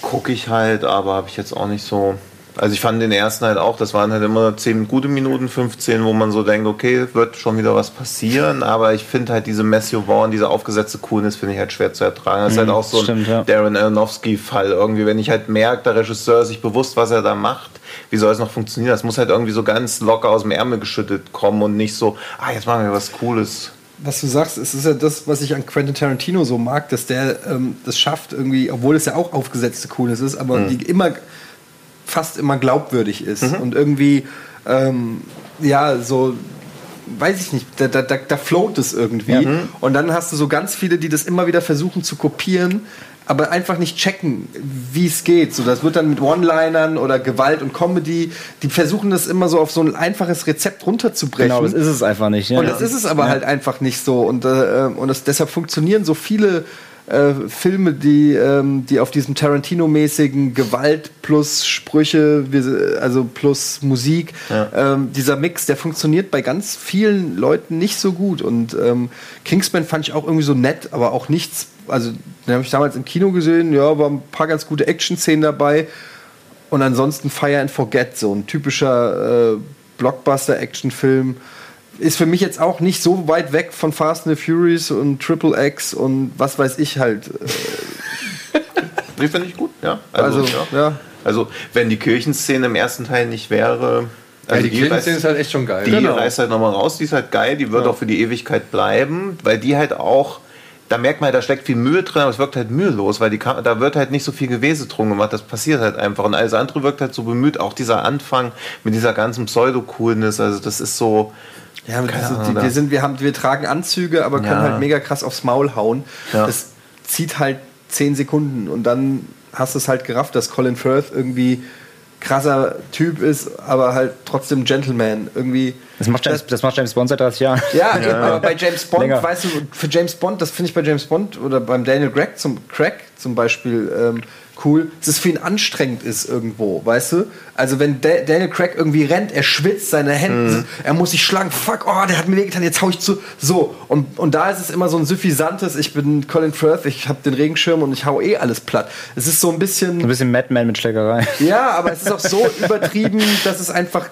Gucke ich halt, aber habe ich jetzt auch nicht so. Also ich fand den ersten halt auch, das waren halt immer 10 gute Minuten, 15, wo man so denkt, okay, wird schon wieder was passieren, aber ich finde halt diese Matthew Vaughn, diese aufgesetzte Coolness, finde ich halt schwer zu ertragen. Das ist halt auch so ein stimmt, ja. Darren Aronofsky-Fall irgendwie, wenn ich halt merke, der Regisseur ist sich bewusst, was er da macht, wie soll es noch funktionieren? Das muss halt irgendwie so ganz locker aus dem Ärmel geschüttet kommen und nicht so, ah, jetzt machen wir was Cooles. Was du sagst, es ist ja das, was ich an Quentin Tarantino so mag, dass der ähm, das schafft irgendwie, obwohl es ja auch aufgesetzte Coolness ist, aber Mhm. die immer fast immer glaubwürdig ist. Und irgendwie ähm, ja so weiß ich nicht, da, da, da, da float es irgendwie. Und dann hast du so ganz viele, die das immer wieder versuchen zu kopieren, aber einfach nicht checken, wie es geht. So, das wird dann mit One-Linern oder Gewalt und Comedy, die versuchen das immer so auf so ein einfaches Rezept runterzubrechen. Genau, das ist es einfach nicht. Ja. Und das ist es aber Ja. halt einfach nicht so. Und, äh, und das, deshalb funktionieren so viele äh, Filme, die, ähm, die auf diesem Tarantino-mäßigen Gewalt plus Sprüche, also plus Musik, ähm, dieser Mix, der funktioniert bei ganz vielen Leuten nicht so gut. Und ähm, Kingsman fand ich auch irgendwie so nett, aber auch nichts. Also, den habe ich damals im Kino gesehen, ja, war ein paar ganz gute Action-Szenen dabei. Und ansonsten Fire and Forget, so ein typischer äh, Blockbuster-Action-Film. Ist für mich jetzt auch nicht so weit weg von Fast and the Furious und Triple X und was weiß ich halt. Äh, (laughs) Die finde ich gut, ja. Also, ja. ja. Also, wenn die Kirchenszene im ersten Teil nicht wäre. Also ja, die Kirchenszene ist halt echt schon geil. Die Genau. reißt halt nochmal raus, die ist halt geil, die wird Ja. auch für die Ewigkeit bleiben, weil die halt auch da merkt man, halt, da steckt viel Mühe drin, aber es wirkt halt mühelos, weil die, da wird halt nicht so viel Gewese drum gemacht, das passiert halt einfach. Und alles andere wirkt halt so bemüht, auch dieser Anfang mit dieser ganzen Pseudo-Coolness, also das ist so. Ja, Ahnung, die, wir, sind, wir, haben, wir tragen Anzüge, aber können Ja. halt mega krass aufs Maul hauen. Ja. Das zieht halt 10 Sekunden und dann hast du es halt gerafft, dass Colin Firth irgendwie krasser Typ ist, aber halt trotzdem Gentleman. Irgendwie. Das macht, James, das macht James Bond seit 30 Jahren. Ja, (laughs) eben, aber bei James Bond, Länger. weißt du, für James Bond, das finde ich bei James Bond oder beim Daniel Craig zum, Craig zum Beispiel ähm, cool, dass es für ihn anstrengend ist irgendwo, weißt du? Also wenn Da- Daniel Craig irgendwie rennt, er schwitzt, seine Hände, er muss sich schlagen, fuck, oh, der hat mir wehgetan, jetzt hau ich zu. So, und, und da ist es immer so ein suffisantes, ich bin Colin Firth, ich habe den Regenschirm und ich hau eh alles platt. Es ist so ein bisschen... Ein bisschen Madman mit Schlägerei. Ja, aber es ist auch so übertrieben, dass es einfach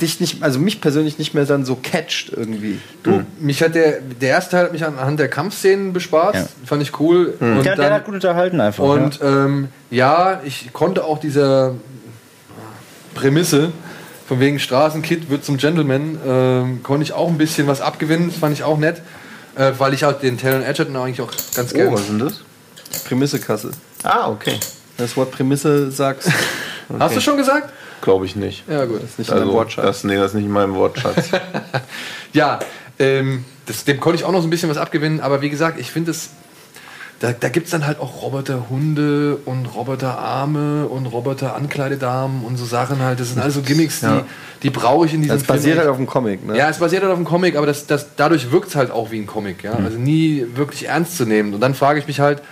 dich nicht, also mich persönlich nicht mehr dann so catcht irgendwie. Du, mich hat der, der erste Teil hat mich anhand der Kampfszenen bespart. Ja. Fand ich cool. Und Der, der dann- hat gut unterhalten einfach. Und ähm, ja, ich konnte auch dieser Prämisse von wegen Straßenkid wird zum Gentleman, ähm, konnte ich auch ein bisschen was abgewinnen. Das fand ich auch nett, äh, weil ich auch den Taron Edgerton eigentlich auch ganz Oh, gerne. was ist denn das? Prämissekasse. Ah, okay. Das Wort Prämisse sagst, (laughs) Hast du schon gesagt? Glaube ich nicht. Ja, gut. nicht in deinem Also, Wortschatz. das, nee, das ist nicht in meinem Wortschatz. (laughs) Ja, ähm, das, dem konnte ich auch noch so ein bisschen was abgewinnen, aber wie gesagt, ich finde es. Da, da gibt es dann halt auch Roboterhunde und Roboterarme und Roboter-Ankleidedamen und so Sachen halt. Das sind also Gimmicks, die, Ja. die brauche ich in diesem das basiert Film halt auf dem Comic, ne? Ja, es basiert halt auf dem Comic, aber das, das, dadurch wirkt es halt auch wie ein Comic. Ja? Also nie wirklich ernst zu nehmen. Und dann frage ich mich halt,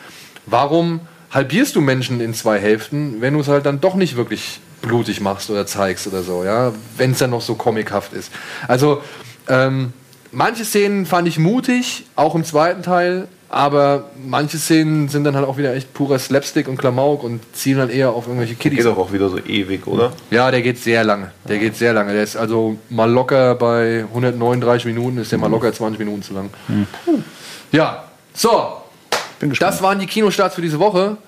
warum halbierst du Menschen in zwei Hälften, wenn du es halt dann doch nicht wirklich blutig machst oder zeigst oder so, ja, wenn es dann noch so comichaft ist. Also ähm, manche Szenen fand ich mutig, auch im zweiten Teil, aber manche Szenen sind dann halt auch wieder echt purer Slapstick und Klamauk und zielen dann eher auf irgendwelche Geht Kiddies. doch auch wieder so ewig, oder? Ja, der geht sehr lange. Der geht sehr lange. Der ist also mal locker bei 139 Minuten, ist der mal locker 20 Minuten zu lang. Ja, so. Bin gespannt. Das waren die Kinostarts für diese Woche.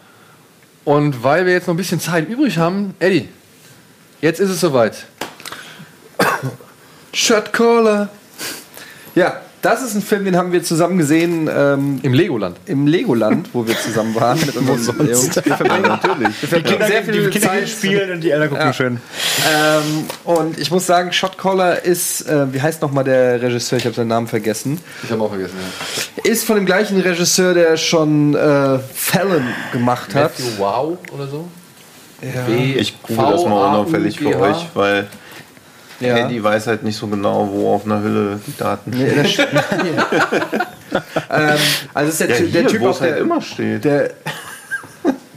Und weil wir jetzt noch ein bisschen Zeit übrig haben, Eddie, jetzt ist es soweit. Shot Caller. Ja, das ist ein Film, den haben wir zusammen gesehen ähm, Im Legoland. im Legoland, wo wir zusammen waren mit unseren Jungs. Wir verbringen natürlich. Wir verbringen sehr viel die Kinder Zeit. spielen und die Eltern gucken Ja. schön. Ähm, und ich muss sagen, Shotcaller ist, äh, wie heißt nochmal der Regisseur? Ich habe seinen Namen vergessen. Ich habe auch vergessen. Ja. Ist von dem gleichen Regisseur, der schon äh, Fallon gemacht hat. Matthew Wow oder so? Ja. Ich google das mal unauffällig für euch, weil Ja. Eddie weiß halt nicht so genau, wo auf einer Hülle die Daten Nee, das st- (laughs) ähm, also ist der, Ja, Ty- der hier, Typ wo auf es halt der, immer steht. der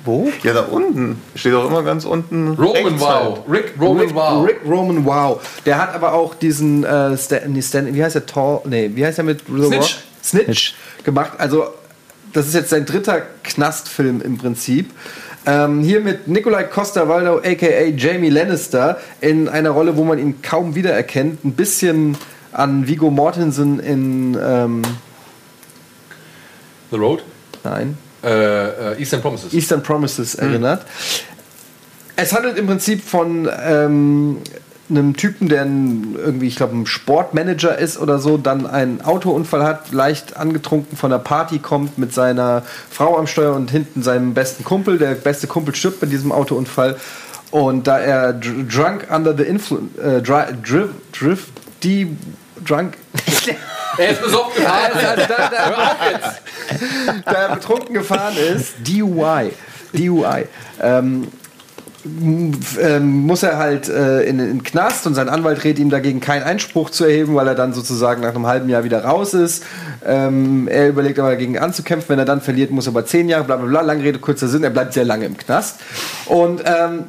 Wo? Ja, da unten. Steht auch immer ganz unten. Roman Wow. halt. Rick Roman Rick, Wow. Rick Roman Wow. Der hat aber auch diesen äh, Stan, nee, Stan, wie heißt der Tall? Nee, wie heißt der mit The Snitch. Snitch gemacht. Also das ist jetzt sein dritter Knastfilm im Prinzip. Ähm, hier mit Nikolai Costa-Waldau, aka Jamie Lannister, in einer Rolle, wo man ihn kaum wiedererkennt. Ein bisschen an Viggo Mortensen in ähm, The Road. Nein. Äh, äh, Eastern Promises. Eastern Promises erinnert. Es handelt im Prinzip von ähm, einem Typen, der ein, irgendwie, ich glaube, ein Sportmanager ist oder so, dann einen Autounfall hat, leicht angetrunken von der Party kommt mit seiner Frau am Steuer und hinten seinem besten Kumpel. Der beste Kumpel stirbt bei diesem Autounfall. Und da er dr drunk under the influence, äh, dri driv, driv, die drunk, (laughs) er ist besoffen gefahren. also, da, da, da er betrunken gefahren ist, DUI, DUI, ähm, ähm, muss er halt äh, in, in den Knast und sein Anwalt rät ihm dagegen keinen Einspruch zu erheben, weil er dann sozusagen nach einem halben Jahr wieder raus ist. Ähm, er überlegt aber dagegen anzukämpfen, wenn er dann verliert, muss er aber zehn Jahre, bla bla bla, lange Rede, kurzer Sinn, er bleibt sehr lange im Knast. Und ähm,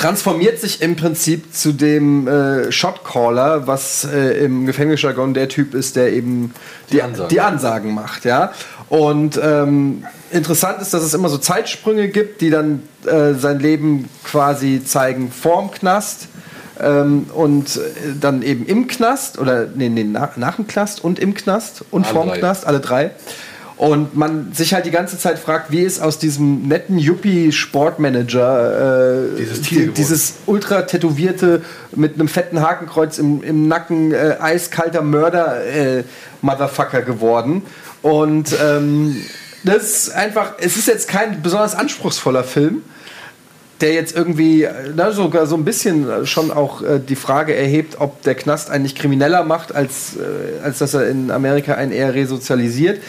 transformiert sich im Prinzip zu dem äh, Shotcaller, was äh, im Gefängnisjargon der Typ ist, der eben die, Ansagen. die Ansagen macht, ja. Und ähm, interessant ist, dass es immer so Zeitsprünge gibt, die dann äh, sein Leben quasi zeigen vorm Knast ähm, und äh, dann eben im Knast oder nee, nee, nach, nach dem Knast und im Knast und Alle vorm drei. Knast, alle drei. Und man sich halt die ganze Zeit fragt, wie ist aus diesem netten Yuppie-Sportmanager äh, Dieses die- dieses ultra tätowierte mit einem fetten Hakenkreuz im, im Nacken äh, eiskalter Mörder äh, Motherfucker geworden. Und ähm, das ist einfach, es ist jetzt kein besonders anspruchsvoller Film, der jetzt irgendwie na, sogar so ein bisschen schon auch äh, die Frage erhebt, ob der Knast eigentlich krimineller macht, als, äh, als dass er in Amerika einen eher resozialisiert.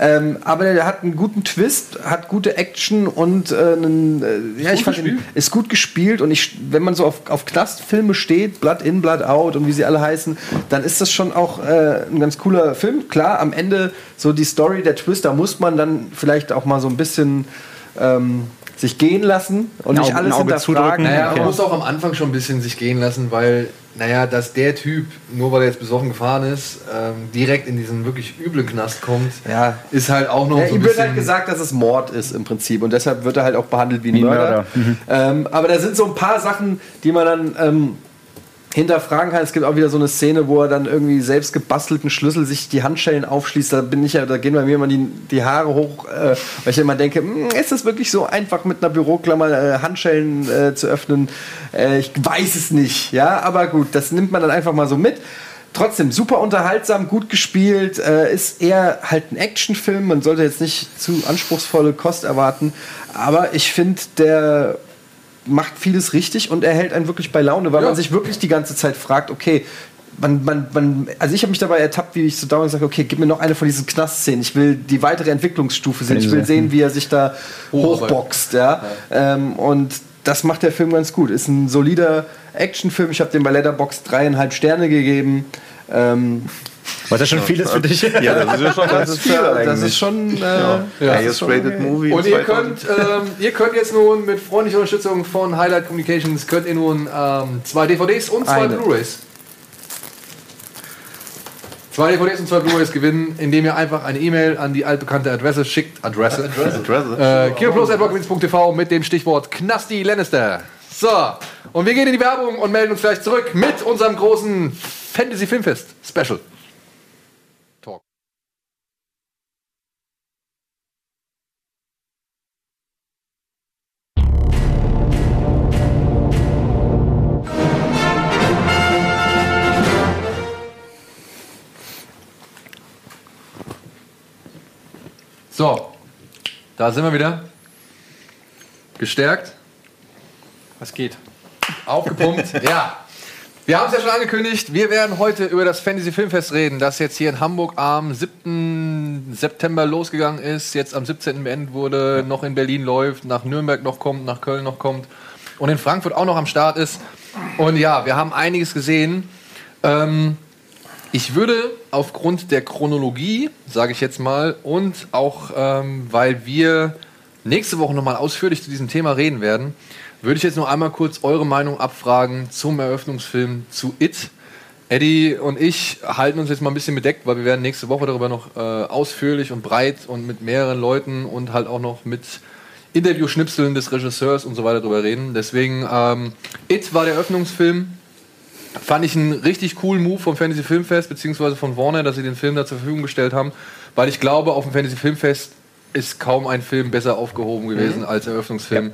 Ähm, aber der hat einen guten Twist, hat gute Action und äh, einen, äh, ja, ich fand ihn, ist gut gespielt und ich, wenn man so auf, auf Knastfilme steht, Blood in, Blood out und wie sie alle heißen, dann ist das schon auch äh, ein ganz cooler Film. Klar, am Ende so die Story, der Twist, da muss man dann vielleicht auch mal so ein bisschen ähm, sich gehen lassen und Ein nicht Auge- alles ein Auge hinterfragen. Naja, Okay. man muss auch am Anfang schon ein bisschen sich gehen lassen, weil, naja, dass der Typ, nur weil er jetzt besoffen gefahren ist, ähm, direkt in diesen wirklich üblen Knast kommt, Ja. ist halt auch noch Ja, so ein ihm wird bisschen... halt gesagt, dass es Mord ist im Prinzip und deshalb wird er halt auch behandelt wie ein Mörder. Mörder. Ähm, aber da sind so ein paar Sachen, die man dann ähm, hinterfragen kann. Es gibt auch wieder so eine Szene, wo er dann irgendwie selbst gebastelten Schlüssel sich die Handschellen aufschließt. Da bin ich ja, da gehen bei mir immer die, die Haare hoch, äh, weil ich immer denke, "Hm, ist das wirklich so einfach mit einer Büroklammer äh, Handschellen äh, zu öffnen? Äh, ich weiß es nicht, ja, aber gut, das nimmt man dann einfach mal so mit. Trotzdem super unterhaltsam, gut gespielt, äh, ist eher halt ein Actionfilm. Man sollte jetzt nicht zu anspruchsvolle Kost erwarten, aber ich finde, der macht vieles richtig und er hält einen wirklich bei Laune, weil Ja. man sich wirklich die ganze Zeit fragt, okay, man, man, man, also ich habe mich dabei ertappt, wie ich so dauernd sage, okay, gib mir noch eine von diesen Knastszenen. Ich will die weitere Entwicklungsstufe sehen. Ich will sehen, wie er sich da hochboxt, ja. Ähm, und das macht der Film ganz gut. Ist ein solider Actionfilm. Ich habe dem bei Letterboxd dreieinhalb Sterne gegeben. Ähm, Was ja schon viel ist für dich. Ja, das ist ja schon ganz viel das eigentlich. ist schon. Äh, Ja. Highest rated Movie. Und ihr 2000. könnt, ähm, ihr könnt jetzt nun mit freundlicher Unterstützung von Highlight Communications könnt ihr nun ähm, zwei DVDs und zwei. Blu-rays. Zwei DVDs und zwei Blu-rays gewinnen, indem ihr einfach eine E-Mail an die altbekannte Adresse schickt. Adresse. Adresse. Äh, kinoplus.rockmins.tv mit dem Stichwort Knasti Lannister. So, und wir gehen in die Werbung und melden uns gleich zurück mit unserem großen Fantasy Filmfest Special. So, da sind wir wieder. Gestärkt. was geht? Aufgepumpt. (laughs) ja. Wir haben es ja schon angekündigt. Wir werden heute über das Fantasy Filmfest reden, das jetzt hier in Hamburg am 7. September losgegangen ist, jetzt am 17. beendet wurde, noch in Berlin läuft, nach Nürnberg noch kommt, nach Köln noch kommt und in Frankfurt auch noch am Start ist. Und ja, wir haben einiges gesehen. Ähm, ich würde aufgrund der Chronologie, sage ich jetzt mal, und auch ähm, weil wir nächste Woche nochmal ausführlich zu diesem Thema reden werden, würde ich jetzt noch einmal kurz eure Meinung abfragen zum Eröffnungsfilm zu It. Eddie und ich halten uns jetzt mal ein bisschen bedeckt, weil wir werden nächste Woche darüber noch äh, ausführlich und breit und mit mehreren Leuten und halt auch noch mit Interviewschnipseln des Regisseurs und so weiter drüber reden. Deswegen, ähm, It war der Eröffnungsfilm. Fand ich einen richtig coolen Move vom Fantasy Filmfest, beziehungsweise von Warner, dass sie den Film da zur Verfügung gestellt haben, weil ich glaube, auf dem Fantasy Filmfest ist kaum ein Film besser aufgehoben gewesen als Eröffnungsfilm,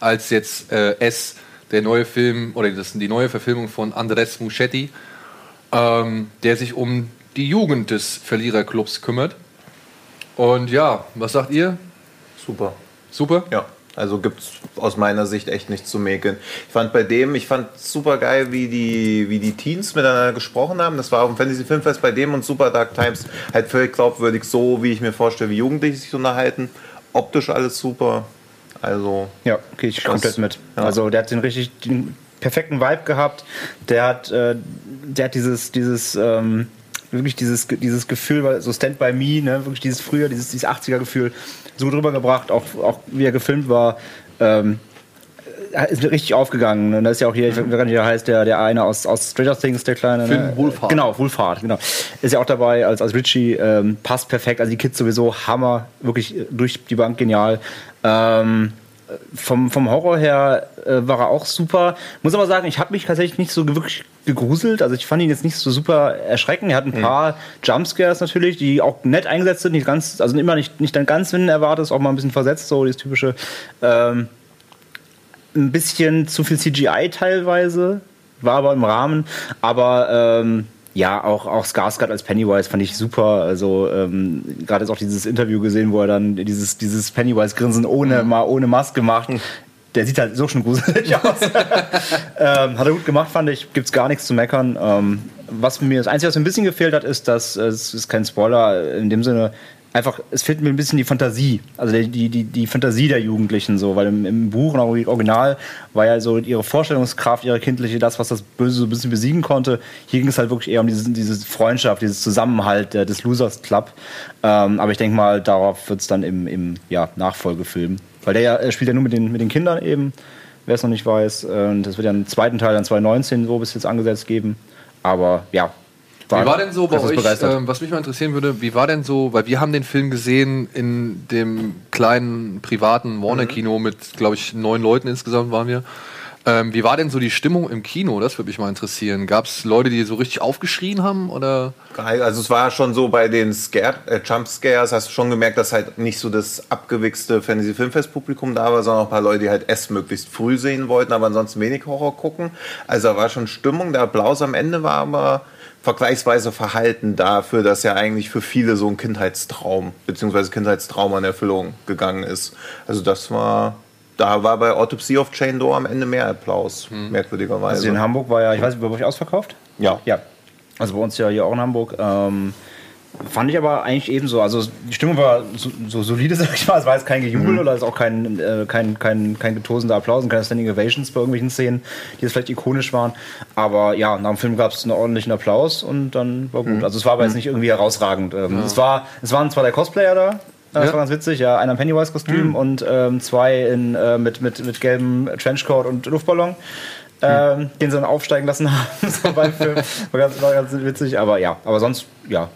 als jetzt äh, S, der neue Film, oder das, die neue Verfilmung von Andres Muschetti, ähm, der sich um die Jugend des Verliererclubs kümmert. Und ja, was sagt ihr? Super. Super? Ja, also gibt es aus meiner Sicht echt nichts zu mäkeln. Ich fand bei dem, ich fand super geil, wie die, wie die Teens miteinander gesprochen haben. Das war auf dem Fantasy Filmfest bei dem und Super Dark Times halt völlig glaubwürdig, so wie ich mir vorstelle, wie Jugendliche sich unterhalten. Optisch alles super. Also, Ja, okay, ich Das- komplett mit. ja. Also der hat den richtig den perfekten Vibe gehabt. Der hat, äh, der hat dieses, dieses, ähm, wirklich dieses, dieses Gefühl, so Stand by Me, ne, wirklich dieses früher, dieses, dieses 80er-Gefühl so drüber gebracht, auch, auch wie er gefilmt war. Ähm, er ist richtig aufgegangen. Und da ist ja auch hier, ich weiß gar nicht, wie heißt, der, der eine aus, aus Stranger Things, der kleine. Finn ne? Wolfhard. Genau, Wolfhard, genau. Ist ja auch dabei als, als Richie, ähm, passt perfekt. Also die Kids sowieso Hammer, wirklich äh, durch die Bank genial. Ähm, vom, vom Horror her äh, war er auch super. Muss aber sagen, ich habe mich tatsächlich nicht so wirklich gegruselt. Also ich fand ihn jetzt nicht so super erschreckend. Er hat ein paar Jumpscares natürlich, die auch nett eingesetzt sind, nicht ganz, also immer nicht, nicht dann ganz, wenn erwartet, auch mal ein bisschen versetzt, so dieses typische. Ähm, ein bisschen zu viel CGI teilweise, war aber im Rahmen. Aber ähm, Ja, auch, auch Skarsgård als Pennywise fand ich super. Also ähm, gerade jetzt auch dieses Interview gesehen, wo er dann dieses, dieses Pennywise-Grinsen ohne, mal ohne Maske macht. Der sieht halt so schon gruselig (laughs) aus. ähm, hat er gut gemacht, fand ich. Gibt's gar nichts zu meckern. Ähm, was mir das Einzige, was mir ein bisschen gefehlt hat, ist, dass äh, es ist kein Spoiler in dem Sinne. Einfach, es fehlt mir ein bisschen die Fantasie, also die, die, die Fantasie der Jugendlichen so, weil im, im Buch und auch im Original war ja so ihre Vorstellungskraft, ihre kindliche, das, was das Böse so ein bisschen besiegen konnte. Hier ging es halt wirklich eher um diese, diese Freundschaft, dieses Zusammenhalt der, des Losers Club. Ähm, aber ich denke mal, darauf wird es dann im, im ja, Nachfolgefilm. Weil der ja, er spielt ja nur mit den, mit den Kindern eben, wer es noch nicht weiß. Und das wird ja einen zweiten Teil dann 2019 so bis jetzt angesetzt geben. Aber ja. Wie war denn so bei euch, ähm, was mich mal interessieren würde, wie war denn so, weil wir haben den Film gesehen in dem kleinen privaten Warner-Kino mit, glaube ich, neun Leuten insgesamt waren wir. Ähm, wie war denn so die Stimmung im Kino? Das würde mich mal interessieren. Gab es Leute, die so richtig aufgeschrien haben? Oder? Also es war schon so bei den Scare, äh, Jump Scares, hast du schon gemerkt, dass halt nicht so das abgewichste Fantasy Filmfest Publikum da war, sondern auch ein paar Leute, die halt es möglichst früh sehen wollten, aber ansonsten wenig Horror gucken. Also da war schon Stimmung, der Applaus am Ende war aber vergleichsweise verhalten dafür, dass ja eigentlich für viele so ein Kindheitstraum bzw. Kindheitstrauma in Erfüllung gegangen ist. Also das war, da war bei Autopsy of Jane Doe am Ende mehr Applaus, merkwürdigerweise. Also in Hamburg war ja, ich weiß nicht, bei euch ausverkauft? ja. Ja. Also bei uns ja hier auch in Hamburg. Ähm, fand ich aber eigentlich ebenso. Also die Stimmung war so, so solide, (laughs) sag ich mal. Es war jetzt kein Gejubel oder es ist auch kein, äh, kein, kein, kein getosender Applaus und keine Standing Ovations bei irgendwelchen Szenen, die jetzt vielleicht ikonisch waren. Aber ja, nach dem Film gab es einen ordentlichen Applaus und dann war gut. Also es war aber jetzt nicht irgendwie herausragend. Ähm, es, war, es waren zwar der Cosplayer da, das Ja. war ganz witzig, ja, einer im Pennywise-Kostüm und ähm, zwei in, äh, mit, mit, mit gelbem Trenchcoat und Luftballon. Ähm, den sie dann aufsteigen lassen (laughs) haben so beim Film. War ganz, war ganz witzig, aber ja, aber sonst, ja.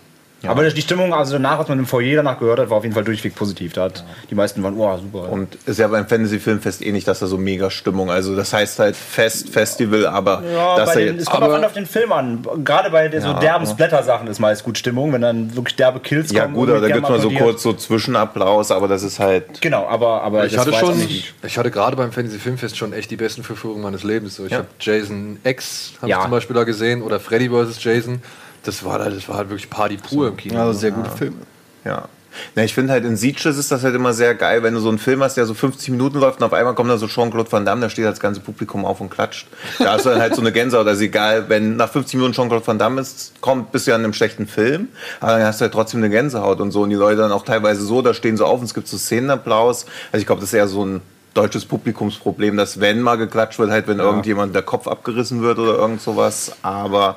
Aber die Stimmung, also danach, was man im Foyer danach gehört hat, war auf jeden Fall durchweg positiv. Da hat, Die meisten waren, oh, super. Und ist ja beim Fantasy Filmfest eh nicht, dass da so mega Stimmung. Also das heißt halt Fest, Festival, aber ja, dass den, es kommt auch an auf den Film an. Gerade bei den so Ja, derben ja. Splatter-Sachen ist meist gut Stimmung, wenn dann wirklich derbe Kills Ja kommen. gut, und aber da gibt es mal so kurz so Zwischenapplaus, aber das ist halt. Genau, aber, aber Ich hatte schon, ich hatte gerade beim Fantasy Filmfest schon echt die besten Verführungen meines Lebens. So, ich Ja. habe Jason X hab Ja. ich zum Beispiel da gesehen oder Freddy vs. Jason. Das war, halt- das war halt wirklich Party pur im Kino. Also sehr gute Filme. Ja. Na, ich finde halt in Sieges ist das halt immer sehr geil, wenn du so einen Film hast, der so 50 Minuten läuft und auf einmal kommt da so Jean-Claude Van Damme, da steht das ganze Publikum auf und klatscht. Da hast du dann halt so eine Gänsehaut. Also egal, wenn nach 50 Minuten Jean-Claude Van Damme ist, kommt, bist du ja in einem schlechten Film, aber dann hast du halt trotzdem eine Gänsehaut und so. Und die Leute dann auch teilweise so, da stehen so auf und es gibt so Szenenapplaus. Also ich glaube, das ist eher so ein deutsches Publikumsproblem, dass wenn mal geklatscht wird, halt wenn irgendjemand der Kopf abgerissen wird oder irgend sowas. Aber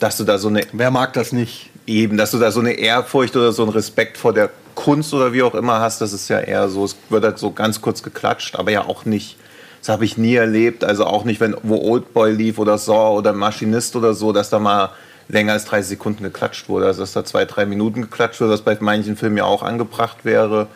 dass du da so eine Wer mag das nicht? Eben, dass du da so eine Ehrfurcht oder so einen Respekt vor der Kunst oder wie auch immer hast, das ist ja eher so, es wird halt so ganz kurz geklatscht, aber ja auch nicht. Das habe ich nie erlebt, also auch nicht, wenn wo Oldboy lief oder Saw oder Maschinist oder so, dass da mal länger als 30 Sekunden geklatscht wurde, also dass da zwei, drei Minuten geklatscht wurde, was bei manchen Filmen ja auch angebracht wäre.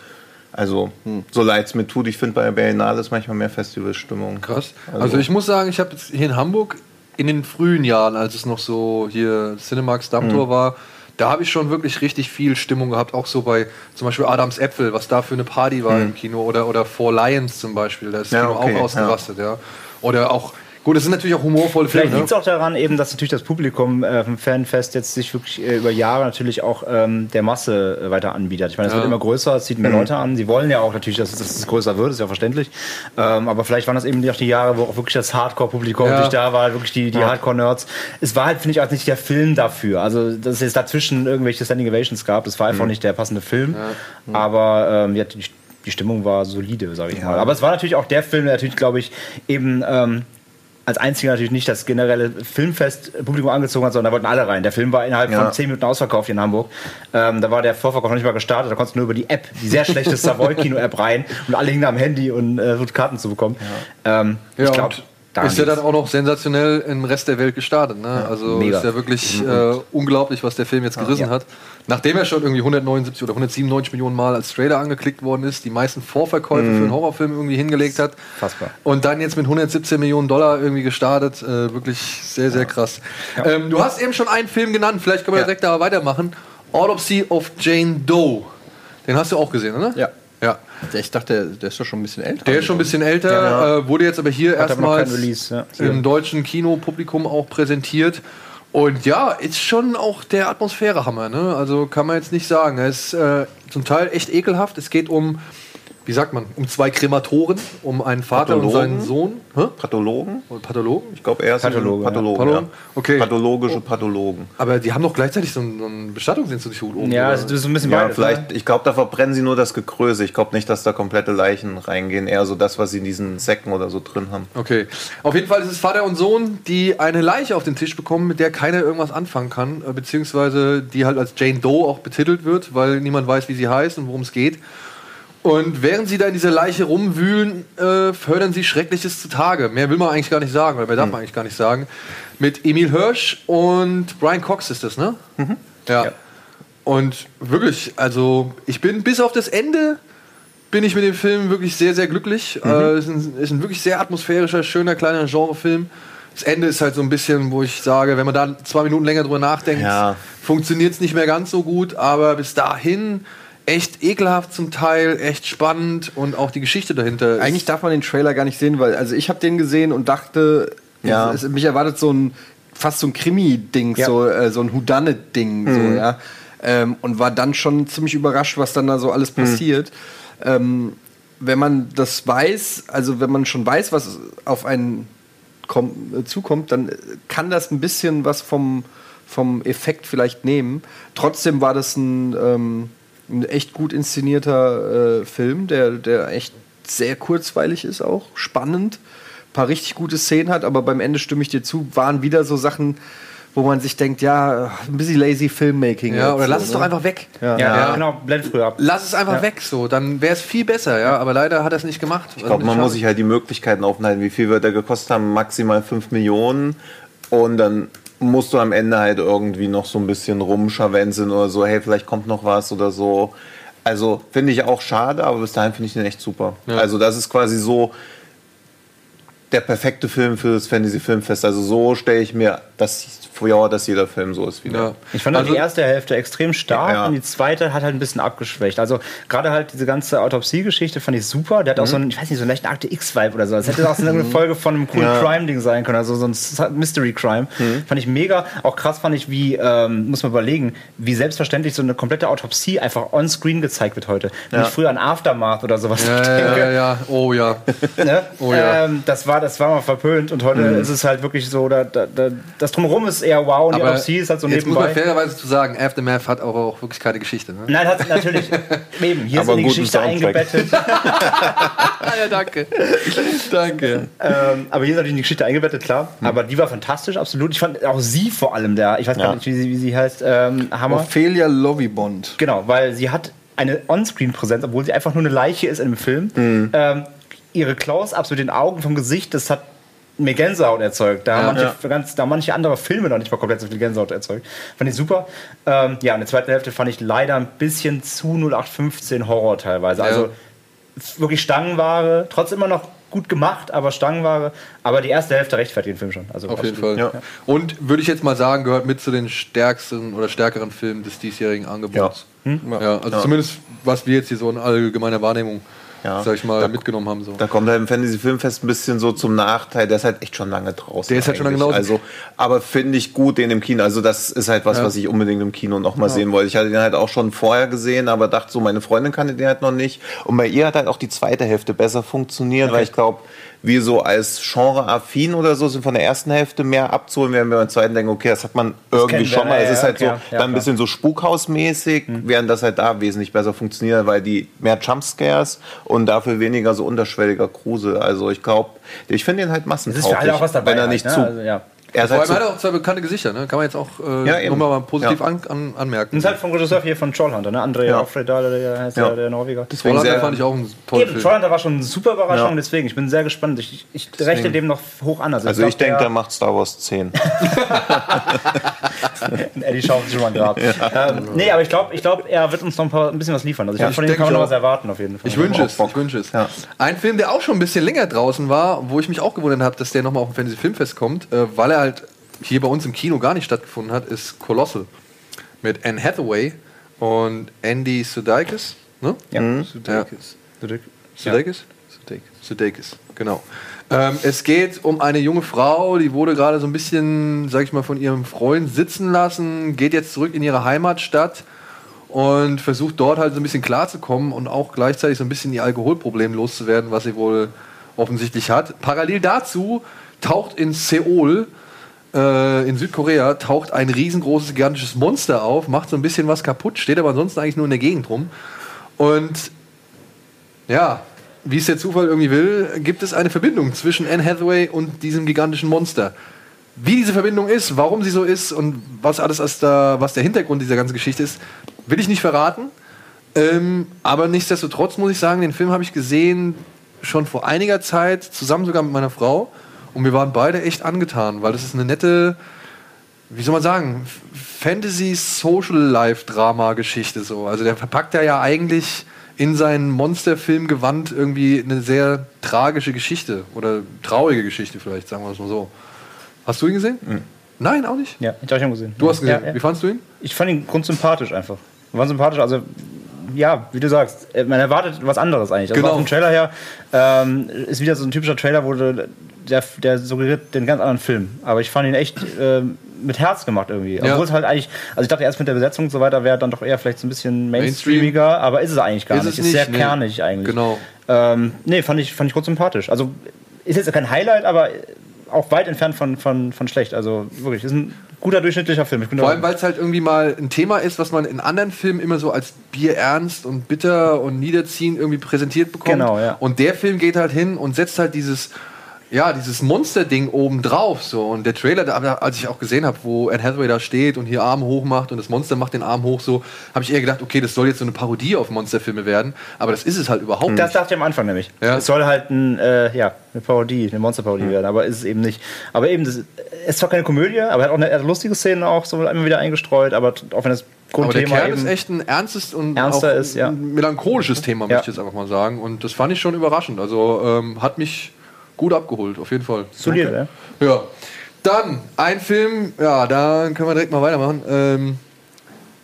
Also, so leid es mir tut, ich finde bei der Berlinale ist manchmal mehr Festivalstimmung. Krass. Also, ich muss sagen, ich habe jetzt hier in Hamburg in den frühen Jahren, als es noch so hier Cinemax Dammtor war, da habe ich schon wirklich richtig viel Stimmung gehabt, auch so bei zum Beispiel Adams Äpfel, was da für eine Party war im Kino oder, oder Four Lions zum Beispiel, da ist das Ja, Kino okay, auch ausgerastet, ja. Oder auch, gut, das sind natürlich auch humorvolle Vielleicht Filme. liegt es auch daran, eben, dass natürlich das Publikum äh, vom Fanfest jetzt sich wirklich äh, über Jahre natürlich auch ähm, der Masse äh, weiter anbietet. Ich meine, es Ja. wird immer größer, es zieht mehr Leute an. Sie wollen ja auch natürlich, dass es, dass es größer wird, ist ja verständlich. Ähm, aber vielleicht waren das eben auch die Jahre, wo auch wirklich das Hardcore-Publikum Ja. da war, wirklich die, die Hardcore-Nerds. Es war halt, finde ich, auch nicht der Film dafür. Also, dass es dazwischen irgendwelche Standing Ovations gab, das war einfach nicht der passende Film. Aber ähm, ja, die, die Stimmung war solide, sage ich mal. Aber es war natürlich auch der Film, der natürlich, glaube ich, eben ähm, als einziger natürlich nicht das generelle Filmfest-Publikum angezogen hat, sondern da wollten alle rein. Der Film war innerhalb Ja. von 10 Minuten ausverkauft hier in Hamburg. Ähm, da war der Vorverkauf noch nicht mal gestartet, da konntest du nur über die App, die sehr schlechte (laughs) Savoy-Kino-App rein und alle hingen am Handy und äh, Karten zu bekommen. Ähm, Ja, ich glaube, und ist ja dann auch noch sensationell im Rest der Welt gestartet. Ne? also mega. ist ja wirklich äh, unglaublich, was der Film jetzt gerissen ja. hat. Nachdem er schon irgendwie 179 oder 197 Millionen Mal als Trailer angeklickt worden ist, die meisten Vorverkäufe für einen Horrorfilm irgendwie hingelegt hat. fassbar. Und dann jetzt mit 117 Millionen Dollar irgendwie gestartet. Äh, wirklich sehr, sehr krass. Ähm, du hast eben schon einen Film genannt, vielleicht können wir Ja. direkt da weitermachen. Autopsy of Jane Doe. Den hast du auch gesehen, oder? Ja. Ja. Ich dachte, der ist doch schon ein bisschen älter. Der ist schon ein bisschen älter, äh, wurde jetzt aber hier Hat erstmals Release, ja. im deutschen Kinopublikum auch präsentiert. Und ja, ist schon auch der Atmosphärehammer, ne? Also kann man jetzt nicht sagen. Er ist äh, zum Teil echt ekelhaft. Es geht um, wie sagt man, um zwei Krematoren, um einen Vater und Pathologen? seinen Sohn. Hä? Pathologen? Oder Pathologen? Ich glaube, er ist Pathologe, ein Pathologen. ja. Okay. Pathologische Pathologen. Aber die haben doch gleichzeitig so einen, so einen Bestattungsinstitut oben. Ja, also das ist so ein bisschen Ja, beides, vielleicht, Ne? ich glaube, da verbrennen sie nur das Gekröse. Ich glaube nicht, dass da komplette Leichen reingehen. Eher so das, was sie in diesen Säcken oder so drin haben. Okay. Auf jeden Fall ist es Vater und Sohn, die eine Leiche auf den Tisch bekommen, mit der keiner irgendwas anfangen kann, äh, beziehungsweise die halt als Jane Doe auch betitelt wird, weil niemand weiß, wie sie heißt und worum es geht. Und während sie da in dieser Leiche rumwühlen, äh, fördern sie Schreckliches zutage. Mehr will man eigentlich gar nicht sagen, oder mehr darf man eigentlich gar nicht sagen. Mit Emil Hirsch und Brian Cox ist das, ne? Ja. Und wirklich, also ich bin bis auf das Ende bin ich mit dem Film wirklich sehr, sehr glücklich. Äh, es ist ein, ist ein wirklich sehr atmosphärischer, schöner, kleiner Genrefilm. Das Ende ist halt so ein bisschen, wo ich sage, wenn man da zwei Minuten länger drüber nachdenkt, Ja. funktioniert es nicht mehr ganz so gut. Aber bis dahin echt ekelhaft zum Teil, echt spannend und auch die Geschichte dahinter. ist- Eigentlich darf man den Trailer gar nicht sehen, weil also ich habe den gesehen und dachte, Ja. es, es, mich erwartet so ein fast so ein Krimi-Ding, Ja. so, äh, so ein Whodunit-Ding, so, ja. Ähm, und war dann schon ziemlich überrascht, was dann da so alles passiert. Ähm, wenn man das weiß, also wenn man schon weiß, was auf einen komm, äh, zukommt, dann äh, kann das ein bisschen was vom, vom Effekt vielleicht nehmen. Trotzdem war das ein, ähm, ein echt gut inszenierter äh, Film, der, der echt sehr kurzweilig ist auch, spannend, ein paar richtig gute Szenen hat, aber beim Ende stimme ich dir zu, waren wieder so Sachen, wo man sich denkt, ja, ein bisschen lazy Filmmaking. ja, oder so, lass es ne? doch einfach weg. Ja. Ja, Ja. genau, blend früher ab. Lass es einfach weg, so. Dann wäre es viel besser, ja. Aber leider hat er es nicht gemacht. Ich glaube, man muss sich halt die Möglichkeiten aufhalten. Wie viel wird er gekostet haben? Maximal 5 Millionen. Und dann musst du am Ende halt irgendwie noch so ein bisschen rumscharwenzeln oder so, hey, vielleicht kommt noch was oder so. Also finde ich auch schade, aber bis dahin finde ich den echt super. Ja. Also das ist quasi so der perfekte Film für das Fantasy Filmfest. Also so stelle ich mir das vor, dass jeder Film so ist wie der. Ja. Ich fand Also- die erste Hälfte extrem stark Ja. und die zweite hat halt ein bisschen abgeschwächt. Also gerade halt diese ganze Autopsie-Geschichte fand ich super. Der hat auch so einen, ich weiß nicht, so einen leichten Akte X-Vibe oder so. Das hätte auch so eine Folge von einem coolen Ja. Crime-Ding sein können, also so ein Mystery-Crime. Fand ich mega. Auch krass fand ich, wie, ähm, muss man überlegen, wie selbstverständlich so eine komplette Autopsie einfach on-screen gezeigt wird heute. Wenn Ja. ich früher an Aftermath oder sowas Ja, ja, ja, ja. Oh ja. (laughs) Ne? Oh ja. ähm, das, war, das war mal verpönt und heute ist es halt wirklich so, da, da, da, das Drumherum ist eher wow und die Aber Autopsie ist halt so jetzt muss man nebenbei. fairerweise zu sagen, Aftermath hat auch, auch wirklich keine Geschichte. Ne? Nein, hat natürlich (laughs) eben hier Aber ist die guten Geschichte Soundtrack. eingebettet. (laughs) ja, danke. danke. ähm, aber hier ist natürlich in die Geschichte eingebettet, klar. Aber die war fantastisch, absolut. Ich fand auch sie vor allem da. Ich weiß gar Ja. nicht, wie sie, wie sie heißt. Ähm, Hammer. Ophelia Lovibond. Genau, weil sie hat eine On-Screen-Präsenz, obwohl sie einfach nur eine Leiche ist in dem Film. Ähm, ihre Close-ups mit den Augen vom Gesicht, das hat mir Gänsehaut erzeugt. Da, Ja. haben manche, Ja. ganz, da manche andere Filme noch nicht mal komplett so viel Gänsehaut erzeugt. Fand ich super. Ähm, ja, in der zweiten Hälfte fand ich leider ein bisschen zu 0815 Horror teilweise. Ja. Also wirklich Stangenware, trotzdem immer noch gut gemacht, aber Stangenware. Aber die erste Hälfte rechtfertigt den Film schon. Also Auf jeden absolut. Fall. Ja. Und würde ich jetzt mal sagen, gehört mit zu den stärksten oder stärkeren Filmen des diesjährigen Angebots. Ja, also Ja. zumindest was wir jetzt hier so in allgemeiner Wahrnehmung, Ja. sag ich mal, Da- mitgenommen haben. So. Da kommt halt im Fantasy Filmfest ein bisschen so zum Nachteil. Der ist halt echt schon lange draußen. Der ist halt schon lange draußen. Also, aber finde ich gut, den im Kino. Also das ist halt was, Ja. was ich unbedingt im Kino noch mal sehen wollte. Ich hatte den halt auch schon vorher gesehen, aber dachte so, meine Freundin kannte den halt noch nicht. Und bei ihr hat halt auch die zweite Hälfte besser funktioniert, weil ich glaube, wir so als Genre-affin oder so sind von der ersten Hälfte mehr abzuholen, während wir beim zweiten denken, okay, das hat man irgendwie kennen wir, schon mal. ja, Es ist ja, halt so okay, ja, dann ein bisschen so Spukhausmäßig, während das halt da wesentlich besser funktioniert, weil die mehr Jumpscares und dafür weniger so unterschwelliger Grusel. Also ich glaube, ich finde den halt massentauglich. ist dabei. Wenn er halt, nicht ne? zu... Also. Er ist Vor halt allem zu, hat er auch zwei bekannte Gesichter, ne? kann man jetzt auch äh, Ja, nochmal mal positiv Ja. an, an, anmerken. Das ist halt vom Regisseur hier von Trollhunter, ne? André Ja. Alfredal, der heißt Ja. ja. der Norweger. deswegen Trollhunter sehr, fand ich auch einen tollen Eben, Film. Trollhunter war schon eine super Überraschung, Ja. deswegen, ich bin sehr gespannt. Ich, ich rechne dem noch hoch an. also glaub, ich denke, der- der macht Star Wars 10. (laughs) Eddie schaut sich schon mal Grab. Ähm, nee, aber ich glaube, ich glaub, er wird uns noch ein, paar, ein bisschen was liefern. Also ich Ja, von ich dem kann man noch was erwarten auf jeden Fall. Ich wünsche es, ich wünsche es. Ja. Ein Film, der auch schon ein bisschen länger draußen war, wo ich mich auch gewundert habe, dass der nochmal auf dem Fantasy Filmfest kommt, äh, weil er halt hier bei uns im Kino gar nicht stattgefunden hat, ist Colossal. Mit Anne Hathaway und Andy Sudeikis. Ne? Ja. Sudeikis. Sudeikis? Sudeikis? Sudeikis, genau. Ähm, es geht um eine junge Frau, die wurde gerade so ein bisschen, sag ich mal, von ihrem Freund sitzen lassen, geht jetzt zurück in ihre Heimatstadt und versucht dort halt so ein bisschen klarzukommen und auch gleichzeitig so ein bisschen ihr Alkoholproblem loszuwerden, was sie wohl offensichtlich hat. Parallel dazu taucht in Seoul, äh, in Südkorea, taucht ein riesengroßes, gigantisches Monster auf, macht so ein bisschen was kaputt, steht aber ansonsten eigentlich nur in der Gegend rum. Und ja, wie es der Zufall irgendwie will, gibt es eine Verbindung zwischen Anne Hathaway und diesem gigantischen Monster. Wie diese Verbindung ist, warum sie so ist und was alles als da, was der Hintergrund dieser ganzen Geschichte ist, will ich nicht verraten. Ähm, aber nichtsdestotrotz muss ich sagen, den Film habe ich gesehen schon vor einiger Zeit, zusammen sogar mit meiner Frau. Und wir waren beide echt angetan, weil das ist eine nette, wie soll man sagen, Fantasy-Social-Life-Drama-Geschichte so. Also der verpackt ja eigentlich in seinen Monsterfilm-Gewand irgendwie eine sehr tragische Geschichte oder traurige Geschichte vielleicht, sagen wir es mal so. Hast du ihn gesehen? Nein, auch nicht? Ja, ich habe ihn gesehen. Du hast ihn gesehen. Ja, ja. Wie fandest du ihn? Ich fand ihn grundsympathisch einfach. War sympathisch, also ja, wie du sagst, äh, man erwartet was anderes eigentlich. Also Genau. Vom Trailer her ähm, ist wieder so ein typischer Trailer, wo du, der, der suggeriert den ganz anderen Film. Aber ich fand ihn echt ähm, mit Herz gemacht irgendwie. Ja. Obwohl es halt eigentlich, also ich dachte erst mit der Besetzung und so weiter wäre dann doch eher vielleicht so ein bisschen mainstreamiger, aber ist es eigentlich gar Ist nicht. es Ist sehr nicht, nee. kernig eigentlich. Genau. Ähm, nee, fand ich, fand ich gut sympathisch. Also ist jetzt kein Highlight, aber auch weit entfernt von, von, von schlecht. Also wirklich, ist ein guter durchschnittlicher Film. Ich bin Vor allem, weil es halt irgendwie mal ein Thema ist, was man in anderen Filmen immer so als bierernst und bitter und niederziehend irgendwie präsentiert bekommt. Genau, ja. Und der Film geht halt hin und setzt halt dieses, ja, dieses Monster-Ding oben drauf. So. Und der Trailer, da, als ich auch gesehen habe, wo Anne Hathaway da steht und hier Arm hoch macht und das Monster macht den Arm hoch, so, habe ich eher gedacht, okay, das soll jetzt so eine Parodie auf Monsterfilme werden. Aber das ist es halt überhaupt Das nicht. dachte ich am Anfang nämlich. Ja. Es soll halt ein, äh, ja, eine Parodie, eine Monsterparodie werden, aber ist es eben nicht. Aber eben, das, es ist zwar keine Komödie, aber er hat auch eine, hat lustige Szenen auch so immer wieder eingestreut, aber auch wenn das Aber der Grundthema Kern ist echt ein ernstes und Ernster auch ist, ja. ein melancholisches Thema, Ja. möchte ich jetzt einfach mal sagen. Und das fand ich schon überraschend. Also ähm, hat mich gut abgeholt, auf jeden Fall. solide. ja. Ja. Dann ein Film, ja, da können wir direkt mal weitermachen, ähm,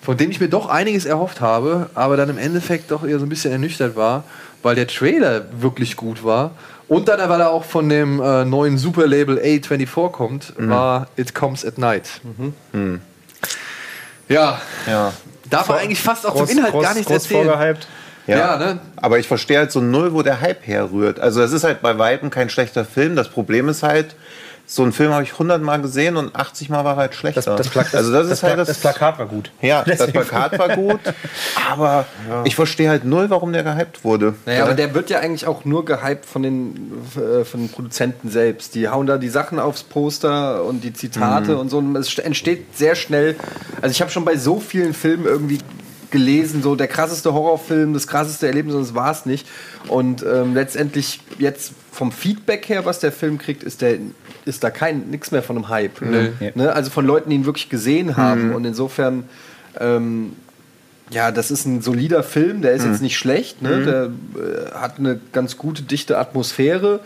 von dem ich mir doch einiges erhofft habe, aber dann im Endeffekt doch eher so ein bisschen ernüchtert war, weil der Trailer wirklich gut war. Und dann, weil er auch von dem äh, neuen Superlabel A24 kommt, war It Comes at Night. Ja, Ja. darf man eigentlich fast auch Groß- zum Inhalt groß- gar nichts groß erzählen. vorgehypt. Ja. Ja, ne? Aber ich verstehe halt so null, wo der Hype herrührt. Also es ist halt bei Weitem kein schlechter Film. Das Problem ist halt, so einen Film habe ich 100 Mal gesehen und 80 Mal war er halt schlechter. Das, das, Pla das, also das, ist halt das, das Plakat war gut. Ja, (laughs) das Deswegen- Plakat war gut, aber ich verstehe halt null, warum der gehypt wurde. Naja, aber der wird ja eigentlich auch nur gehypt von den, äh, von den Produzenten selbst. Die hauen da die Sachen aufs Poster und die Zitate und so. Und es st- entsteht sehr schnell. Also ich habe schon bei so vielen Filmen irgendwie gelesen, so der krasseste Horrorfilm, das krasseste Erlebnis, und das war es nicht. Und ähm, letztendlich jetzt vom Feedback her, was der Film kriegt, ist der ist da kein nichts mehr von einem Hype. Nee. Ne? Also von Leuten, die ihn wirklich gesehen haben. Und insofern ähm, ja, das ist ein solider Film, der ist jetzt nicht schlecht, ne? der äh, hat eine ganz gute, dichte Atmosphäre.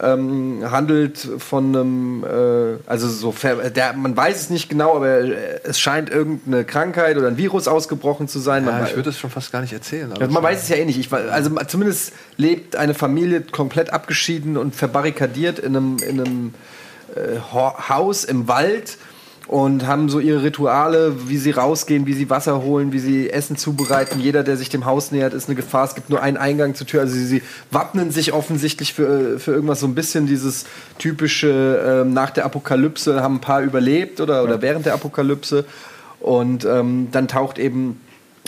Ähm, handelt von einem, äh, also so, der, man weiß es nicht genau, aber es scheint irgendeine Krankheit oder ein Virus ausgebrochen zu sein. Man, Ja, wei- ich würde das schon fast gar nicht erzählen. aber also man weiß es ja eh nicht. Ich, also zumindest lebt eine Familie komplett abgeschieden und verbarrikadiert in einem, in einem äh, Haus im Wald und haben so ihre Rituale, wie sie rausgehen, wie sie Wasser holen, wie sie Essen zubereiten. Jeder, der sich dem Haus nähert, ist eine Gefahr. Es gibt nur einen Eingang zur Tür. Also sie, sie wappnen sich offensichtlich für, für irgendwas so ein bisschen dieses typische ähm, nach der Apokalypse haben ein paar überlebt oder, oder während der Apokalypse. Und ähm, dann taucht eben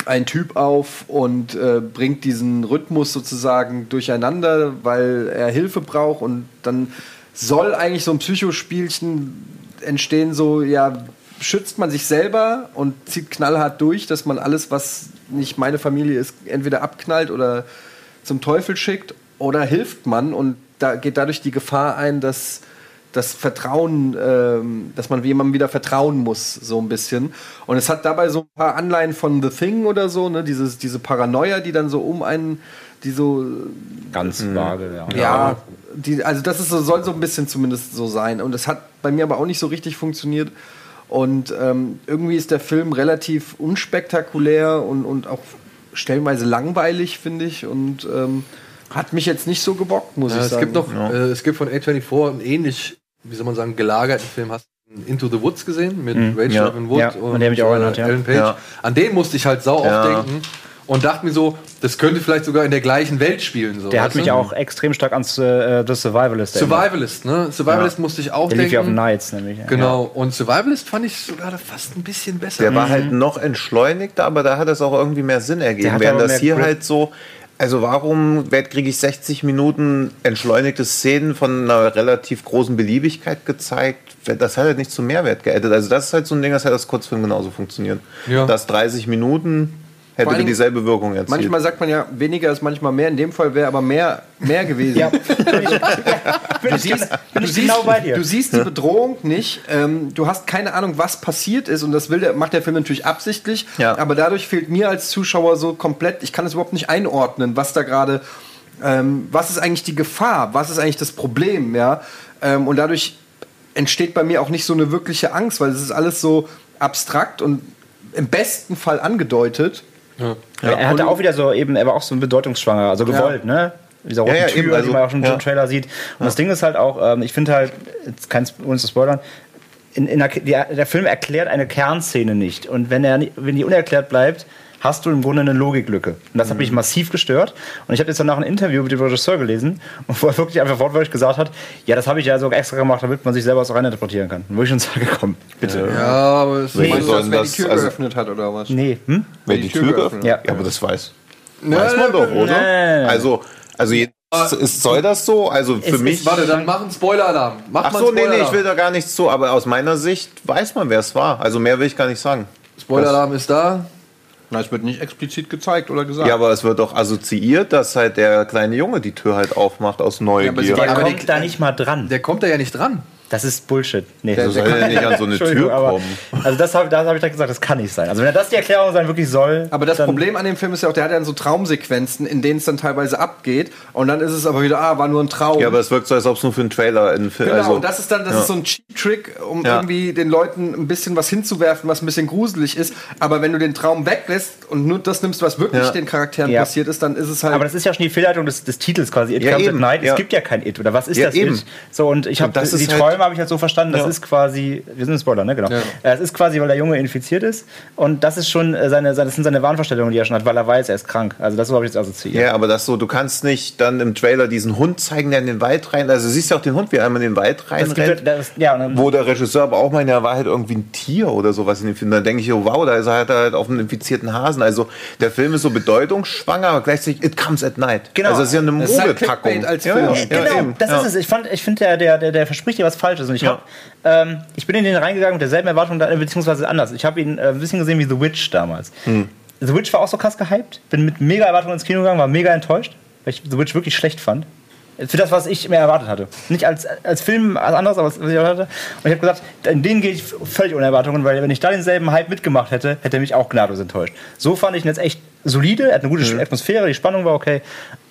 ein Typ auf und äh, bringt diesen Rhythmus sozusagen durcheinander, weil er Hilfe braucht und dann soll eigentlich so ein Psychospielchen entstehen, so ja, schützt man sich selber und zieht knallhart durch, dass man alles, was nicht meine Familie ist, entweder abknallt oder zum Teufel schickt oder hilft man. Und da geht dadurch die Gefahr ein, dass das Vertrauen, ähm, dass man jemandem wieder vertrauen muss, so ein bisschen. Und es hat dabei so ein paar Anleihen von The Thing oder so, ne, dieses, diese Paranoia, die dann so um einen, die so Ganz vage, ja. ja, die, also das ist so, soll so ein bisschen zumindest so sein. Und es hat bei mir aber auch nicht so richtig funktioniert. Und ähm, irgendwie ist der Film relativ unspektakulär und, und auch stellenweise langweilig, finde ich. Und ähm, Hat mich jetzt nicht so gebockt, muss Ja, ich es sagen. gibt noch, äh, es gibt von A24 einen ähnlich, wie soll man sagen, gelagerten Film. Hast du Into the Woods gesehen mit Rachel Ja. Evan Wood Ja, an den hab ich auch erinnert, ja. Ellen Page? Ja. An den musste ich halt sau Ja. oft denken und dachte mir so, das könnte vielleicht sogar in der gleichen Welt spielen. So, Der hat mich du? auch extrem stark an äh, The Survivalist erinnert. Survivalist, ne? Survivalist musste ich auch Der lief ja auf denken. Nights nämlich. ja. Genau. Und Survivalist fand ich sogar fast ein bisschen besser. Der war halt noch entschleunigter, aber da hat es auch irgendwie mehr Sinn ergeben. hat Während das hier Grip. halt so, also warum kriege ich 60 Minuten entschleunigte Szenen von einer relativ großen Beliebigkeit gezeigt? Das hat halt nicht zum Mehrwert geaddet. Also das ist halt so ein Ding, das hätte das Kurzfilm genauso funktioniert. Ja. Das 30 Minuten hätte Dingen, dieselbe Wirkung erzielt. Manchmal sagt man ja, weniger ist manchmal mehr. In dem Fall wäre aber mehr, mehr gewesen. Ja. (laughs) Du siehst, du, ich siehst, genau dir. du siehst die Bedrohung nicht. Ähm, du hast keine Ahnung, was passiert ist. Und das will der, macht der Film natürlich absichtlich. Ja. Aber dadurch fehlt mir als Zuschauer so komplett, ich kann es überhaupt nicht einordnen, was da gerade, ähm, was ist eigentlich die Gefahr? Was ist eigentlich das Problem? Ja? Ähm, und dadurch entsteht bei mir auch nicht so eine wirkliche Angst, weil es ist alles so abstrakt und im besten Fall angedeutet. Ja. er hatte auch wieder so eben, er war auch so ein bedeutungsschwanger, also gewollt, ne? Dieser roten Ja, ja, Tür, eben, also, die man auch schon ja. im Trailer sieht. Und das Ding ist halt auch, ähm, ich finde halt, jetzt kein ohne zu spoilern, in, in der, der, Film erklärt eine Kernszene nicht. Und wenn, er, wenn die unerklärt bleibt, hast du im Grunde eine Logiklücke. Und das hat mich Mhm. massiv gestört. Und ich habe jetzt danach ein Interview mit dem Regisseur gelesen, (laughs) wo er wirklich einfach wortwörtlich gesagt hat, ja, das habe ich ja so extra gemacht, damit man sich selber so reininterpretieren kann. Und wo ich schon (laughs) sage, komm, bitte. Ja, aber es Nee. Meinst du, dass wer die Tür also- geöffnet hat oder was? Nee, hm? Wer die, Tür geöffnet Ja. hat? Ja, aber das weiß. Ja, weiß man doch, oder? nee. Also, also jetzt ist, soll das so? Also für Es mich. ist- Warte, dann mach einen Spoiler-Alarm. Mach Ach so, nee, nee, ich will da gar nichts zu, aber aus meiner Sicht weiß man, wer es war. Also mehr will ich gar nicht sagen. Spoiler-Alarm ist da. Na, es wird nicht explizit gezeigt oder gesagt. Ja, aber es wird doch assoziiert, dass halt der kleine Junge die Tür halt aufmacht aus Neugier. aber sie- Der aber kommt da nicht mal dran. Der kommt da ja nicht dran. Das ist Bullshit. Nee. so soll er nicht an so eine Tür aber- kommen. (laughs) Also das habe das hab ich direkt gesagt, das kann nicht sein. Also wenn er das die Erklärung sein wirklich soll. Aber das Problem an dem Film ist ja auch, der hat ja so Traumsequenzen, in denen es dann teilweise abgeht. Und dann ist es aber wieder, ah, war nur ein Traum. Ja, aber es wirkt so, als ob es nur für einen Trailer in Film. Genau, also, und das ist dann das ja. ist so ein Cheap-Trick, um Ja. irgendwie den Leuten ein bisschen was hinzuwerfen, was ein bisschen gruselig ist. Aber wenn du den Traum weglässt und nur das nimmst, was wirklich Ja. den Charakteren Ja. passiert ist, dann ist es halt. aber das ist ja schon die Fehlleitung des, des Titels quasi. It Ja, Comes eben, at Night. ja. Es gibt ja kein It. Oder was ist Ja, das eben. It? So, und ich habe die halt- Träume habe ich halt so verstanden, das Ja. ist quasi, wir sind ein Spoiler, ne? Genau. Ja. Äh, Es ist quasi, weil der Junge infiziert ist. Und das ist schon äh, seine, das sind seine Wahnvorstellungen, die er schon hat, weil er weiß, er ist krank. Also das so habe ich jetzt assoziiert. Ja, aber das so, du kannst nicht dann im Trailer diesen Hund zeigen, der in den Wald rein. Also du siehst ja auch den Hund, wie er einmal in den Wald Das gibt, reinrennt. das, ja, und dann, Wo der Regisseur aber auch meint, er war halt irgendwie ein Tier oder sowas in dem Film. Dann denke ich, oh, wow, da ist er halt, halt auf einen infizierten Hasen. Also der Film ist so bedeutungsschwanger, aber gleichzeitig It Comes at Night. Genau. Also es ist ja eine Das halt Mogelpackung. Clickbait als ja, Film. ja, Ja, ja, genau, eben. das ja. ist es. Ich, fand- ich finde, der, der, der, der verspricht dir was Falsches. Und ich, Ja. hab, ähm, ich bin in den reingegangen mit derselben Erwartung, beziehungsweise anders. Ich habe ihn äh, ein bisschen gesehen wie The Witch damals. Hm. The Witch war auch so krass gehypt. Bin mit mega Erwartungen ins Kino gegangen, war mega enttäuscht, weil ich The Witch wirklich schlecht fand. Für das, was ich mehr erwartet hatte. Nicht als, als Film, als anderes, aber was ich erwartet hatte. Und ich habe gesagt, in den gehe ich völlig ohne Erwartungen, weil wenn ich da denselben Hype mitgemacht hätte, hätte er mich auch gnadenlos enttäuscht. So fand ich ihn jetzt echt solide, er hat eine gute Mhm. Atmosphäre, die Spannung war okay,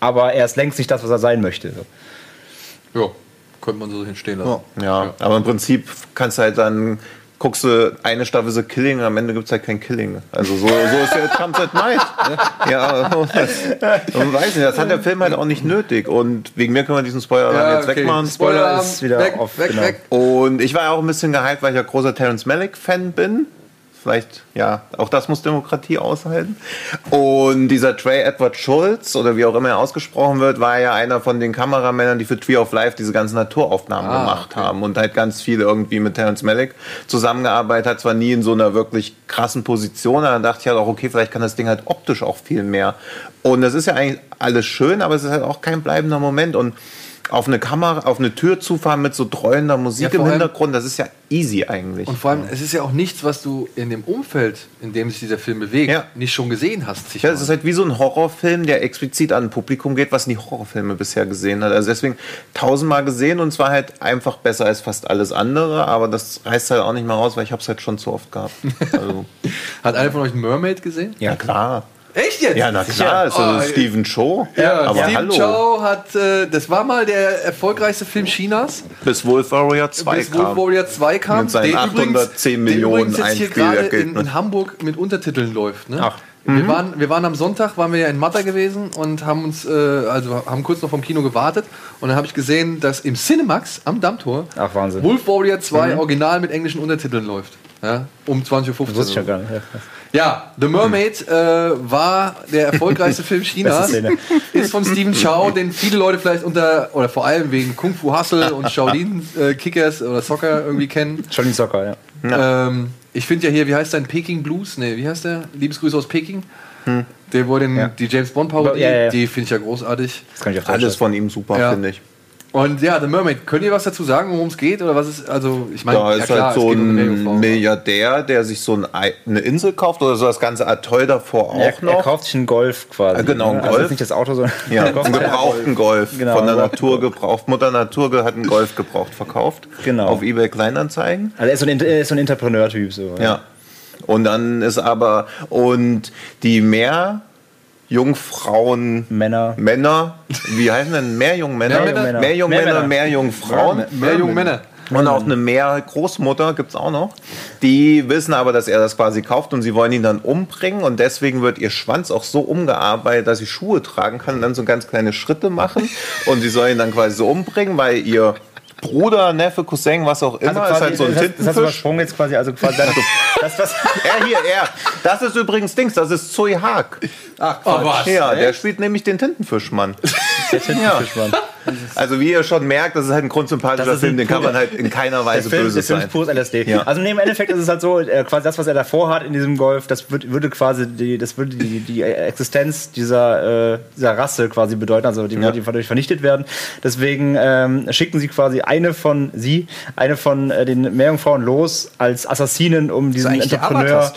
aber er ist längst nicht das, was er sein möchte. So. Ja, könnte man so hinstehen lassen. Ja, aber im Prinzip kannst du halt dann, guckst du eine Staffel so Killing, am Ende gibt es halt kein Killing. Also so, so ist ja It Comes at Night. Ja, das, und weiß nicht, das hat der Film halt auch nicht nötig. Und wegen mir können wir diesen Spoiler Ja, jetzt okay. wegmachen. Spoiler ist wieder weg, off, weg, genau. weg. Und ich war ja auch ein bisschen gehypt, weil ich ja großer Terrence Malick-Fan bin. Vielleicht, ja, auch das muss Demokratie aushalten. Und dieser Trey Edward Schultz, oder wie auch immer er ausgesprochen wird, war ja einer von den Kameramännern, die für Tree of Life diese ganzen Naturaufnahmen Ah, gemacht okay. haben und halt ganz viel irgendwie mit Terrence Malick zusammengearbeitet hat, zwar nie in so einer wirklich krassen Position, aber dann dachte ich halt auch, okay, vielleicht kann das Ding halt optisch auch viel mehr. Und das ist ja eigentlich alles schön, aber es ist halt auch kein bleibender Moment und auf eine Kamera, auf eine Tür zufahren mit so dreuender Musik Ja, im Hintergrund, das ist ja easy eigentlich. Und vor allem, es ist ja auch nichts, was du in dem Umfeld, in dem sich dieser Film bewegt, Ja. nicht schon gesehen hast. Ja, es ist halt wie so ein Horrorfilm, der explizit an ein Publikum geht, was nie Horrorfilme bisher gesehen hat. Also deswegen tausendmal gesehen und zwar halt einfach besser als fast alles andere, aber das reißt halt auch nicht mal raus, weil ich habe es halt schon zu oft gehabt. (laughs) Also, Hat einer von euch Mermaid gesehen? ja klar. Echt jetzt? Ja, na klar, ist so Oh, Steven Cho. Ja, aber Steve hallo. Chow hat, äh, das war mal der erfolgreichste Film Chinas, Bis Wolf Warrior 2 bis Wolf kam. Warrior 2 kam. Mit seinen der 810 übrigens, Millionen der übrigens jetzt hier Einspiel- gerade in, in Hamburg mit Untertiteln läuft. Ne? Ach. Wir, waren, wir waren am Sonntag, waren wir ja in Matta gewesen und haben uns, äh, also haben kurz noch vom Kino gewartet und dann habe ich gesehen, dass im Cinemax am Dammtor Ach, Wahnsinn. Wolf Warrior 2 original mit englischen Untertiteln läuft. Ja, um 20.15 Uhr. Wusste ich ja gar nicht. Ja. The Mermaid äh, war der erfolgreichste (laughs) Film Chinas. Ist von Stephen Chow, den viele Leute vielleicht unter, oder vor allem wegen Kung Fu Hustle und (laughs) Shaolin äh, Kickers oder Soccer irgendwie kennen. Shaolin Soccer, ja. Ähm, ich finde ja hier, wie heißt der, Peking Blues? Nee, wie heißt der? Liebesgrüße aus Peking. Der wurde in Ja. die James Bond Parodie, Ja, ja, ja. die finde ich ja großartig. Das kann ich Deutsch Alles von ihm super, Ja. finde ich. Und ja, The Mermaid, könnt ihr was dazu sagen, worum es geht? Oder was ist, also, ich meine, Da ja ist klar, halt so um ein. Milliardär, der sich so ein Ei- eine Insel kauft oder so das ganze Atoll davor auch Er, er noch. kauft sich einen Golf quasi. Ah, genau, einen Also Golf. jetzt nicht das Auto, sondern ja, er (laughs) einen gebrauchten Golf. Genau, von der Natur gebraucht. Mutter Natur hat einen Golf gebraucht verkauft. Genau. Auf eBay Kleinanzeigen. Also er ist so ein, er ist so ein Entrepreneur-Typ. So. Ja. Und dann ist aber, und die Meerjungfrauen, Männer. Männer, wie heißen denn Meerjungmänner? Meermänner. Meerjungmänner, Meermänner. Meerjungfrauen. Mehr junge Männer. Und auch eine Meergroßmutter gibt es auch noch. Die wissen aber, dass er das quasi kauft und sie wollen ihn dann umbringen. Und deswegen wird ihr Schwanz auch so umgearbeitet, dass sie Schuhe tragen kann und dann so ganz kleine Schritte machen. Und sie soll ihn dann quasi so umbringen, weil ihr Bruder, Neffe, Cousin, was auch immer, ist halt so ein das, das hast du Tintenfisch. übersprungen jetzt quasi, also quasi das, das, das, (laughs) Er hier, er. Das ist übrigens Dings, das ist Zoe Haag. Ach, oh, was? Ja, der spielt nämlich den Tintenfischmann. der Tintenfischmann. (laughs) Also wie ihr schon merkt, das ist halt ein grundsympathischer Film, den kann man halt in keiner Der Weise Film, böse der Film sein. ist pures LSD. Ja. Also im Endeffekt ist es halt so, äh, quasi das, was er davor hat in diesem Golf, das würd, würde quasi die, das würde die, die Existenz dieser, äh, dieser Rasse quasi bedeuten, also die würde dadurch vernichtet werden. Deswegen ähm, schicken sie quasi eine von sie, eine von äh, den Meerjungfrauen los als Assassinen, um diesen Entrepreneur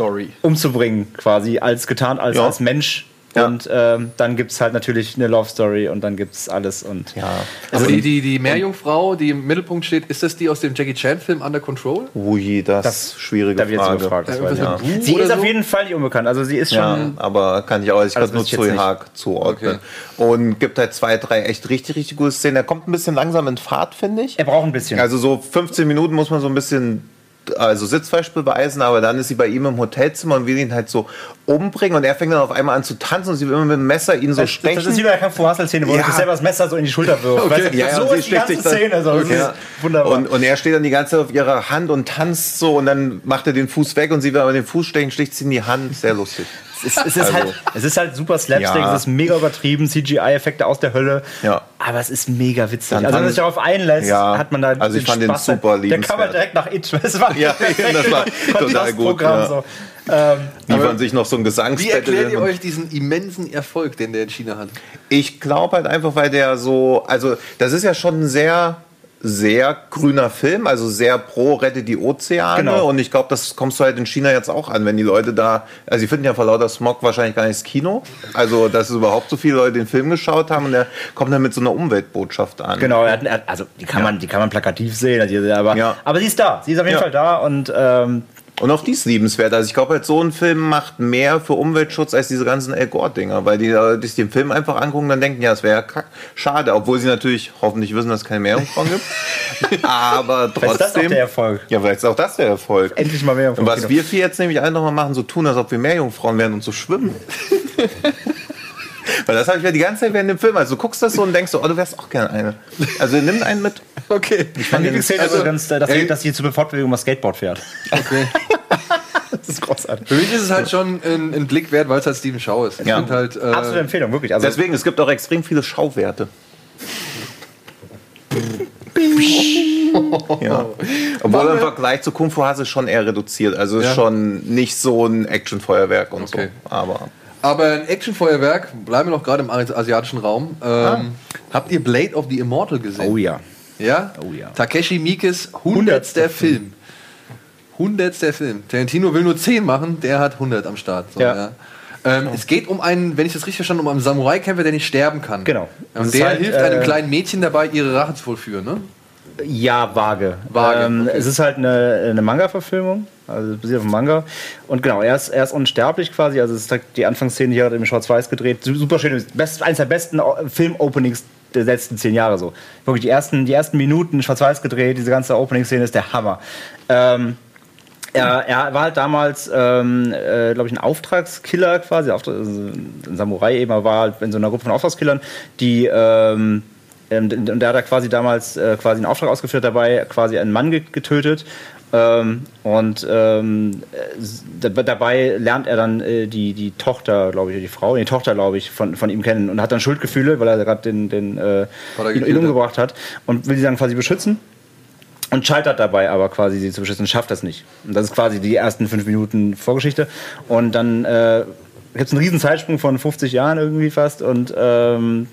umzubringen, quasi als getarnt als, Ja. als Mensch. Ja. Und ähm, dann gibt es halt natürlich eine Love Story und dann gibt es alles und Ja. Aber die, die, die Meerjungfrau, die im Mittelpunkt steht, ist das die aus dem Jackie Chan-Film Under Control? Ui, das, Das- schwierige da wird sie Frage. gefragt. Das weiß Bu Sie ist auf so? jeden Fall nicht unbekannt. Also sie ist Ja, schon aber kann ich auch, ich Also kann nur Zoe. Haag zuordnen. Und gibt halt zwei, drei echt richtig, richtig gute Szenen. Er kommt ein bisschen langsam in Fahrt, finde ich. Er braucht ein bisschen. Also so 15 Minuten muss man so ein bisschen also Sitzfleisch beweisen, aber dann ist sie bei ihm im Hotelzimmer und will ihn halt so umbringen und er fängt dann auf einmal an zu tanzen und sie will immer mit dem Messer ihn so das, stechen. das ist wie bei der Kampf vor Szene, wo Ja. er selber das Messer so in die Schulter wirft. Okay. Weißt du? Ja, ja, so ist die ganze Szene. Also, ist wunderbar. Und, und er steht dann die ganze Zeit auf ihrer Hand und tanzt so und dann macht er den Fuß weg und sie will aber den Fuß stechen, sticht sie in die Hand. Sehr lustig. Es, ist, es, ist also- halt, es ist halt super Slapstick, Ja. es ist mega übertrieben, CGI-Effekte aus der Hölle. Ja. Aber es ist mega witzig. Dann also wenn man sich darauf einlässt, Ja. hat man da Also ich den fand den Spaß. super Der kann man liebenswert. direkt nach It. Das war (laughs) Ja, (laughs) das war total gut, ja. So. Ähm, Liefern sich noch so ein Wie Gesangsbattle. erklärt ihr euch diesen immensen Erfolg, den der in China hat? Ich glaube halt einfach, weil der so, also das ist ja schon ein sehr, sehr grüner Film, also sehr pro Rette die Ozeane. Genau. Und ich glaube, das kommst du halt in China jetzt auch an, wenn die Leute da, also sie finden ja vor lauter Smog wahrscheinlich gar nicht das Kino. Also, dass überhaupt so viele Leute den Film geschaut haben und der kommt dann mit so einer Umweltbotschaft an. Genau, er hat, also die kann, man, die kann man plakativ sehen, also, aber, Ja. aber sie ist da. Sie ist auf jeden Ja. Fall da und ähm, Und auch die ist liebenswert. Also ich glaube halt, so ein Film macht mehr für Umweltschutz als diese ganzen El Gore-Dinger. Weil die, äh, die sich den Film einfach angucken, dann denken, ja, das wäre ja schade. Obwohl sie natürlich hoffentlich wissen, dass es keine Meerjungfrauen gibt. (laughs) Aber Vielleicht ist das auch trotzdem. der Erfolg. Ja, vielleicht ist auch das der Erfolg. endlich mal mehr Und was wir vier jetzt nämlich alle nochmal machen, so tun, als ob wir Meerjungfrauen wären und so schwimmen. (laughs) Weil das habe ich ja die ganze Zeit während dem Film. Also du guckst das so und denkst so, oh, du wärst auch gerne eine. Also nimm einen mit. Okay. Meine Lieblingsszene Also, ist übrigens, äh, sie, dass sie zur Fortbewegung mal Skateboard fährt. Okay. (laughs) Das ist großartig. Für mich ist es halt schon ein, ein Blick wert, weil es halt Steven Shaw ist. Ich Ja. halt, äh, Absolute Empfehlung, wirklich. Also, Deswegen, es gibt auch extrem viele Schauwerte. ja. Obwohl im Vergleich zu Kung Fu Hase schon eher reduziert. Also ist Ja. schon nicht so ein Actionfeuerwerk und Okay. so. Aber Aber ein Actionfeuerwerk, bleiben wir noch gerade im asiatischen Raum. Ähm, Habt ihr Blade of the Immortal gesehen? oh ja. Ja? Oh ja. Takeshi Miikes hundertster Film. Hundertster Film. Tarantino will nur 10 machen, der hat 100 am Start. So, Ja. ja. Ähm, Es geht um einen, wenn ich das richtig verstanden habe, um einen Samurai-Kämpfer, der nicht sterben kann. Genau. Und der halt, hilft einem äh, kleinen Mädchen dabei, ihre Rache zu vollführen. Ne? Ja, vage. Vage, Ähm, okay. Es ist halt eine, eine Manga-Verfilmung, also basiert auf dem Manga. Und genau, er ist, er ist unsterblich quasi. Also es ist halt die Anfangsszene hier hat er im Schwarz-Weiß gedreht. Su- Super schön. Best, eines der besten O- Film-Openings der letzten zehn Jahre so. Wirklich die ersten, die ersten Minuten Schwarz-Weiß gedreht, diese ganze Opening-Szene ist der Hammer. Ähm, Er, er war halt damals, ähm, äh, glaube ich, ein Auftragskiller quasi, also ein Samurai eben, er war halt in so einer Gruppe von Auftragskillern, die ähm, und der hat er quasi damals äh, quasi einen Auftrag ausgeführt dabei, quasi einen Mann ge getötet. Ähm, und ähm, äh, dab- dabei lernt er dann äh, die, die Tochter, glaube ich, die Frau, die Tochter, glaube ich, von, von ihm kennen und hat dann Schuldgefühle, weil er gerade den, den äh, ihn, ihn umgebracht hat und will sie dann quasi beschützen und scheitert dabei aber quasi sie zu beschützen, schafft das nicht. Und das ist quasi die ersten fünf Minuten Vorgeschichte. Und dann äh, gibt es einen riesen Zeitsprung von 50 Jahren irgendwie fast und, ähm,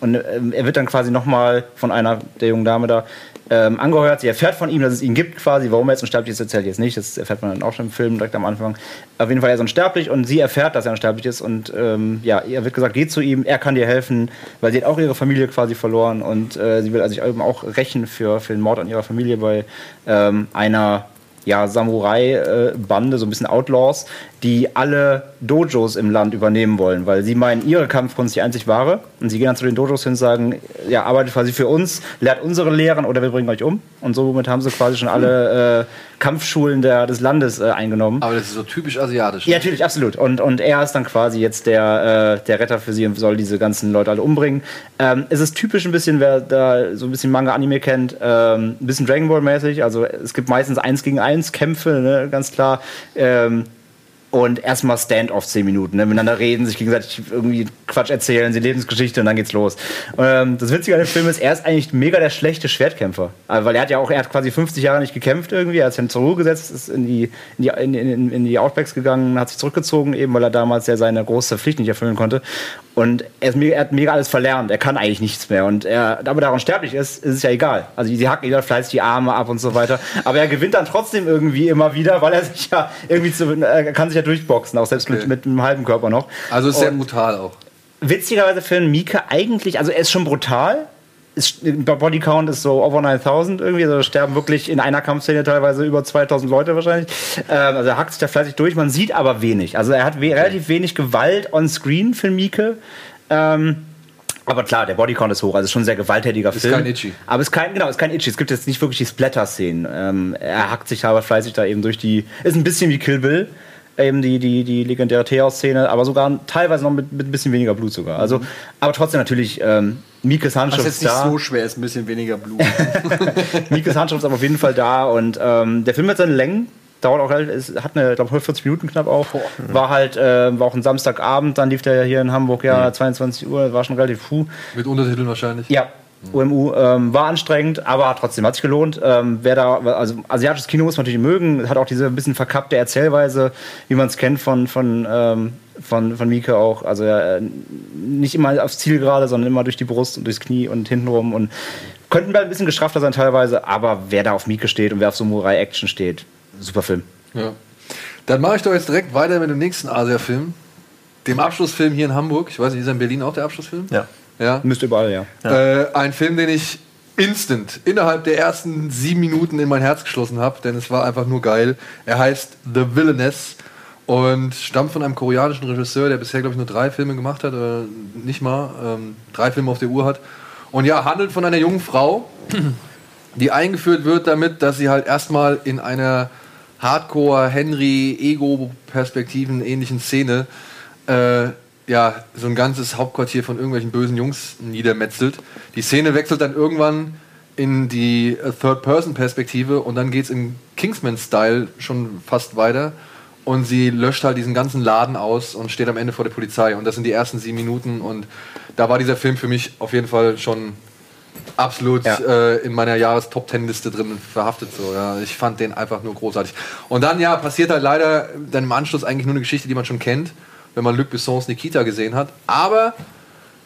und ähm, er wird dann quasi nochmal von einer der jungen Dame da ähm, angeheuert. Sie erfährt von ihm, dass es ihn gibt quasi. Warum er jetzt unsterblich ist, erzählt jetzt nicht. Das erfährt man dann auch schon im Film direkt am Anfang. Auf jeden Fall er ist unsterblich und sie erfährt, dass er unsterblich ist und ähm, ja, ihr wird gesagt, geh zu ihm, er kann dir helfen, weil sie hat auch ihre Familie quasi verloren und äh, sie will also sich eben auch rächen für, für den Mord an ihrer Familie bei ähm, einer ja, Samurai-Bande, so ein bisschen Outlaws, die alle Dojos im Land übernehmen wollen, weil sie meinen, ihre Kampfkunst die einzig wahre. Und sie gehen dann zu den Dojos hin und sagen, ja, arbeitet quasi für uns, lehrt unsere Lehren oder wir bringen euch um. Und somit haben sie quasi schon alle äh, Kampfschulen der, des Landes äh, eingenommen. Aber das ist so typisch asiatisch. Ja, natürlich, absolut. Und, und er ist dann quasi jetzt der, äh, der Retter für sie und soll diese ganzen Leute alle umbringen. Ähm, es ist typisch ein bisschen, wer da so ein bisschen Manga-Anime kennt, ähm, ein bisschen Dragon Ball-mäßig. Also es gibt meistens eins gegen eins Kämpfe, ne, ganz klar. Ähm, und erstmal Stand-off 10 Minuten, ne? miteinander reden, sich gegenseitig irgendwie Quatsch erzählen, die Lebensgeschichte und dann geht's los. Ähm, das Witzige an dem Film ist, er ist eigentlich mega der schlechte Schwertkämpfer. Also, weil er hat ja auch, er hat quasi 50 Jahre nicht gekämpft irgendwie, er hat sich dann zur Ruhe gesetzt, ist in die, in die, in, in, in die Outbacks gegangen, hat sich zurückgezogen, eben weil er damals ja seine große Pflicht nicht erfüllen konnte. Und er, mega- er hat mega alles verlernt, er kann eigentlich nichts mehr. Und er, aber daran sterblich ist, ist es ja egal. Also sie hacken jeder fleißig die Arme ab und so weiter. Aber er gewinnt dann trotzdem irgendwie immer wieder, weil er sich ja irgendwie zu, er kann sich ja durchboxen, auch selbst mit, Okay. mit einem halben Körper noch. Also ist sehr Und- brutal auch. witzigerweise für einen Mika eigentlich, also er ist schon brutal. Ist, Bodycount ist so over 9000 irgendwie, also sterben wirklich in einer Kampfszene teilweise über 2000 Leute wahrscheinlich. Ähm, also er hackt sich da fleißig durch, man sieht aber wenig. Also er hat we relativ wenig Gewalt on screen für Mieke. Ähm, aber klar, der Bodycount ist hoch, also ist schon ein sehr gewalttätiger Ist Film. kein Itchy. Aber es ist kein, genau, ist kein Itchy. Es gibt jetzt nicht wirklich die Splatter-Szenen. Ähm, er hackt sich aber fleißig da eben durch die. Ist ein bisschen wie Kill Bill, eben die, die, die legendäre Teos-Szene, aber sogar teilweise noch mit, mit ein bisschen weniger Blut sogar. Also, aber trotzdem natürlich, ähm, Mikes Was Handschrift jetzt ist nicht da. so schwer ist, ein bisschen weniger Blut. (laughs) Mikes Handschrift ist aber auf jeden Fall da und ähm, der Film hat seine Längen. Dauert auch halt, es hat eine, glaube 40 Minuten knapp auch. War halt, äh, war auch ein Samstagabend, dann lief der ja hier in Hamburg, ja, 22 Uhr, war schon relativ puh. Mit Untertiteln wahrscheinlich. Ja, UMU ähm, war anstrengend, aber trotzdem hat sich gelohnt. Ähm, wer da, also asiatisches Kino muss man natürlich mögen, hat auch diese ein bisschen verkappte Erzählweise, wie man es kennt von von ähm, von von Mieke auch. Also äh, nicht immer aufs Ziel gerade, sondern immer durch die Brust und durchs Knie und hintenrum und könnten ein bisschen gestrafter sein teilweise, aber wer da auf Mieke steht und wer auf Samurai Action steht, super Film. Ja. Dann mache ich doch jetzt direkt weiter mit dem nächsten Asia-Film. Dem Abschlussfilm hier in Hamburg. Ich weiß nicht, ist er in Berlin auch der Abschlussfilm? Ja. Ja. Müsste überall ja. Äh, ein Film, den ich instant innerhalb der ersten sieben Minuten in mein Herz geschlossen habe, denn es war einfach nur geil. Er heißt The Villainess und stammt von einem koreanischen Regisseur, der bisher, glaube ich, nur drei Filme gemacht hat, oder nicht mal, ähm, drei Filme auf der Uhr hat. Und ja, handelt von einer jungen Frau, die eingeführt wird damit, dass sie halt erstmal in einer Hardcore-Henry-Ego-Perspektiven ähnlichen Szene äh, ja, so ein ganzes Hauptquartier von irgendwelchen bösen Jungs niedermetzelt. Die Szene wechselt dann irgendwann in die äh, Third-Person-Perspektive und dann geht es im Kingsman-Style schon fast weiter. Und sie löscht halt diesen ganzen Laden aus und steht am Ende vor der Polizei. Und das sind die ersten sieben Minuten. Und da war dieser Film für mich auf jeden Fall schon absolut Ja. äh, in meiner Jahres-Top-10-Liste drin verhaftet. So, ja. Ich fand den einfach nur großartig. Und dann, ja, passiert halt leider dann im Anschluss eigentlich nur eine Geschichte, die man schon kennt, wenn man Luc Bessons Nikita gesehen hat. Aber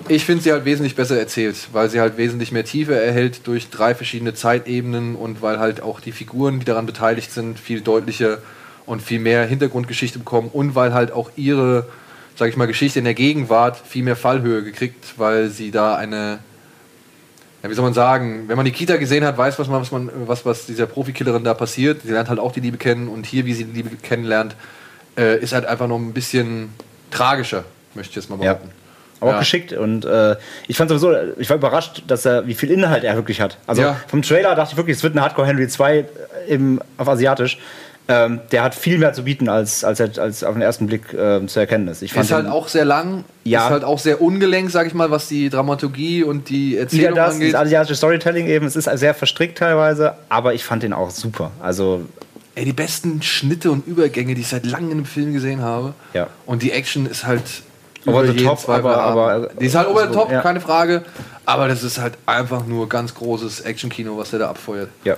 ich finde sie halt wesentlich besser erzählt, weil sie halt wesentlich mehr Tiefe erhält durch drei verschiedene Zeitebenen und weil halt auch die Figuren, die daran beteiligt sind, viel deutlicher und viel mehr Hintergrundgeschichte bekommen und weil halt auch ihre, sag ich mal, Geschichte in der Gegenwart viel mehr Fallhöhe gekriegt, weil sie da eine ja, wie soll man sagen, wenn man die Kita gesehen hat, weiß was man, was man, was, was dieser Profikillerin da passiert. Sie lernt halt auch die Liebe kennen und hier, wie sie die Liebe kennenlernt, äh, ist halt einfach noch ein bisschen tragischer, möchte ich jetzt mal Ja. behaupten. Aber auch Ja. geschickt und äh, ich fand sowieso, ich war überrascht, dass er, wie viel Inhalt er wirklich hat. Also Ja. vom Trailer dachte ich wirklich, es wird eine Hardcore Henry 2 im, auf Asiatisch. Ähm, der hat viel mehr zu bieten, als, als, als auf den ersten Blick ähm, zu erkennen ist. Ich fand Ist halt den- auch sehr lang, Ja. ist halt auch sehr ungelenk, sag ich mal, was die Dramaturgie und die Erzählung wieder das, angeht. das asiatische Storytelling eben. Es ist sehr verstrickt teilweise, aber ich fand den auch super. Also, Ey, die besten Schnitte und Übergänge, die ich seit langem in einem Film gesehen habe. ja. Und die Action ist halt Over über the jeden top, Zweifel aber- aber- die ist halt over the top, ja. keine Frage. Aber das ist halt einfach nur ganz großes Actionkino, was der da abfeuert. ja.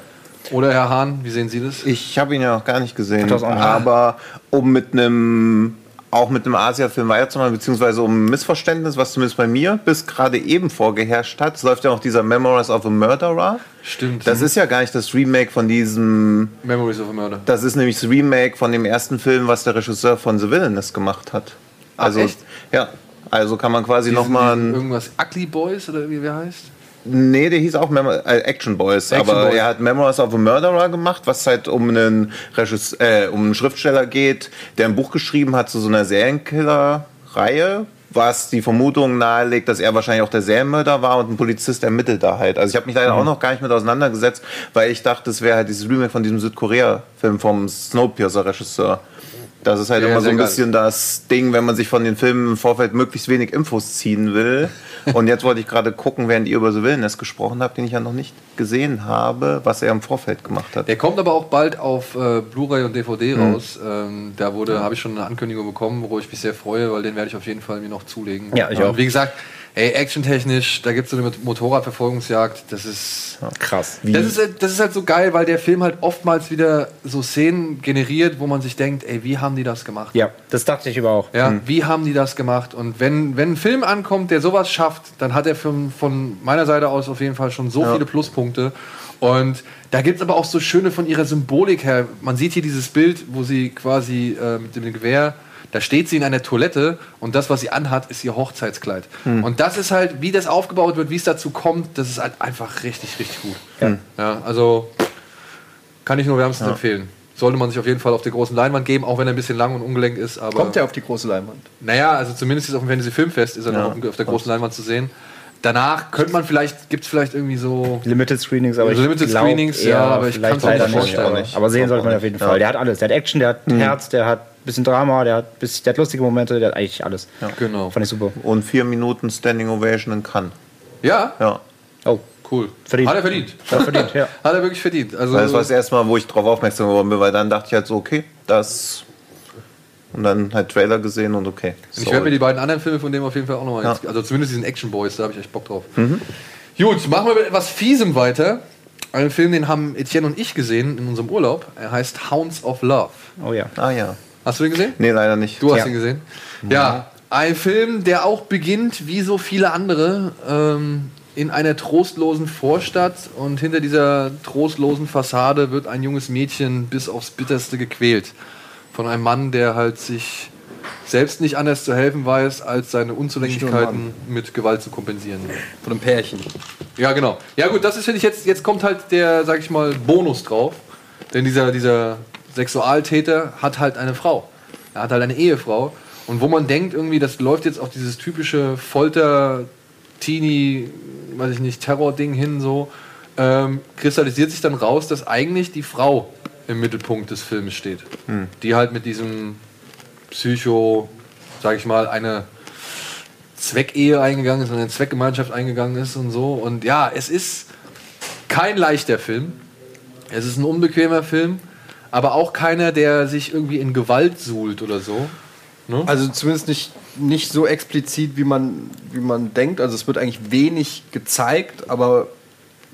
Oder Herr Hahn, wie sehen Sie das? Ich habe ihn ja noch gar nicht gesehen. Aber um mit einem auch mit einem Asia-Film weiterzumachen, beziehungsweise um ein Missverständnis, was zumindest bei mir bis gerade eben vorgeherrscht hat, läuft ja noch dieser Memoirs of a Murderer. Stimmt. Das ist ja gar nicht das Remake von diesem. Memories of a Murder. Das ist nämlich das Remake von dem ersten Film, was der Regisseur von The Villainous gemacht hat. Ach, Also, echt? ja. Also kann man quasi nochmal. Irgendwas Ugly Boys oder wie wer heißt? Nee, der hieß auch Memo äh, Action Boys, Action aber Boys. er hat Memoirs of a Murderer gemacht, was halt um einen, Regis äh, um einen Schriftsteller geht, der ein Buch geschrieben hat zu so einer Serienkiller-Reihe, was die Vermutung nahelegt, dass er wahrscheinlich auch der Serienmörder war und ein Polizist ermittelt da halt. Also ich habe mich leider auch noch gar nicht mit auseinandergesetzt, weil ich dachte, es wäre halt dieses Remake von diesem Südkorea-Film vom Snowpiercer-Regisseur. Das ist halt Ja, immer so sehr ein geil. bisschen das Ding, wenn man sich von den Filmen im Vorfeld möglichst wenig Infos ziehen will. (laughs) Und jetzt wollte ich gerade gucken, während ihr über The Villainous gesprochen habt, den ich ja noch nicht gesehen habe, was er im Vorfeld gemacht hat. Der kommt aber auch bald auf äh, Blu-ray und DVD Mhm. raus. Ähm, da wurde, habe ich schon eine Ankündigung bekommen, worüber ich mich sehr freue, weil den werde ich auf jeden Fall mir noch zulegen. Ja, ich Und auch. wie gesagt, ey, actiontechnisch, da gibt es so eine Motorradverfolgungsjagd, das ist. Krass. Das ist, halt- das ist halt so geil, weil der Film halt oftmals wieder so Szenen generiert, wo man sich denkt, ey, wie haben die das gemacht? Ja, das dachte ich aber auch. Ja, wie haben die das gemacht? Und wenn, wenn ein Film ankommt, der sowas schafft, dann hat er von, von meiner Seite aus auf jeden Fall schon so viele Pluspunkte. Und da gibt es aber auch so schöne von ihrer Symbolik her. Man sieht hier dieses Bild, wo sie quasi äh, mit dem Gewehr, da steht sie in einer Toilette und das, was sie anhat, ist ihr Hochzeitskleid. Und das ist halt, wie das aufgebaut wird, wie es dazu kommt, das ist halt einfach richtig, richtig gut. Ja, also kann ich nur wärmstens empfehlen. Sollte man sich auf jeden Fall auf der großen Leinwand geben, auch wenn er ein bisschen lang und ungelenkt ist. Aber Kommt der auf die große Leinwand? naja, also zumindest jetzt auf dem Fantasy Filmfest ist er noch auf, auf der großen Leinwand zu sehen. Danach könnte man vielleicht, gibt es vielleicht irgendwie so. Limited Screenings, aber ich Limited Screenings, eher ja, aber ich vielleicht kann's mir leider nicht vorstellen. Aber, sehen sollte man auf jeden Fall. Der hat alles. Der hat Action, der hat Herz, der hat bisschen Drama, der hat, bis, der hat lustige Momente, der hat eigentlich alles. Genau. Fand ich super. Und vier Minuten Standing Ovation in Cannes. Ja, Ja. Oh, cool. Verdient. Hat er verdient. hat er verdient, ja. (laughs) Hat er wirklich verdient. Also, Das war das erste Mal, wo ich darauf aufmerksam geworden bin, weil dann dachte ich halt so, okay, das. Und dann halt Trailer gesehen und okay. ich werde mir die beiden anderen Filme von dem auf jeden Fall auch nochmal. Ja. Also zumindest diesen Action Boys, da habe ich echt Bock drauf. Gut, machen wir mit etwas Fiesem weiter. Einen Film, den haben Etienne und ich gesehen in unserem Urlaub. Er heißt Hounds of Love. Oh ja. ah ja. Hast du den gesehen? Nee, leider nicht. Du hast Ja. ihn gesehen? Ja, ein Film, der auch beginnt, wie so viele andere, ähm, in einer trostlosen Vorstadt und hinter dieser trostlosen Fassade wird ein junges Mädchen bis aufs Bitterste gequält. Von einem Mann, der halt sich selbst nicht anders zu helfen weiß, als seine Unzulänglichkeiten mit Gewalt zu kompensieren. Von einem Pärchen. Ja, genau. Ja gut, das ist finde ich jetzt, jetzt kommt halt der, sag ich mal, Bonus drauf. Denn dieser, dieser Sexualtäter hat halt eine Frau. Er hat halt eine Ehefrau. Und wo man denkt, irgendwie, das läuft jetzt auf dieses typische Folter, Teenie, weiß ich nicht, Terror-Ding hin, so, ähm, kristallisiert sich dann raus, dass eigentlich die Frau im Mittelpunkt des Films steht. Die halt mit diesem Psycho, sag ich mal, eine Zweckehe eingegangen ist eine Zweckgemeinschaft eingegangen ist und so. Und ja, es ist kein leichter Film. Es ist ein unbequemer Film, aber auch keiner, der sich irgendwie in Gewalt suhlt oder so. Also zumindest nicht, nicht so explizit, wie man, wie man denkt. Also es wird eigentlich wenig gezeigt, aber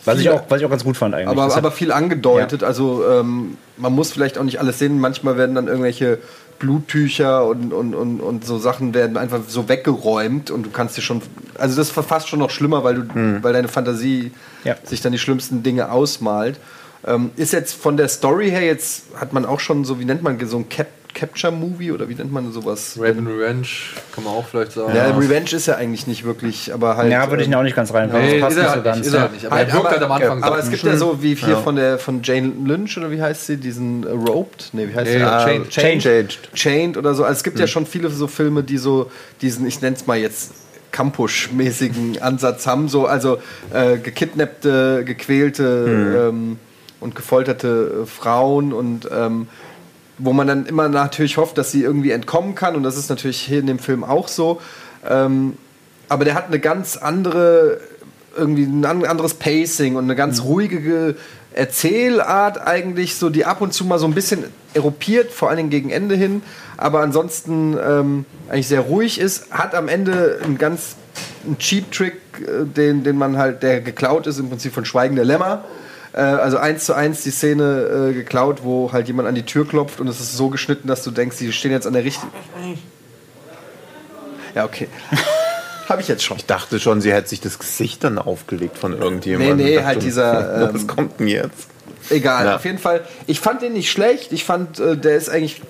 Was ich, viele- auch, was ich auch ganz gut fand eigentlich. aber, aber viel angedeutet. Also ähm, man muss vielleicht auch nicht alles sehen. Manchmal werden dann irgendwelche Bluttücher und, und, und, und so Sachen werden einfach so weggeräumt und du kannst dir schon. Also das ist fast schon noch schlimmer, weil du, weil deine Fantasie Ja. sich dann die schlimmsten Dinge ausmalt. Ähm, ist jetzt von der Story her jetzt, hat man auch schon so, wie nennt man so ein Cap Capture-Movie oder wie nennt man sowas? Raven Revenge kann man auch vielleicht sagen. Ja, Revenge ist ja eigentlich nicht wirklich, aber halt. ja, würde ich ihn auch nicht ganz reinpacken. Nee, Das passt ist nicht halt so ganz. nicht, ist er ja. halt nicht. Aber er wirkt halt am Anfang Aber so. es gibt ja so wie hier von der von Jane Lynch oder wie heißt sie, diesen Roped? Nee, wie heißt Nee, sie? ja, Chained. Chained. Chained. Oder so. Also es gibt ja schon viele so Filme, die so diesen, ich nenne es mal jetzt Campusch-mäßigen Ansatz haben. So, also äh, gekidnappte, gequälte ähm, und gefolterte äh, Frauen und ähm, wo man dann immer natürlich hofft, dass sie irgendwie entkommen kann. Und das ist natürlich hier in dem Film auch so. Ähm, aber der hat eine ganz andere, irgendwie ein an- anderes Pacing und eine ganz ruhige Ge- Erzählart eigentlich, so die ab und zu mal so ein bisschen erupiert, vor allen Dingen gegen Ende hin, aber ansonsten ähm, eigentlich sehr ruhig ist, hat am Ende einen ganz einen Cheap Trick, äh, den, den man halt, der geklaut ist, im Prinzip von Schweigen der Lämmer. Äh, also eins zu eins die Szene äh, geklaut, wo halt jemand an die Tür klopft und es ist so geschnitten, dass du denkst, die stehen jetzt an der richtigen. Ja, okay. (laughs) Habe ich jetzt schon. Ich dachte schon, sie hätte sich das Gesicht dann aufgelegt von irgendjemandem. Nee, nee, dachte, halt dieser, (laughs) Was ähm, kommt denn jetzt? Egal, Ja. auf jeden Fall. Ich fand den nicht schlecht. Ich fand, äh, der ist eigentlich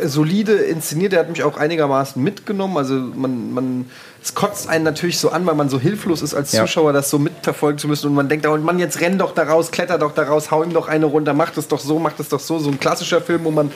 äh, solide inszeniert. Der hat mich auch einigermaßen mitgenommen. Also man, man, es kotzt einen natürlich so an, weil man so hilflos ist als. Zuschauer, das so mitverfolgen zu müssen. Und man denkt, oh Mann, jetzt renn doch da raus, kletter doch da raus, hau ihm doch eine runter, mach das doch so, mach das doch so. So ein klassischer Film, wo man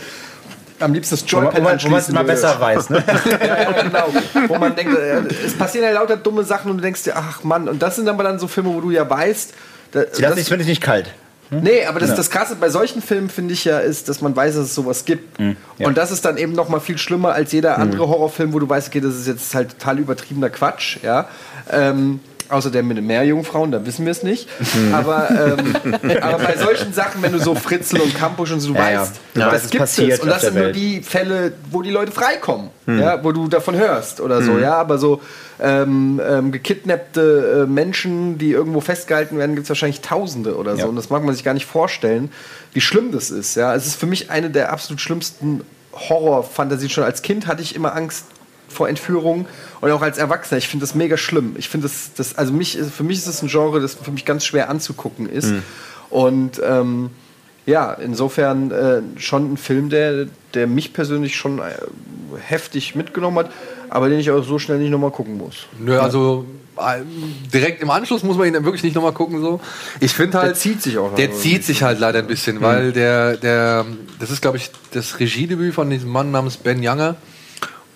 am liebsten das Joypad wo man- es mal besser weiß, ne? (laughs) ja, ja, genau. Wo man denkt, äh, es passieren ja lauter dumme Sachen und du denkst dir, ach Mann, und das sind aber dann so Filme, wo du ja weißt, da, Sie lassen sich, finde ich, nicht kalt. Nee, aber das, Ja. das Krasse bei solchen Filmen finde ich ja ist, dass man weiß, dass es sowas gibt. Hm, ja. Und das ist dann eben noch mal viel schlimmer als jeder andere Horrorfilm, wo du weißt, okay, das ist jetzt halt total übertriebener Quatsch, ja. Ähm, außer der mit den Meerjungfrauen, da wissen wir es nicht. Hm. Aber, ähm, (laughs) aber bei solchen Sachen, wenn du so Fritzl und Campus und so, du Ja, ja. weißt, Du weißt, das es gibt passiert es. Und das sind nur Welt. die Fälle, wo die Leute freikommen, Hm. ja, wo du davon hörst oder so, ja. Aber so ähm, ähm, gekidnappte äh, Menschen, die irgendwo festgehalten werden, gibt es wahrscheinlich Tausende oder so. Ja. Und das mag man sich gar nicht vorstellen, wie schlimm das ist. Ja, es ist für mich eine der absolut schlimmsten Horrorfantasien. Schon als Kind hatte ich immer Angst vor Entführungen und auch als Erwachsener. Ich finde das mega schlimm. Ich finde das, das, also mich, für mich ist es ein Genre, das für mich ganz schwer anzugucken ist. Und ähm, ja, insofern äh, schon ein Film, der, der mich persönlich schon äh, heftig mitgenommen hat, aber den ich auch so schnell nicht nochmal gucken muss. Nö, also äh, direkt im Anschluss muss man ihn dann wirklich nicht nochmal gucken. So. Ich finde halt. Der zieht sich auch Der zieht sich halt leider ein bisschen, weil der, der, das ist, glaube ich, das Regiedebüt von diesem Mann namens Ben Younger.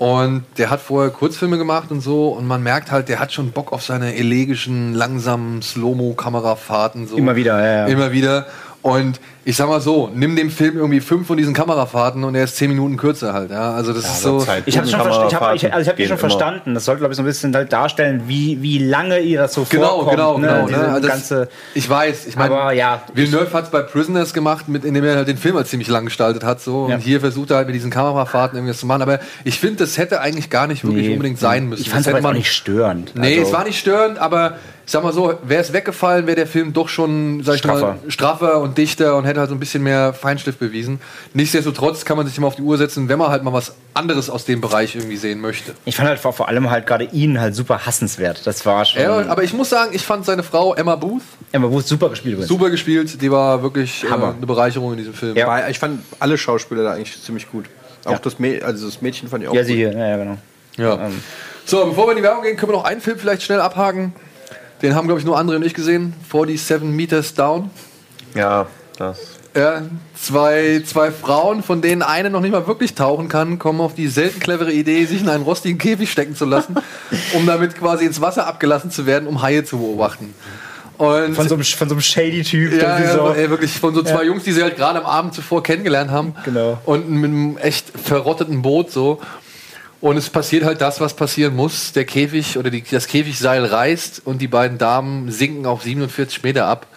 Und der hat vorher Kurzfilme gemacht und so. Und man merkt halt, der hat schon Bock auf seine elegischen, langsamen Slow-Mo-Kamerafahrten. So. Immer wieder, ja, ja. Immer wieder. Und ich sag mal so, nimm dem Film irgendwie fünf von diesen Kamerafahrten und er ist zehn Minuten kürzer halt. Ja, also das ist so. Zeit. Ich habe schon, ich hab, ich, also ich hab schon verstanden. Das sollte, glaube ich, so ein bisschen halt darstellen, wie, wie lange ihr das so Genau, vorkommt. genau, ne? genau. Diese Ne? Also ganze, ich weiß, ich meine, aber ja, Villeneuve hat es bei Prisoners gemacht, mit, indem er halt den Film halt ziemlich lang gestaltet hat. So. Ja. Und hier versucht er halt mit diesen Kamerafahrten irgendwas zu machen. Aber ich finde, das hätte eigentlich gar nicht wirklich Nee. unbedingt sein müssen. ich fand es Das aber auch nicht störend. Nee, Also- es war nicht störend, aber sag mal so, wäre es weggefallen, wäre der Film doch schon, sag ich Straffer. mal, straffer und dichter und hätte halt so ein bisschen mehr Feinstift bewiesen. Nichtsdestotrotz kann man sich immer auf die Uhr setzen, wenn man halt mal was anderes aus dem Bereich irgendwie sehen möchte. Ich fand halt vor, vor allem halt gerade ihn halt super hassenswert. Das war schon. Ja, aber ich muss sagen, ich fand seine Frau Emma Booth Emma Booth super gespielt übrigens. super gespielt. Die war wirklich äh, eine Bereicherung in diesem Film. Ja. Ich fand alle Schauspieler da eigentlich ziemlich gut. Auch Ja. das, Mä also das Mädchen fand ich auch Ja, gut. sie hier. Ja, ja, genau. Ja. Ähm. So, bevor wir in die Werbung gehen, können wir noch einen Film vielleicht schnell abhaken. Den haben, glaube ich, nur André und ich gesehen. 47 Meters Down. Ja, das. Ja, zwei, zwei Frauen, von denen eine noch nicht mal wirklich tauchen kann, kommen auf die selten clevere Idee, sich in einen rostigen Käfig stecken zu lassen, (laughs) um damit quasi ins Wasser abgelassen zu werden, um Haie zu beobachten. Und Von so einem, von so einem shady Typ. ja, ja, so. ey, wirklich von so zwei Jungs, die sie halt gerade am Abend zuvor kennengelernt haben. Genau. Und mit einem echt verrotteten Boot so. Und es passiert halt das, was passieren muss. Der Käfig oder die, das Käfigseil reißt und die beiden Damen sinken auf 47 Meter ab.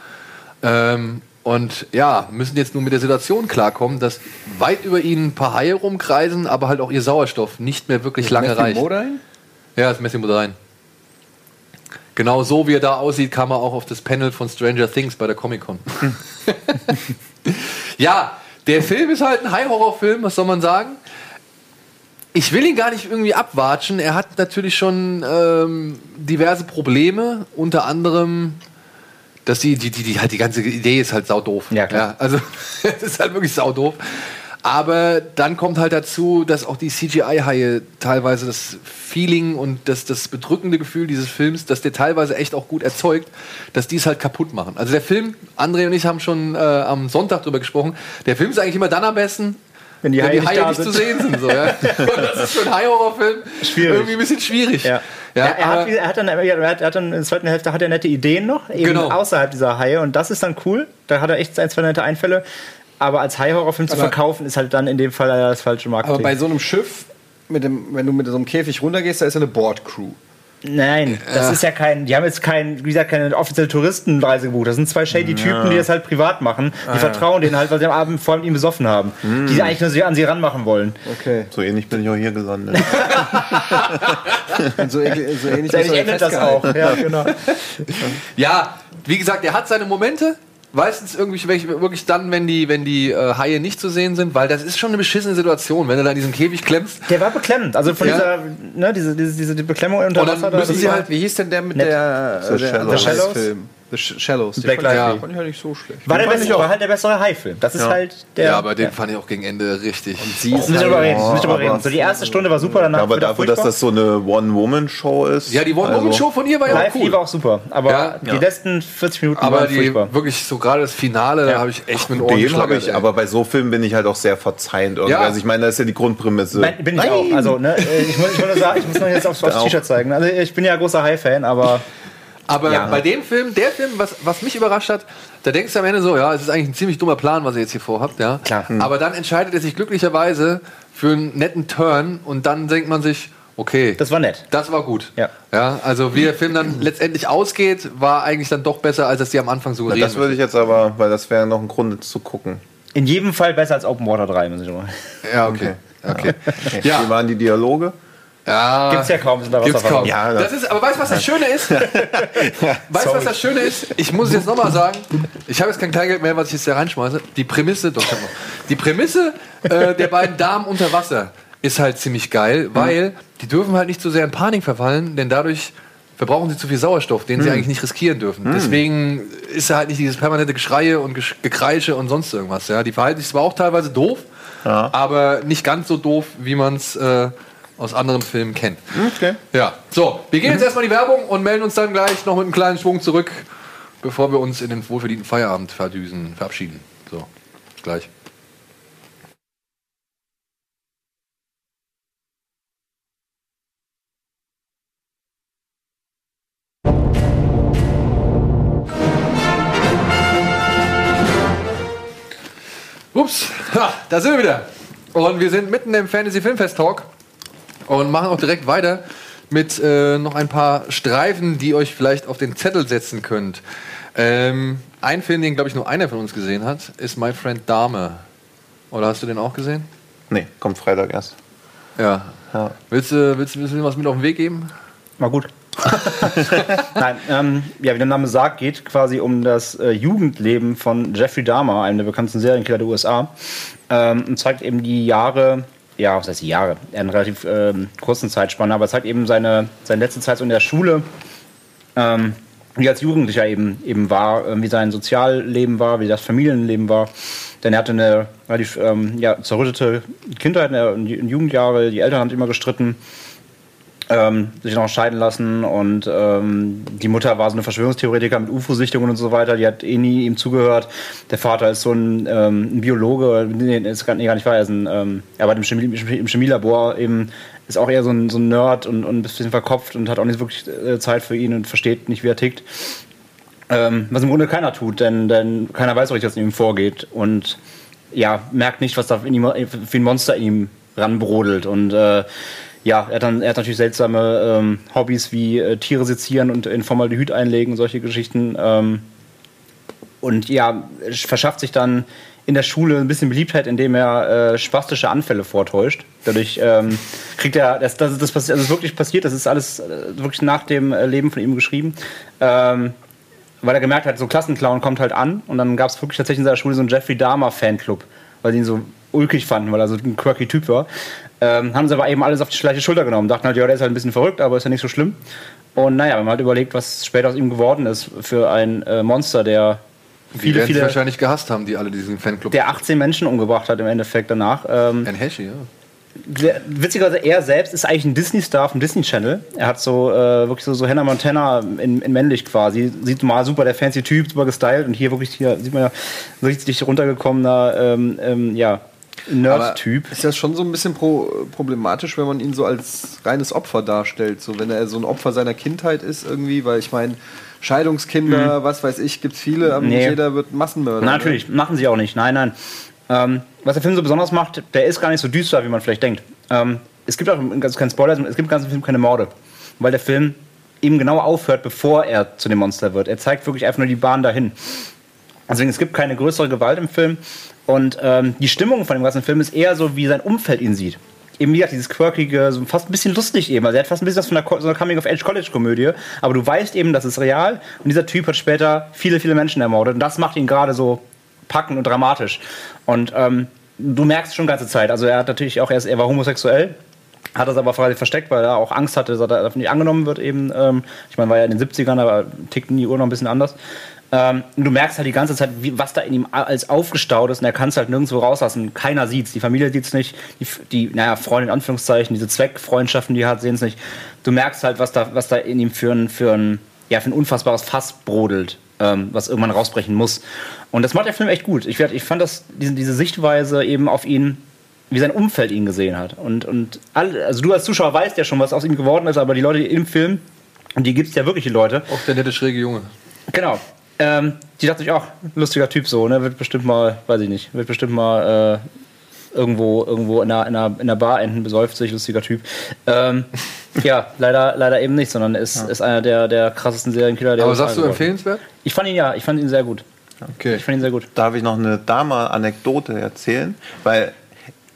Ähm, und ja, müssen jetzt nur mit der Situation klarkommen, dass weit über ihnen ein paar Haie rumkreisen, aber halt auch ihr Sauerstoff nicht mehr wirklich lange Matthew reicht. Modine? Ja, das ist Matthew Modine. Genau so wie er da aussieht, kam er auch auf das Panel von Stranger Things bei der Comic Con. (laughs) ja, der Film ist halt ein High-Horror-Film, was soll man sagen? Ich will ihn gar nicht irgendwie abwatschen. Er hat natürlich schon ähm, diverse Probleme, unter anderem, dass die, die, die, die, halt die ganze Idee ist halt saudoof. Ja, klar. also (laughs) es ist halt wirklich saudoof. Aber dann kommt halt dazu, dass auch die CGI-Haie teilweise das Feeling und das, das bedrückende Gefühl dieses Films, dass der teilweise echt auch gut erzeugt, dass die es halt kaputt machen. Also der Film, André und ich haben schon äh, am Sonntag drüber gesprochen, der Film ist eigentlich immer dann am besten, Wenn die wenn Haie die nicht Haie da nicht sind. zu sehen sind. So, ja. (laughs) Und das ist für einen High-Horror-Film Schwierig. irgendwie ein bisschen schwierig. Ja. Ja, er, hat, er, hat dann, er, hat, er hat dann in der zweiten Hälfte hat er nette Ideen noch, eben Genau. außerhalb dieser Haie und das ist dann cool. Da hat er echt ein, zwei nette Einfälle. aber als High-Horror-Film zu verkaufen, ist halt dann in dem Fall leider das falsche Marketing. Aber bei so einem Schiff, mit dem, wenn du mit so einem Käfig runtergehst, da ist ja eine Bordcrew. Nein, das Äh. ist ja kein, die haben jetzt kein, wie gesagt, keine offizielle Touristenreise gebucht. Das sind zwei shady Typen, die das halt privat machen. Die Ah, ja. vertrauen denen halt, weil sie am Abend vor allem ihn besoffen haben. Hm. Die eigentlich nur sie an sie ranmachen wollen. Okay. So ähnlich bin ich auch hier gelandet. (laughs) So, ähnlich- so ähnlich So du endet das auch. Ja, genau. Ja, wie gesagt, er hat seine Momente. Meistens irgendwie wirklich dann, wenn die, wenn die äh, Haie nicht zu sehen sind, weil das ist schon eine beschissene Situation, wenn du da in diesem Käfig klemmst. Der war beklemmend. Also von Ja. dieser, ne, diese, diese, diese Beklemmung unter Und dann Wasser. da, müssen das sie war- halt- Wie hieß denn der mit Nett. der, äh, der, Shallows. der The Shallows? Film? The Sh- Shallows. Black fand ich- Lively. Fand ich ja nicht so schlecht. war, der beste, war halt der bessere High-Film. Das ist Ja. halt der. Ja, aber den fand ich auch gegen Ende richtig. Sie Müssen wir drüber reden, müssen wir drüber aber- reden. So, die erste Stunde war super, danach aber wieder dafür, dass das so eine One-Woman-Show ist. Ja, die One-Woman-Show von ihr war ja auch cool. war auch super. Aber Ja. die Ja. letzten 40 Minuten Aber waren die furchtbar. wirklich so gerade das Finale, da Ja. habe ich echt mit den Ohren Dem habe ich, aber bei so Filmen bin ich halt auch sehr verzeihend irgendwie. Ja. Also ich meine, das ist ja die Grundprämisse. Nein, bin ich auch. Also, ne, äh, ich, muss, ich, muss sagen, ich muss noch jetzt aufs, Auch. T-Shirt zeigen. Also, ich bin ja großer High-Fan, aber (laughs) Aber Ja. bei dem Film, der Film, was, was mich überrascht hat, da denkst du am Ende so, ja, es ist eigentlich ein ziemlich dummer Plan, was ihr jetzt hier vorhabt, ja. Klar. Aber dann entscheidet er sich glücklicherweise für einen netten Turn und dann denkt man sich, okay, das war nett. das war gut. Ja. ja. Also wie der Film dann letztendlich ausgeht, war eigentlich dann doch besser, als es die am Anfang Na, suggerieren. das würde ich jetzt aber, weil das wäre noch ein Grund zu gucken. In jedem Fall besser als Open Water 3, muss ich sagen. ja, okay. okay. Ja. Wie waren die Dialoge? Ja. Gibt's ja kaum, sind da Gibt's kaum. Ja, das ist, aber weißt du, was das Schöne ist? (laughs) weißt du, was das Schöne ist? Ich muss es jetzt nochmal sagen. Ich habe jetzt kein Kleingeld mehr, was ich jetzt hier reinschmeiße. Die Prämisse, doch. Die Prämisse äh, der beiden Damen unter Wasser ist halt ziemlich geil, weil die dürfen halt nicht so sehr in Panik verfallen, denn dadurch verbrauchen sie zu viel Sauerstoff, den sie eigentlich nicht riskieren dürfen. Deswegen ist halt nicht dieses permanente Geschreie und Gekreische und sonst irgendwas. Ja, die verhalten sich zwar auch teilweise doof, Ja. aber nicht ganz so doof, wie man es äh, aus anderen Filmen kennt. Okay. Ja, so, wir gehen jetzt erstmal in die Werbung und melden uns dann gleich noch mit einem kleinen Schwung zurück, bevor wir uns in den wohlverdienten Feierabend verdüsen, verabschieden. So, gleich. Ups, ha, (laughs) da sind wir wieder. Und wir sind mitten im Fantasy Filmfest Talk und machen auch direkt weiter mit äh, noch ein paar Streifen, die euch vielleicht auf den Zettel setzen könnt. Ähm, ein Film, den glaube ich nur einer von uns gesehen hat, ist My Friend Dahmer. Oder hast du den auch gesehen? Nee, kommt Freitag erst. Ja. Ja. Willst du, willst, du- willst du mir was mit auf den Weg geben? War gut. (laughs) Nein, ähm, ja, wie der Name sagt, geht quasi um das äh, Jugendleben von Jeffrey Dahmer, einem der bekanntesten Serienkiller der USA. Ähm, und zeigt eben die Jahre, ja, was heißt Jahre? In relativ ähm, kurzen Zeitspanne, aber zeigt eben seine, seine letzte Zeit so in der Schule. Ähm, wie als Jugendlicher eben, eben war, äh, wie sein Sozialleben war, wie das Familienleben war. Denn er hatte eine relativ ähm, ja, zerrüttete Kindheit in den Jugendjahre, die Eltern haben immer gestritten ähm, sich noch scheiden lassen und ähm, die Mutter war so eine Verschwörungstheoretiker mit UFO-Sichtungen und so weiter, die hat eh nie ihm zugehört. Der Vater ist so ein, ähm, ein Biologe, nee, ist gar, nee, gar nicht wahr, er ist ein, ähm, er arbeitet im, Chemie, im Chemielabor eben, ist auch eher so ein, so ein Nerd und, und ein bisschen verkopft und hat auch nicht wirklich äh, Zeit für ihn und versteht nicht, wie er tickt. Ähm, was im Grunde keiner tut, denn, denn keiner weiß, was in ihm vorgeht und ja, merkt nicht, was da in ihm, für ein Monster in ihm ranbrodelt und äh, ja, er hat, dann, er hat natürlich seltsame ähm, Hobbys wie äh, Tiere sezieren und in Formaldehyd einlegen solche Geschichten. Ähm, und ja, verschafft sich dann in der Schule ein bisschen Beliebtheit, indem er äh, spastische Anfälle vortäuscht. Dadurch ähm, kriegt er, das, das, das, passi- also ist wirklich passiert, das ist alles äh, wirklich nach dem äh, Leben von ihm geschrieben. Ähm, weil er gemerkt hat, so Klassenclown kommt halt an und dann gab es wirklich tatsächlich in seiner Schule so einen Jeffrey Dahmer Fanclub, weil sie ihn so ulkig fanden, weil er so ein quirky Typ war. Ähm, haben sie aber eben alles auf die leichte Schulter genommen. Dachten halt, ja, der ist halt ein bisschen verrückt, aber ist ja nicht so schlimm. Und naja, wenn man halt überlegt, was später aus ihm geworden ist für ein äh, Monster, der Die viele, werden viele, wahrscheinlich gehasst haben, die alle diesen Fanclub. der 18 Menschen umgebracht hat im Endeffekt danach. Ähm, Ein Heshi, ja. der- witzigerweise, er selbst ist eigentlich ein Disney-Star vom Disney Channel. Er hat so äh, wirklich so, so Hannah Montana in, in männlich quasi. Sieht mal super der fancy Typ, super gestylt und hier wirklich hier sieht man ja richtig runtergekommener ähm, ähm, ja, Nerd-Typ. Ist das schon so ein bisschen pro, problematisch, wenn man ihn so als reines Opfer darstellt? So, wenn er so ein Opfer seiner Kindheit ist irgendwie, weil ich meine, Scheidungskinder, was weiß ich, gibt's viele, aber nicht Nee. jeder wird Massenmörder. ne? Natürlich, machen sie auch nicht. Nein, nein. Ähm, was der Film so besonders macht, der ist gar nicht so düster, wie man vielleicht denkt. Ähm, es gibt auch, ganz kein Spoiler, es gibt im ganzen Film keine Morde. Weil der Film eben genau aufhört, bevor er zu dem Monster wird. Er zeigt wirklich einfach nur die Bahn dahin. Deswegen, es gibt keine größere Gewalt im Film. Und ähm, die Stimmung von dem ganzen Film ist eher so, wie sein Umfeld ihn sieht. Eben wie gesagt, dieses quirkige, so fast ein bisschen lustig eben. Also er hat fast ein bisschen was von einer, so einer Coming-of-Age-College-Komödie. Aber du weißt eben, das ist real. Und dieser Typ hat später viele, viele Menschen ermordet. Und das macht ihn gerade so packend und dramatisch. Und ähm, du merkst schon die ganze Zeit. Also er hat natürlich auch erst, er war homosexuell. Hat das aber freilich versteckt, weil er auch Angst hatte, dass er nicht angenommen wird eben. Ähm, ich meine, war ja in den 70ern, aber tickten die Uhr noch ein bisschen anders. Ähm, und du merkst halt die ganze Zeit, wie, was da in ihm als aufgestaut ist und er kann es halt nirgendwo rauslassen. Keiner sieht's, die Familie sieht's nicht, die, die naja, Freunde in Anführungszeichen, diese Zweckfreundschaften, die er hat, sehen es nicht. Du merkst halt, was da, was da in ihm für ein, für ein, ja, für ein unfassbares Fass brodelt, ähm, was irgendwann rausbrechen muss. Und das macht der Film echt gut. Ich, werd- ich fand das, diese, diese Sichtweise eben auf ihn, wie sein Umfeld ihn gesehen hat. Und, und alle, also du als Zuschauer weißt ja schon, was aus ihm geworden ist, aber die Leute im Film, und die gibt es ja wirklich, die Leute, Auch der nette schräge Junge. Genau. Ähm, die dachte ich auch, lustiger Typ so, ne? Wird bestimmt mal, weiß ich nicht, wird bestimmt mal äh, irgendwo, irgendwo in einer, in, einer, in einer Bar enden, besäuft sich, lustiger Typ. Ähm, (laughs) ja, leider, leider eben nicht, sondern ist, ist einer der, der krassesten Serienkiller, der Aber sagst du geworden empfehlenswert? Ich fand ihn ja, ich fand ihn sehr gut. Okay. Ich fand ihn sehr gut. Darf ich noch eine Dama-Anekdote erzählen? Weil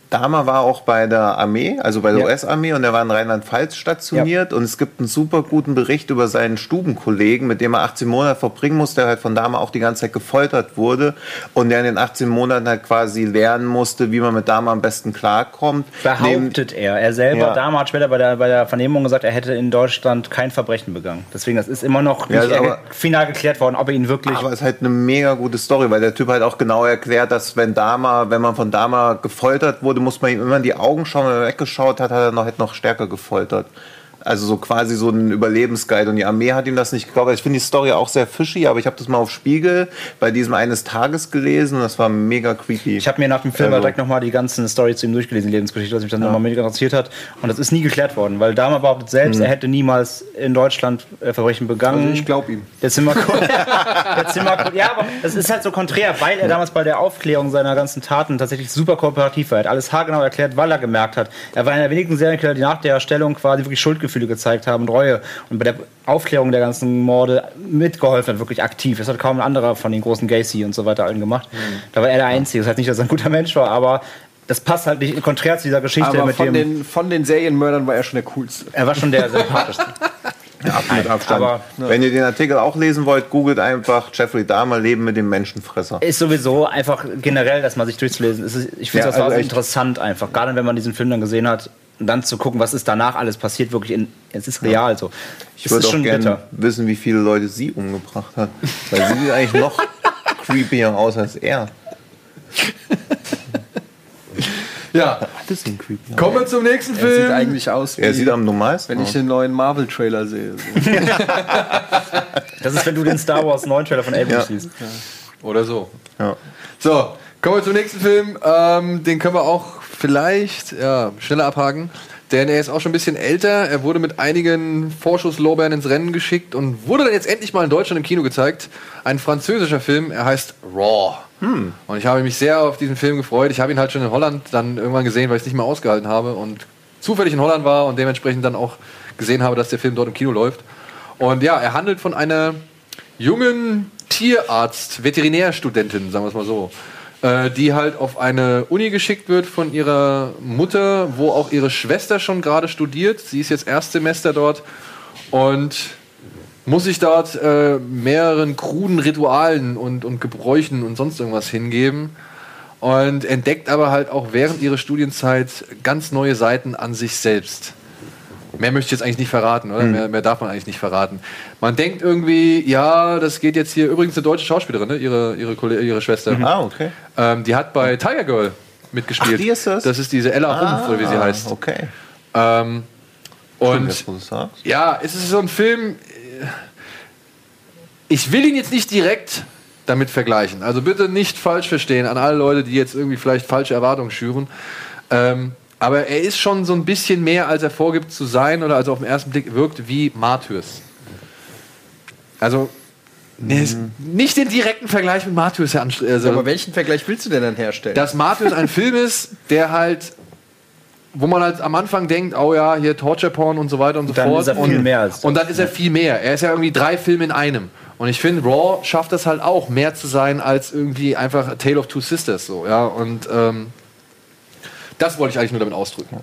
Dama war auch bei der Armee, also bei der Ja. US-Armee und er war in Rheinland-Pfalz stationiert und es gibt einen super guten Bericht über seinen Stubenkollegen, mit dem er 18 Monate verbringen musste, der halt von Dama auch die ganze Zeit gefoltert wurde und der in den 18 Monaten halt quasi lernen musste, wie man mit Dama am besten klarkommt. Neben- Behauptet er. Er selber, Ja. damals hat später bei der, bei der Vernehmung gesagt, er hätte in Deutschland kein Verbrechen begangen. Deswegen, das ist immer noch Ja, nicht aber- final geklärt worden, ob er ihn wirklich. Aber es ist halt eine mega gute Story, weil der Typ halt auch genau erklärt, dass wenn Dama, wenn man von Dama gefoltert wurde, muss man ihm immer in die Augen schauen. Wenn er weggeschaut hat, hat er noch, hätte noch stärker gefoltert. Also so quasi so ein Überlebensguide. Und die Armee hat ihm das nicht geglaubt. Ich finde die Story auch sehr fishy, aber ich habe das mal auf Spiegel bei diesem eines Tages gelesen und das war mega creepy. Ich habe mir nach dem Film Also- direkt nochmal die ganzen Story zu ihm durchgelesen, die Lebensgeschichte, was mich dann nochmal mega interessiert hat. Und das ist nie geklärt worden, weil Dahmer behauptet selbst, Mhm. er hätte niemals in Deutschland äh, Verbrechen begangen. Also ich glaube ihm. Der Zimmercode. (laughs) der Zimmercode. Ja, aber das ist halt so konträr, weil er damals bei der Aufklärung seiner ganzen Taten tatsächlich super kooperativ war. Er hat alles haargenau erklärt, weil er gemerkt hat. Er war einer der wenigen Serienkiller, die nach der Erstellung quasi wirklich Schuldgefühle gezeigt haben und Reue. Und bei der Aufklärung der ganzen Morde mitgeholfen hat, wirklich aktiv. Das hat kaum ein anderer von den großen Gacy und so weiter allen gemacht. Da war er der Einzige. Das heißt nicht, dass er ein guter Mensch war, aber das passt halt nicht konträr zu dieser Geschichte Aber mit von dem. den, von den Serienmördern war er schon der coolste. er war schon der sympathischste. (laughs) mit Abstand. aber- Wenn ihr den Artikel auch lesen wollt, googelt einfach Jeffrey Dahmer Leben mit dem Menschenfresser. ist sowieso einfach generell, dass man sich durchzulesen. Es ist, ich finde Ja, das war also so echt. interessant einfach. Gerade wenn man diesen Film dann gesehen hat, und dann zu gucken, was ist danach alles passiert, wirklich in, es ist real so. Ich es würde auch schon gerne bitter. wissen, wie viele Leute sie umgebracht hat. Weil sie sieht eigentlich noch (laughs) creepier aus als er. Ja, Das ist ein creepy. kommen wir zum nächsten Er sieht Film. eigentlich aus wie, Er sieht am normalsten wenn ich den neuen Marvel-Trailer sehe. So. (laughs) (laughs) Das ist, wenn du den Star Wars 9 Trailer von Abrams Ja. siehst. Oder so. Ja. So, kommen wir zum nächsten Film. Ähm, den können wir auch vielleicht ja, schneller abhaken. Denn er ist auch schon ein bisschen älter. Er wurde mit einigen Vorschusslorbeeren ins Rennen geschickt und wurde dann jetzt endlich mal in Deutschland im Kino gezeigt. Ein französischer Film. Er heißt Raw. Und ich habe mich sehr auf diesen Film gefreut. Ich habe ihn halt schon in Holland dann irgendwann gesehen, weil ich es nicht mehr ausgehalten habe und zufällig in Holland war und dementsprechend dann auch gesehen habe, dass der Film dort im Kino läuft. Und ja, er handelt von einer jungen Tierarzt, Veterinärstudentin, sagen wir es mal so, äh, die halt auf eine Uni geschickt wird von ihrer Mutter, wo auch ihre Schwester schon gerade studiert. Sie ist jetzt Erstsemester dort und muss sich dort äh, mehreren kruden Ritualen und, und Gebräuchen und sonst irgendwas hingeben und entdeckt aber halt auch während ihrer Studienzeit ganz neue Seiten an sich selbst. Mehr möchte ich jetzt eigentlich nicht verraten, oder? Mehr, mehr darf man eigentlich nicht verraten. Man denkt irgendwie, ja, das geht jetzt hier, übrigens eine deutsche Schauspielerin, ne? ihre, ihre, Kolle- ihre Schwester. Ah, okay. Ähm, die hat bei Tiger Girl mitgespielt. Ach, die ist das? Das ist diese Ella Rumpf, oder wie sie heißt. Okay. Ähm, Stimmt, und sagst. ja, es ist so ein Film. äh, Ich will ihn jetzt nicht direkt damit vergleichen. Also bitte nicht falsch verstehen an alle Leute, die jetzt irgendwie vielleicht falsche Erwartungen schüren. Ähm, aber er ist schon so ein bisschen mehr, als er vorgibt zu sein oder als er auf den ersten Blick wirkt, wie Martyrs. Also er ist nicht den direkten Vergleich mit Martyrs also, Aber welchen Vergleich willst du denn dann herstellen? dass Martyrs ein Film ist, der halt, wo man halt am Anfang denkt, oh ja, hier Torture Porn und so weiter und so Dann fort. ist er und, viel mehr als das. und dann ist er viel mehr. Er ist ja irgendwie drei Filme in einem. Und ich finde, Raw schafft es halt auch, mehr zu sein als irgendwie einfach A Tale of Two Sisters. So, ja? Und ähm, das wollte ich eigentlich nur damit ausdrücken.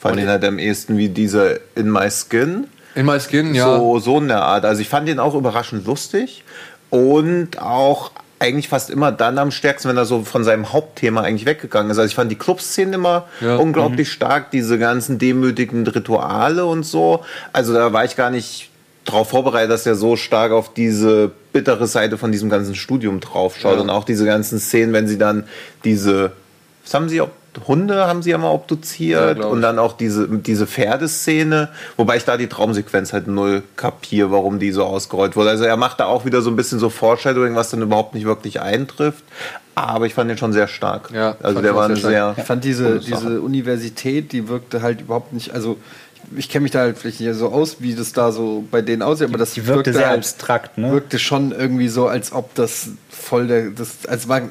Fand ihn halt am ehesten wie dieser In My Skin. In My Skin, ja. So, so in der Art. Also ich fand ihn auch überraschend lustig und auch eigentlich fast immer dann am stärksten, wenn er so von seinem Hauptthema eigentlich weggegangen ist. Also ich fand die Clubszenen immer Ja. unglaublich stark, diese ganzen demütigenden Rituale und so. Also da war ich gar nicht darauf vorbereitet, dass er so stark auf diese bittere Seite von diesem ganzen Studium draufschaut Ja. und auch diese ganzen Szenen, wenn sie dann diese, was haben sie, ob, Hunde haben sie ja mal Ja, obduziert glaub und dann auch diese, diese Pferdeszene, wobei ich da die Traumsequenz halt null kapiere, warum die so ausgerollt wurde. Also er macht da auch wieder so ein bisschen so Foreshadowing, was dann überhaupt nicht wirklich eintrifft. Aber ich fand den schon sehr stark. Ja, also der war sehr sehr. Ich fand diese, diese Universität, die wirkte halt überhaupt nicht, also ich, kenne mich da halt vielleicht nicht so aus, wie das da so bei denen aussieht, aber das Die wirkte sehr halt, abstrakt, ne? wirkte schon irgendwie so, als ob das voll der, das, als war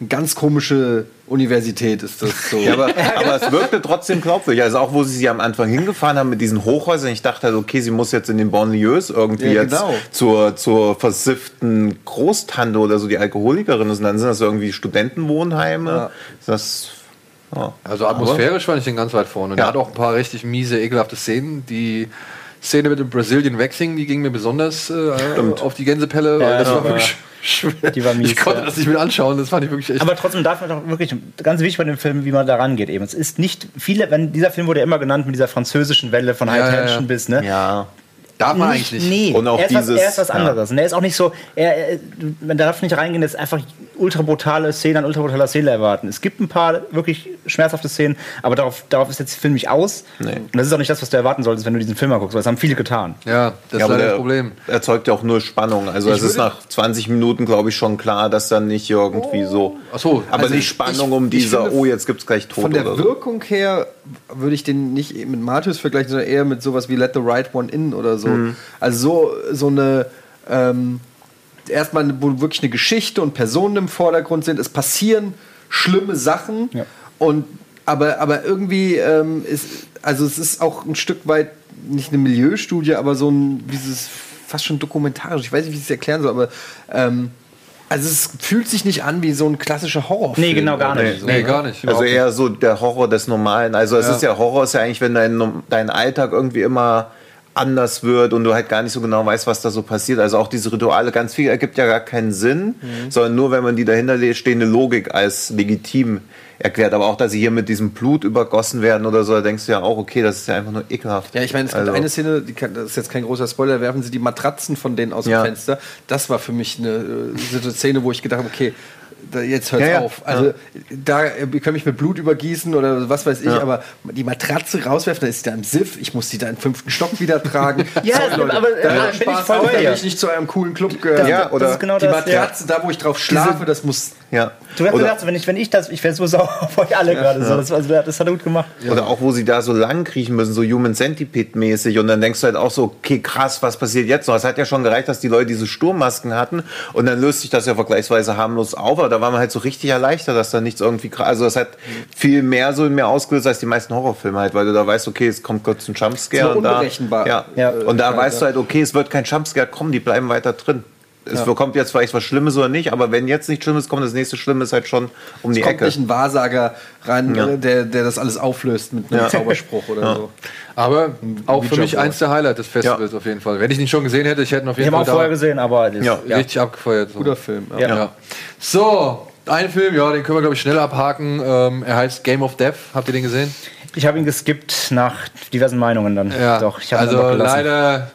eine ganz komische Universität ist das so. (laughs) Ja, aber, (laughs) aber es wirkte trotzdem glaubwürdig. Also auch, wo sie sie am Anfang hingefahren haben mit diesen Hochhäusern. Ich dachte halt, okay, sie muss jetzt in den Banlieues irgendwie Ja, jetzt genau. zur, zur versifften Großtante oder so, die Alkoholikerin ist. Und dann sind das irgendwie Studentenwohnheime. Ja. Das, ja. Also atmosphärisch fand ich den ganz weit vorne. Ja. er hat auch ein paar richtig miese, ekelhafte Szenen. Die Szene mit dem Brazilian Waxing, die ging mir besonders äh, auf die Gänsepelle. weil Ja, das ja, war ja. wirklich schwer. Die war mies, ich konnte ja. das nicht mit anschauen. Das fand ich wirklich echt. Aber trotzdem darf man doch wirklich, ganz wichtig bei dem Film, wie man da rangeht eben. Es ist nicht, viele, wenn dieser Film wurde ja immer genannt mit dieser französischen Welle von High Ja, ja, Tension ja. bis, ne? ja. darf man eigentlich nicht. Nee, Und auch er, ist was, dieses- er ist was ja. anderes. Und er ist auch nicht so, er, er, man darf nicht reingehen, das ist einfach ultra brutale Szenen an ultra brutaler Szene erwarten. Es gibt ein paar wirklich schmerzhafte Szenen, aber darauf, darauf ist jetzt der Film nicht aus. Nee. Und das ist auch nicht das, was du erwarten solltest, wenn du diesen Film mal guckst, weil das haben viele getan. Ja, das Ja, ist das Problem. erzeugt ja auch nur Spannung. Also es ist nach 20 Minuten, glaube ich, schon klar, dass dann nicht irgendwie so. Ach so, aber also nicht Spannung ich- um ich dieser, finde, oh, jetzt gibt es gleich Tod Von der oder so. Wirkung her würde ich den nicht mit Martyrs vergleichen, sondern eher mit sowas wie Let the Right One In oder so. Mhm. Also so, so eine ähm, erstmal, wo wirklich eine Geschichte und Personen im Vordergrund sind. Es passieren schlimme Sachen Ja. und aber, aber irgendwie ähm, ist, also es ist auch ein Stück weit nicht eine Milieustudie, aber so ein dieses fast schon dokumentarisch. Ich weiß nicht, wie ich es erklären soll, aber ähm, also es fühlt sich nicht an wie so ein klassischer Horrorfilm. Nee, genau, gar nicht. So, Nee, ne? gar nicht. Also eher so der Horror des Normalen. Also es Ja. ist ja Horror ist ja eigentlich, wenn dein, dein Alltag irgendwie immer anders wird und du halt gar nicht so genau weißt, was da so passiert. Also auch diese Rituale, ganz viel ergibt ja gar keinen Sinn, sondern nur, wenn man die dahinter stehende Logik als legitim erklärt. Aber auch, dass sie hier mit diesem Blut übergossen werden oder so, da denkst du ja auch, okay, das ist ja einfach nur ekelhaft. Ja, ich meine, es gibt Also- eine Szene, kann, das ist jetzt kein großer Spoiler, werfen sie die Matratzen von denen aus dem Ja. Fenster. Das war für mich eine äh, eine Szene, wo ich gedacht habe, okay, jetzt hört's Ja, ja. auf. Also da äh, ihr könnt mich mit Blut übergießen oder was weiß ich, Ja. aber die Matratze rauswerfen, dann ist sie da im Siff, ich muss die da im fünften Stock wieder tragen. (laughs) Ja, Sorry, aber, äh, da bin hört ich Spaß voll da ich nicht zu einem coolen Club gehören. Ja, das oder ist genau die das. ja. Matratze, da wo ich drauf schlafe, das muss ja. Du hast gesagt, wenn ich, wenn ich das, ich wäre so sauer (laughs) auf euch alle gerade. So. Das, also, das hat er gut gemacht. Oder auch, wo sie da so lang kriechen müssen, so Human Centipede-mäßig. Und dann denkst du halt auch so, okay, krass, was passiert jetzt noch? Es hat ja schon gereicht, dass die Leute diese Sturmmasken hatten. Und dann löst sich das ja vergleichsweise harmlos auf. Aber da war man halt so richtig erleichtert, dass da nichts irgendwie krass. Also, das hat viel mehr so in mir ausgelöst als die meisten Horrorfilme halt, weil du da weißt, okay, es kommt kurz ein Jumpscare. Und da, unberechenbar. ja. Ja. Und da Ja, weißt ja. du halt, okay, es wird kein Jumpscare kommen, die bleiben weiter drin. Es bekommt jetzt vielleicht was Schlimmes oder nicht, aber wenn jetzt nichts Schlimmes kommt, das nächste Schlimme ist halt schon um die kommt Ecke. nicht ein Wahrsager rein, Ja. äh, der, der das alles auflöst mit einem Ja. Zauberspruch oder (laughs) so. Aber auch für mich eins der Highlights des Festivals auf jeden Fall. Wenn ich ihn nicht schon gesehen hätte, ich hätte ihn auf Ich jeden habe Fall auch vorher gesehen, aber Ja. richtig abgefeuert. So. Guter Film. Ja. Ja. Ja. So, ein Film, ja, den können wir, glaube ich, schnell abhaken. Ähm, er heißt Game of Death. Habt ihr den gesehen? Ich habe ihn geskippt nach diversen Meinungen dann. Ja. Doch, ich habe ihn also leider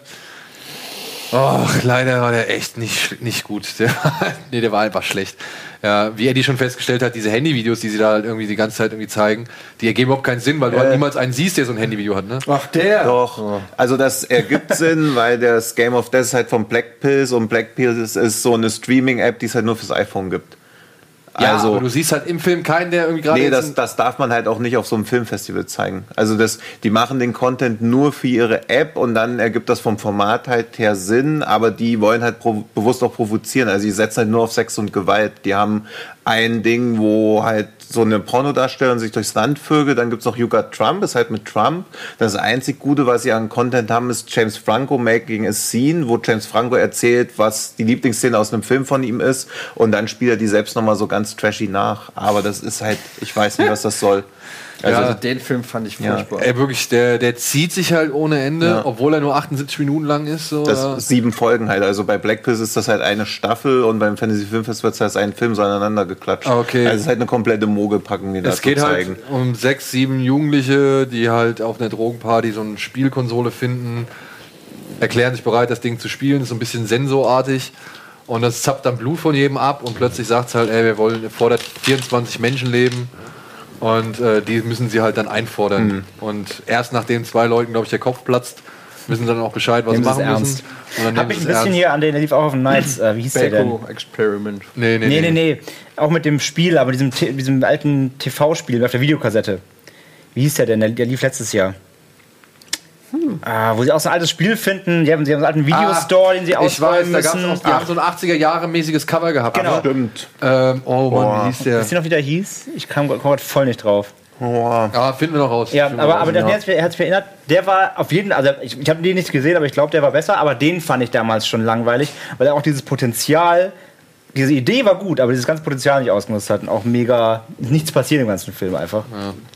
Ach, leider war der echt nicht, nicht gut. Der, (laughs) nee, der war einfach schlecht. Ja, wie Eddie schon festgestellt hat, diese Handyvideos, die sie da halt irgendwie die ganze Zeit irgendwie zeigen, die ergeben überhaupt keinen Sinn, weil du halt niemals einen siehst, der so ein Handyvideo hat, ne? Ach, der. Doch. Also das ergibt (laughs) Sinn, weil das Game of Death ist halt von Black Pills und Black Pills ist so eine Streaming-App, die es halt nur fürs iPhone gibt. Ja, also, aber du siehst halt im Film keinen, der irgendwie gerade Nee, das, das darf man halt auch nicht auf so einem Filmfestival zeigen. Also das, die machen den Content nur für ihre App und dann ergibt das vom Format halt her Sinn, aber die wollen halt bewusst auch provozieren. Also die setzen halt nur auf Sex und Gewalt. Die haben ein Ding, wo halt so eine Pornodarstellerin sich durchs Land vögelt, dann gibt's noch You Got Trump, ist halt mit Trump. Das einzig Gute, was sie an Content haben, ist James Franco Making a Scene, wo James Franco erzählt, was die Lieblingsszene aus einem Film von ihm ist und dann spielt er die selbst nochmal so ganz trashy nach. Aber das ist halt, ich weiß nicht, was das soll. (laughs) Also, Ja. den Film fand ich Ja. furchtbar. Ey, wirklich, der, der zieht sich halt ohne Ende, Ja. obwohl er nur 78 Minuten lang ist. So, Das ja. sieben Folgen halt. Also bei Black Pills ist das halt eine Staffel und beim Fantasy Filmfest wird das ein Film so aneinander geklatscht. Ah, okay. Also es ist halt eine komplette Mogelpackung, die da Es zu geht zeigen. halt um sechs, sieben Jugendliche, die halt auf einer Drogenparty so eine Spielkonsole finden, erklären sich bereit, das Ding zu spielen, ist so ein bisschen sensorartig. Und das zappt dann Blut von jedem ab und plötzlich sagt es halt, ey, wir wollen, fordert 24 Menschenleben und äh, die müssen sie halt dann einfordern. Mhm. Und erst nachdem zwei Leuten, glaube ich, der Kopf platzt, wissen sie dann auch Bescheid, was sie machen ernst. müssen. Und dann Hab ich ein bisschen ernst. hier an den, der lief auch auf dem Nights. Äh, wie hieß der denn? Experiment. Nee, nee, Nee, nee. nee, nee. Auch mit dem Spiel, aber diesem, diesem alten TV-Spiel auf der Videokassette. Wie hieß der denn? Der, der lief letztes Jahr. Ah, wo sie auch so ein altes Spiel finden. Die haben, sie haben so einen alten Videostore, den sie Ah, Ich weiß, ausräumen da gab's müssen. auch, die haben so ein 80er-Jahre-mäßiges Cover gehabt. Genau. ne? Stimmt. Ähm, oh Mann, wie hieß der? Wisst ihr noch, wie der hieß? Ich kam grad voll nicht drauf. Boah. Ja, finden wir noch raus. Ja, aber, aber der, hat er mich erinnert, der war auf jeden also ich, ich habe den nicht gesehen, aber ich glaube, der war besser, aber den fand ich damals schon langweilig, weil er auch dieses Potenzial, diese Idee war gut, aber dieses ganze Potenzial nicht ausgenutzt hat und auch mega nichts passiert im ganzen Film einfach.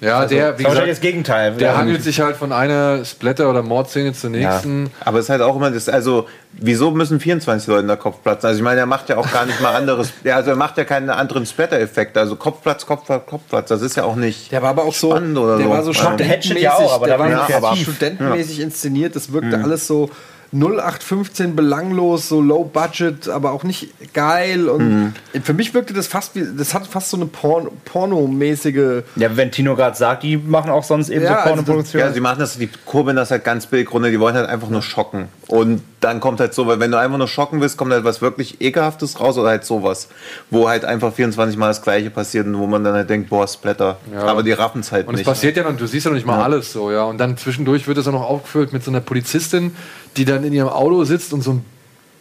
Ja, der, wie Das gesagt, das Gegenteil. der hangelt sich halt von einer Splatter- oder Mordszene zur nächsten. Aber es ist halt auch immer das, also wieso müssen 24 Leute in der Kopf platzen? Also ich meine, er macht ja auch gar nicht mal anderes, (laughs) ja, also er macht ja keine anderen Splatter-Effekte. Also Kopfplatz, Kopfplatz, Kopfplatz, das ist ja auch nicht Der war aber auch so, spannend oder der so. war so Ja. Studentenmäßig, ja auch, aber der da war ja, kreativ. studentenmäßig inszeniert. Das wirkte alles so 0815 belanglos, so low budget, aber auch nicht geil. Und für mich wirkte das fast wie, das hat fast so eine Porn, pornomäßige. Ja, wenn Tino gerade sagt, die machen auch sonst eben Ja, so also Pornoproduktionen. Ja, sie machen das, die kurbeln das halt ganz billig runter, die wollen halt einfach nur schocken. Und dann kommt halt so, weil wenn du einfach nur schocken willst, kommt halt was wirklich Ekelhaftes raus oder halt sowas, wo halt einfach 24 Mal das Gleiche passiert und wo man dann halt denkt, boah, Splatter. Aber die raffen es halt Und es nicht. passiert ja noch, du siehst ja noch nicht mal alles so, ja. Und dann zwischendurch wird es auch noch aufgefüllt mit so einer Polizistin, die dann in ihrem Auto sitzt und so ein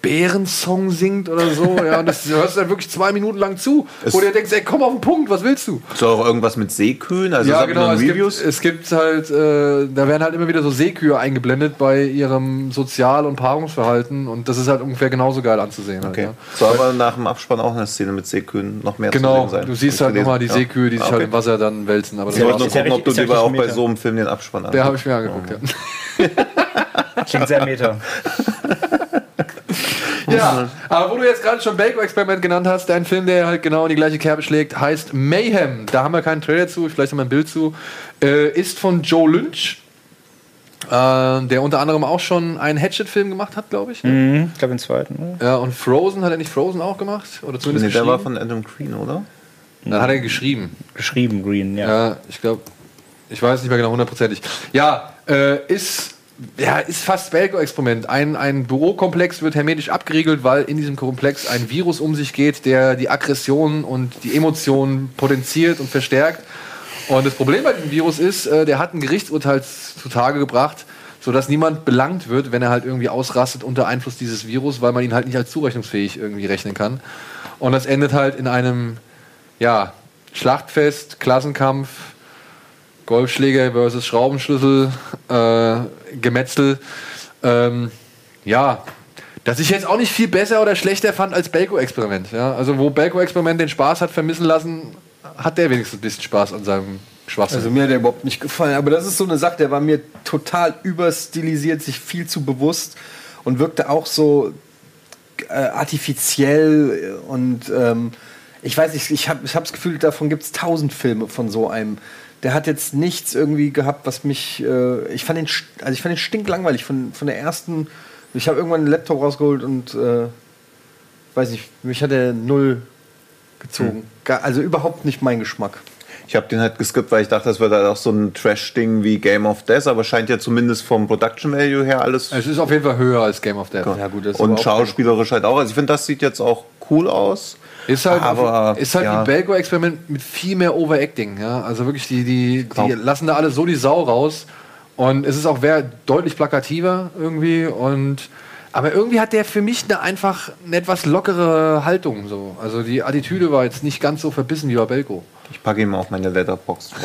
Bärensong singt oder so, ja. Und das hörst du dann wirklich zwei Minuten lang zu, Es- wo du denkst, ey, komm auf den Punkt, was willst du? Ist auch irgendwas mit Seekühen? Also ja, genau. Es gibt, Reviews. es gibt halt, äh, da werden halt immer wieder so Seekühe eingeblendet bei ihrem Sozial- und Paarungsverhalten und das ist halt ungefähr genauso geil anzusehen. Halt, Okay. ja. Soll aber nach dem Abspann auch eine Szene mit Seekühen noch mehr Genau, zu sehen sein. du siehst halt nochmal die. Seekühe, die sich Ah, halt okay. im Wasser dann wälzen. Aber Ich wollte nur gucken, ob du lieber auch bei so einem Film den Abspann Der anguckst. habe ich mir angeguckt, ja. Klingt sehr meta. (laughs) Ja, aber wo du jetzt gerade schon Baco Experiment genannt hast, ein Film, der halt genau in die gleiche Kerbe schlägt, heißt Mayhem. Da haben wir keinen Trailer zu, vielleicht haben wir ein Bild zu. Äh, ist von Joe Lynch, äh, der unter anderem auch schon einen Hatchet-Film gemacht hat, glaube ich. Ne? Mhm, ich glaube den zweiten. Ja, und Frozen, hat er nicht Frozen auch gemacht? Oder zumindest Nee, der war von Adam Green, oder? Dann hat er geschrieben. Geschrieben, Green, ja. Ja, ich glaube, ich weiß nicht mehr genau hundertprozentig. Ja, äh, ist, ja, ist fast Belko-Experiment. Ein, ein Bürokomplex wird hermetisch abgeriegelt, weil in diesem Komplex ein Virus um sich geht, der die Aggression und die Emotionen potenziert und verstärkt. Und das Problem bei dem Virus ist, äh, der hat ein Gerichtsurteil zutage gebracht, sodass niemand belangt wird, wenn er halt irgendwie ausrastet unter Einfluss dieses Virus, weil man ihn halt nicht als zurechnungsfähig irgendwie rechnen kann. Und das endet halt in einem ja, Schlachtfest, Klassenkampf, Golfschläger versus Schraubenschlüssel, äh, Gemetzel. Ähm, ja, dass ich jetzt auch nicht viel besser oder schlechter fand als Belko-Experiment. Ja? Also wo Belko-Experiment den Spaß hat vermissen lassen, hat der wenigstens ein bisschen Spaß an seinem Schwachsinn. Also mir hat der überhaupt nicht gefallen. Aber das ist so eine Sache, der war mir total überstilisiert, sich viel zu bewusst und wirkte auch so äh, artifiziell und ähm, ich weiß nicht, ich habe ich hab das Gefühl, davon gibt es tausend Filme von so einem. Der hat jetzt nichts irgendwie gehabt, was mich. Äh, ich fand den, also ich fand den stinklangweilig von, von der ersten Ich habe irgendwann einen Laptop rausgeholt und äh, weiß nicht, mich hat er null gezogen. Gar, also überhaupt nicht mein Geschmack. Ich habe den halt geskippt, weil ich dachte, das wird halt auch so ein Trash-Ding wie Game of Death, aber scheint ja zumindest vom Production Value her alles. Es ist auf jeden Fall höher als Game of Death. Ja, gut, und schauspielerisch halt auch. Also ich finde, das sieht jetzt auch cool aus. Ist halt, Aber, ist halt ja. ein Belko-Experiment mit viel mehr Overacting. Ja? Also wirklich, die, die, die Glaub- lassen da alle so die Sau raus. Und es ist auch wer, deutlich plakativer irgendwie. Und, aber irgendwie hat der für mich eine einfach eine etwas lockere Haltung. So. Also die Attitüde war jetzt nicht ganz so verbissen wie bei Belko. Ich packe ihm auf meine Letterbox. (laughs)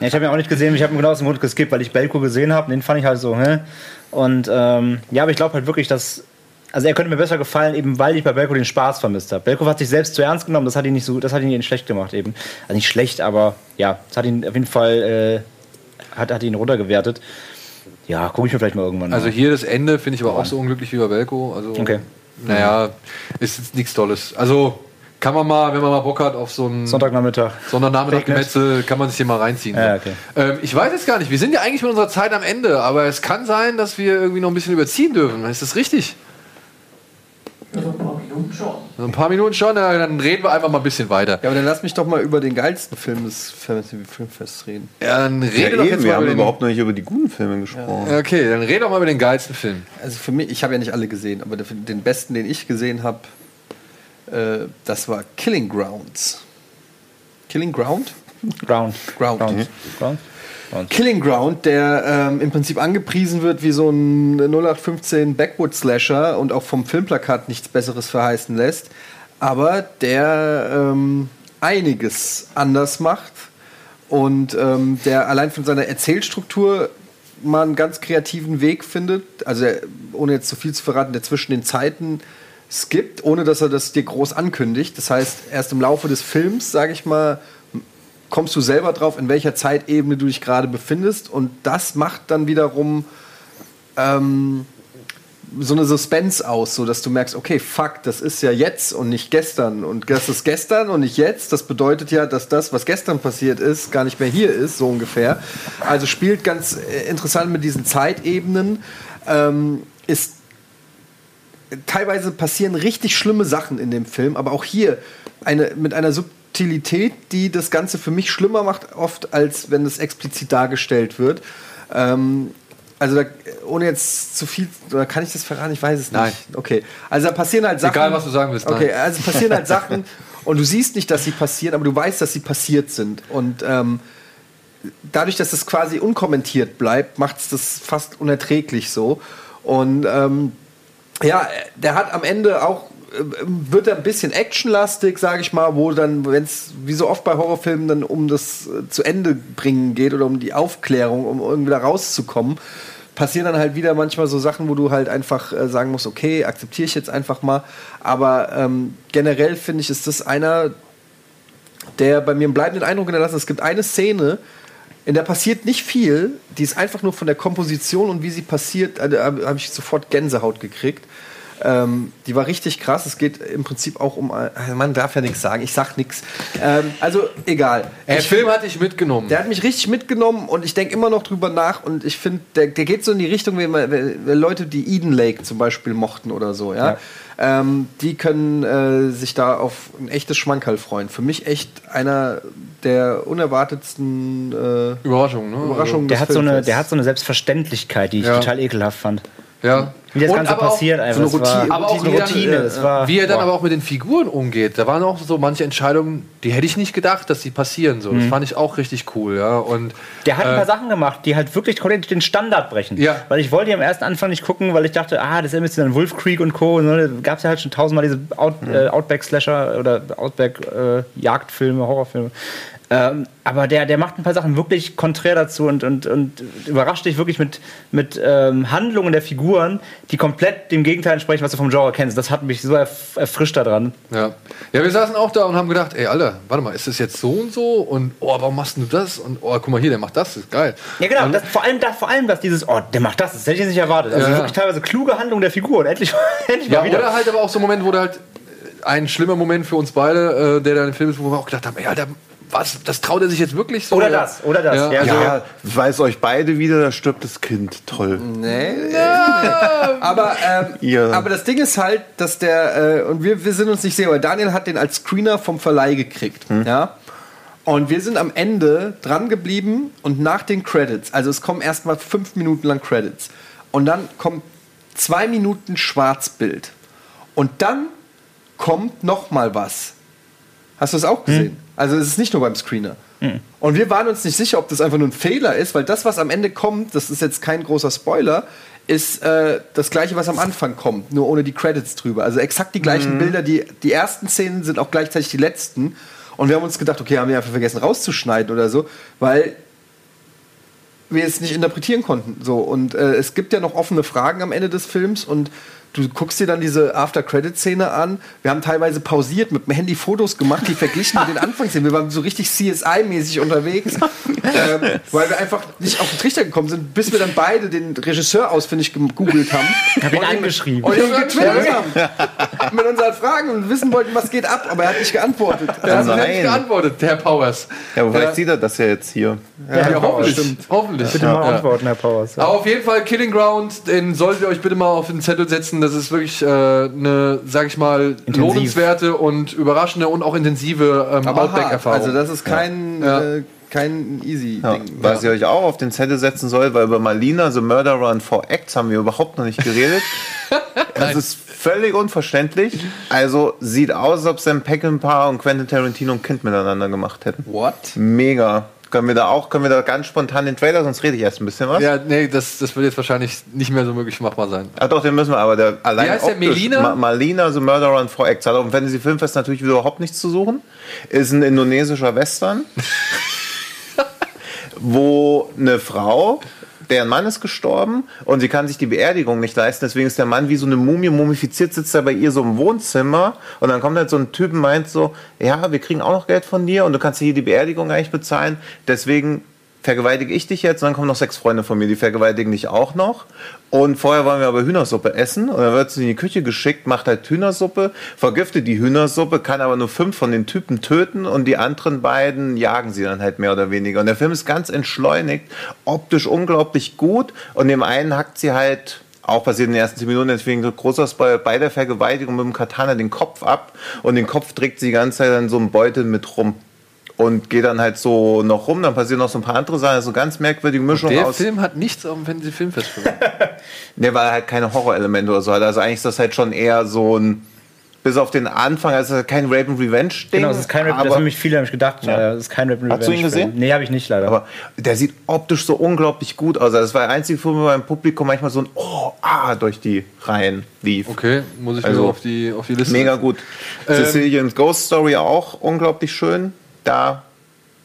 Ja, ich habe ihn auch nicht gesehen, ich habe ihn genau aus dem Grund geskippt, weil ich Belko gesehen habe. Den fand ich halt so, hä? Und ähm, ja, aber ich glaube halt wirklich, dass. Also er könnte mir besser gefallen, eben weil ich bei Belko den Spaß vermisst habe. Belko hat sich selbst zu ernst genommen, das hat ihn nicht so, das hat ihn nicht schlecht gemacht eben. Also nicht schlecht, aber ja, das hat ihn auf jeden Fall äh, hat, hat ihn runtergewertet. Ja, gucke ich mir vielleicht mal irgendwann Also an. hier das Ende finde ich aber auch so unglücklich wie bei Belko. Also, Okay. Naja, ist jetzt nichts Tolles. Also kann man mal, wenn man mal Bock hat auf so ein Sonntagnachmittag. Sonntagnachmittag-Gemetzel, kann man sich hier mal reinziehen. Ja, okay. ähm, ich weiß jetzt gar nicht, wir sind ja eigentlich mit unserer Zeit am Ende, aber es kann sein, dass wir irgendwie noch ein bisschen überziehen dürfen. Ist das richtig? Also ein paar Minuten schon. So ein paar Minuten schon, ja, dann reden wir einfach mal ein bisschen weiter. Ja, aber dann lass mich doch mal über den geilsten Film des Filmfests reden. Ja, dann Ja, rede doch eben, jetzt wir haben überhaupt noch nicht über die guten Filme gesprochen. Okay, dann rede doch mal über den geilsten Film. Also für mich, ich habe ja nicht alle gesehen, aber den besten, den ich gesehen habe, äh, das war Killing Grounds. Killing Ground? Ground. Ground. Ground. Ground. Killing Ground, der ähm, im Prinzip angepriesen wird wie so ein 0815 Backwood-Slasher und auch vom Filmplakat nichts Besseres verheißen lässt, aber der ähm, einiges anders macht und ähm, der allein von seiner Erzählstruktur mal einen ganz kreativen Weg findet, also ohne jetzt zu viel zu verraten, der zwischen den Zeiten skippt, ohne dass er das dir groß ankündigt. Das heißt, erst im Laufe des Films, sage ich mal, kommst du selber drauf, in welcher Zeitebene du dich gerade befindest. Und das macht dann wiederum ähm, so eine Suspense aus, so dass du merkst, okay, fuck, das ist ja jetzt und nicht gestern. Und das ist gestern und nicht jetzt. Das bedeutet ja, dass das, was gestern passiert ist, gar nicht mehr hier ist, so ungefähr. Also spielt ganz äh, interessant mit diesen Zeitebenen. Ähm, ist teilweise passieren richtig schlimme Sachen in dem Film, aber auch hier eine, mit einer Subtilität, die das Ganze für mich schlimmer macht, oft als wenn es explizit dargestellt wird. Ähm, also da, ohne jetzt zu viel, oder kann ich das verraten? Ich weiß es nicht. Nein. Okay. Also da passieren halt Sachen. Egal, was du sagen willst, nein. Okay, also passieren halt Sachen (laughs) und du siehst nicht, dass sie passieren, aber du weißt, dass sie passiert sind. Und ähm, dadurch, dass es quasi unkommentiert bleibt, macht es das fast unerträglich so. Und ähm, ja, der hat am Ende auch, wird er ein bisschen actionlastig, sage ich mal, wo dann, wenn es wie so oft bei Horrorfilmen dann um das äh, zu Ende bringen geht oder um die Aufklärung, um irgendwie da rauszukommen, passieren dann halt wieder manchmal so Sachen, wo du halt einfach äh, sagen musst, okay, akzeptiere ich jetzt einfach mal. Aber ähm, generell finde ich, ist das einer, der bei mir einen bleibenden Eindruck hinterlassen. Es gibt eine Szene, in der passiert nicht viel, die ist einfach nur von der Komposition und wie sie passiert, äh, habe hab ich sofort Gänsehaut gekriegt. Ähm, die war richtig krass. Es geht im Prinzip auch um. äh, Man darf ja nichts sagen. Ich sag nichts. Ähm, also egal. Der Ich- Film hat dich mitgenommen. der hat mich richtig mitgenommen und ich denke immer noch drüber nach und ich finde, der, der geht so in die Richtung, wie, man- wie Leute, die Eden Lake zum Beispiel mochten oder so, ja. Ähm, die können äh, sich da auf ein echtes Schmankerl freuen. Für mich echt einer der unerwartetsten äh, Überraschung, ne? Überraschungen Der des hat, so eine, der hat so eine Selbstverständlichkeit, die ich Ja. total ekelhaft fand. Ja. Wie das Und Ganze aber auch passiert einfach. eine es war, Routine- aber auch eine wie Routine. dann, äh, war, Wie er dann boah. aber auch mit den Figuren umgeht. Da waren auch so manche Entscheidungen, die hätte ich nicht gedacht, dass die passieren. So. Das fand ich auch richtig cool. Ja. Und, Der hat ein äh, paar Sachen gemacht, die halt wirklich komplett den Standard brechen. Ja. Weil ich wollte ja am ersten Anfang nicht gucken, weil ich dachte, ah, das ist ein bisschen Wolf Creek und Co. Ne? Da gab es ja halt schon tausendmal diese Out, äh, Outback-Slasher oder Outback-Jagdfilme, Horrorfilme. Ähm, aber der, der macht ein paar Sachen wirklich konträr dazu und, und, und überrascht dich wirklich mit, mit ähm, Handlungen der Figuren, die komplett dem Gegenteil entsprechen, was du vom Genre kennst. Das hat mich so erf erfrischt daran. ja. ja, wir saßen auch da und haben gedacht, ey, Alter, warte mal, ist das jetzt so und so? Und oh, warum machst du das? Und oh, guck mal hier, der macht das, das ist geil. Ja, genau. Das, vor allem, da, vor allem, dass dieses, oh, der macht das, das hätte ich jetzt nicht erwartet. Also Ja, ja. wirklich teilweise kluge Handlung der Figur und endlich, (laughs) endlich Ja, mal wieder. oder halt aber auch so ein Moment, wo du halt ein schlimmer Moment für uns beide, äh, der da im Film ist, wo wir auch gedacht haben, ey, Alter, was, das traut er sich jetzt wirklich so? Oder das, oder das. Ja. Ja, Also, Ja, weiß euch beide wieder, da stirbt das Kind. Toll. Nee. (laughs) aber, ähm, Ja. aber das Ding ist halt, dass der, äh, und wir, wir sind uns nicht sicher, weil Daniel hat den als Screener vom Verleih gekriegt. Ja. Und wir sind am Ende dran geblieben und nach den Credits, also es kommen erstmal fünf Minuten lang Credits. Und dann kommt zwei Minuten Schwarzbild. Und dann kommt noch mal was. Hast du das auch gesehen? Also es ist nicht nur beim Screener. Und wir waren uns nicht sicher, ob das einfach nur ein Fehler ist, weil das, was am Ende kommt, das ist jetzt kein großer Spoiler, ist äh, das gleiche, was am Anfang kommt, nur ohne die Credits drüber. Also exakt die gleichen Bilder, die, die ersten Szenen sind auch gleichzeitig die letzten. Und wir haben uns gedacht, okay, haben wir einfach vergessen rauszuschneiden oder so, weil wir es nicht interpretieren konnten. So und äh, es gibt ja noch offene Fragen am Ende des Films und du guckst dir dann diese After-Credit-Szene an. Wir haben teilweise pausiert, mit dem Handy Fotos gemacht, die verglichen mit den (laughs) Anfangsszenen. Wir waren so richtig CSI-mäßig unterwegs, (laughs) ähm, weil wir einfach nicht auf den Trichter gekommen sind, bis wir dann beide den Regisseur ausfindig gegoogelt haben. Hab ihn Und ihm- angeschrieben. Und ihn getwittert haben. mit unseren Fragen und wissen wollten, was geht ab, aber er hat nicht geantwortet. er hat nicht geantwortet, Herr Powers. Ja, aber vielleicht Ja. sieht er das ja jetzt hier. Ja, Herr hoffentlich. Powers. hoffentlich. Bitte mal antworten, Herr Powers. Aber auf jeden Fall Killing Ground, den solltet ihr euch bitte mal auf den Zettel setzen. Das ist wirklich äh, eine, sag ich mal, lohnenswerte und überraschende und auch intensive ähm. Outback-Erfahrung. Also das ist kein, Ja. äh, kein easy Ja, Ding. was ich euch auch auf den Zettel setzen soll, weil über Malina, The Murderer in Four Acts haben wir überhaupt noch nicht geredet. (laughs) das ist völlig unverständlich. Also sieht aus, als ob Sam Peckinpah und Quentin Tarantino ein Kind miteinander gemacht hätten. What? Mega. Können wir da auch, können wir da ganz spontan den Trailer, sonst rede ich erst ein bisschen was. ja, nee, das, das wird jetzt wahrscheinlich nicht mehr so möglich machbar sein. Ah doch, den müssen wir aber. Der, allein heißt der, optisch, Melina? Ma Malina, The Murderer in Four Acts. Hat auf dem Fantasy Filmfest natürlich überhaupt nichts zu suchen. Ist ein indonesischer Western, (laughs) wo eine Frau, deren Mann ist gestorben und sie kann sich die Beerdigung nicht leisten. Deswegen ist der Mann wie so eine Mumie mumifiziert, sitzt er bei ihr so im Wohnzimmer und dann kommt halt so ein Typ und meint so, ja, wir kriegen auch noch Geld von dir und du kannst hier die Beerdigung eigentlich bezahlen. Deswegen vergewaltige ich dich jetzt und dann kommen noch sechs Freunde von mir, die vergewaltigen dich auch noch. Und vorher wollen wir aber Hühnersuppe essen und dann wird sie in die Küche geschickt, macht halt Hühnersuppe, vergiftet die Hühnersuppe, kann aber nur fünf von den Typen töten und die anderen beiden jagen sie dann halt mehr oder weniger. Und der Film ist ganz entschleunigt, optisch unglaublich gut und dem einen hackt sie halt auch passiert in den ersten 10 Minuten, deswegen so großer Spoiler, bei der Vergewaltigung mit dem Katana den Kopf ab und den Kopf trägt sie die ganze Zeit in so einem Beutel mit rum. Und geht dann halt so noch rum, dann passieren noch so ein paar andere Sachen, so ganz merkwürdige Mischung Der aus. Film hat nichts auf dem Fantasy Filmfest. (laughs) Ne, weil er halt keine Horrorelemente oder so hat. Also eigentlich ist das halt schon eher so ein, bis auf den Anfang, also kein Rape and Revenge Ding. Genau, das ist kein Rap, das haben mich viele nämlich gedacht. Ja. Ja. Das ist kein Rap Hast du ihn gesehen? Nee, habe ich nicht leider. aber der sieht optisch so unglaublich gut aus. Also das war der einzige Film, wo beim Publikum manchmal so ein Oh, ah durch die Reihen lief. Okay, muss ich Also, mir auf die, auf die Liste Mega gut. Ähm, Sicilian Ghost Story auch unglaublich schön. Da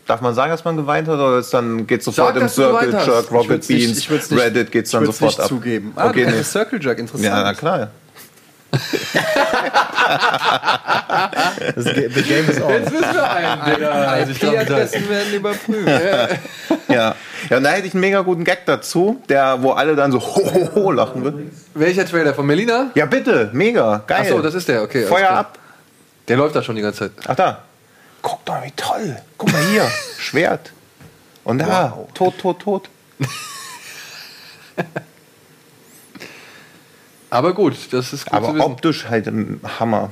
darf man sagen, dass man geweint hat oder ist dann geht sofort Sag, im Circle. Jerk, Ich Rocket Beans, nicht- Reddit geht's Ich dann würde es sofort nicht ab. zugeben. Ah, Okay, nee. Circle Jerk, interessant. Ja, na klar. Das The Game is on. Jetzt wissen wir einen, damit hat. IP-Adressen werden überprüft. (laughs) Ja. ja, und da hätte ich einen mega guten Gag dazu, der, wo alle dann so (laughs) ho, ho, ho lachen würden. Welcher Trailer? Von Melina? Ja, bitte, mega, geil. Achso, das ist der, okay. Feuer ab. Der läuft da schon die ganze Zeit. Ach da. Guck doch, wie toll. Guck mal hier, (laughs) Schwert. Und da, tot, tot, tot. (laughs) Aber gut, das ist gut Aber optisch halt ein Hammer.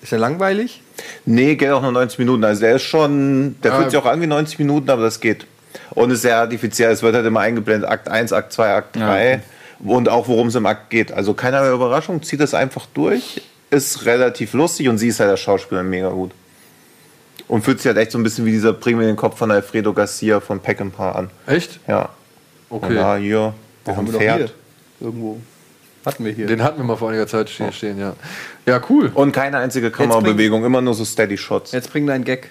Ist er langweilig? Nee, geht auch nur 90 Minuten. Also der ist schon, der Ja. fühlt sich auch an wie 90 Minuten, aber das geht. Und ist sehr artifiziell. Es wird halt immer eingeblendet. Akt 1, Akt 2, Akt 3. Und auch worum es im Akt geht. Also keine Überraschung, zieht das einfach durch. Ist relativ lustig und sie ist halt als Schauspielerin mega gut. Und fühlt sich halt echt so ein bisschen wie dieser Bring mir den Kopf von Alfredo Garcia von Peckinpah an. Echt? Ja. Okay. da hier, Den auf haben dem wir. Pferd. Irgendwo. Hatten wir hier. Den hatten wir mal vor einiger Zeit hier stehen, ja. Ja, cool. Und keine einzige Kamerabewegung, immer nur so Steady Shots. Jetzt bring deinen Gag.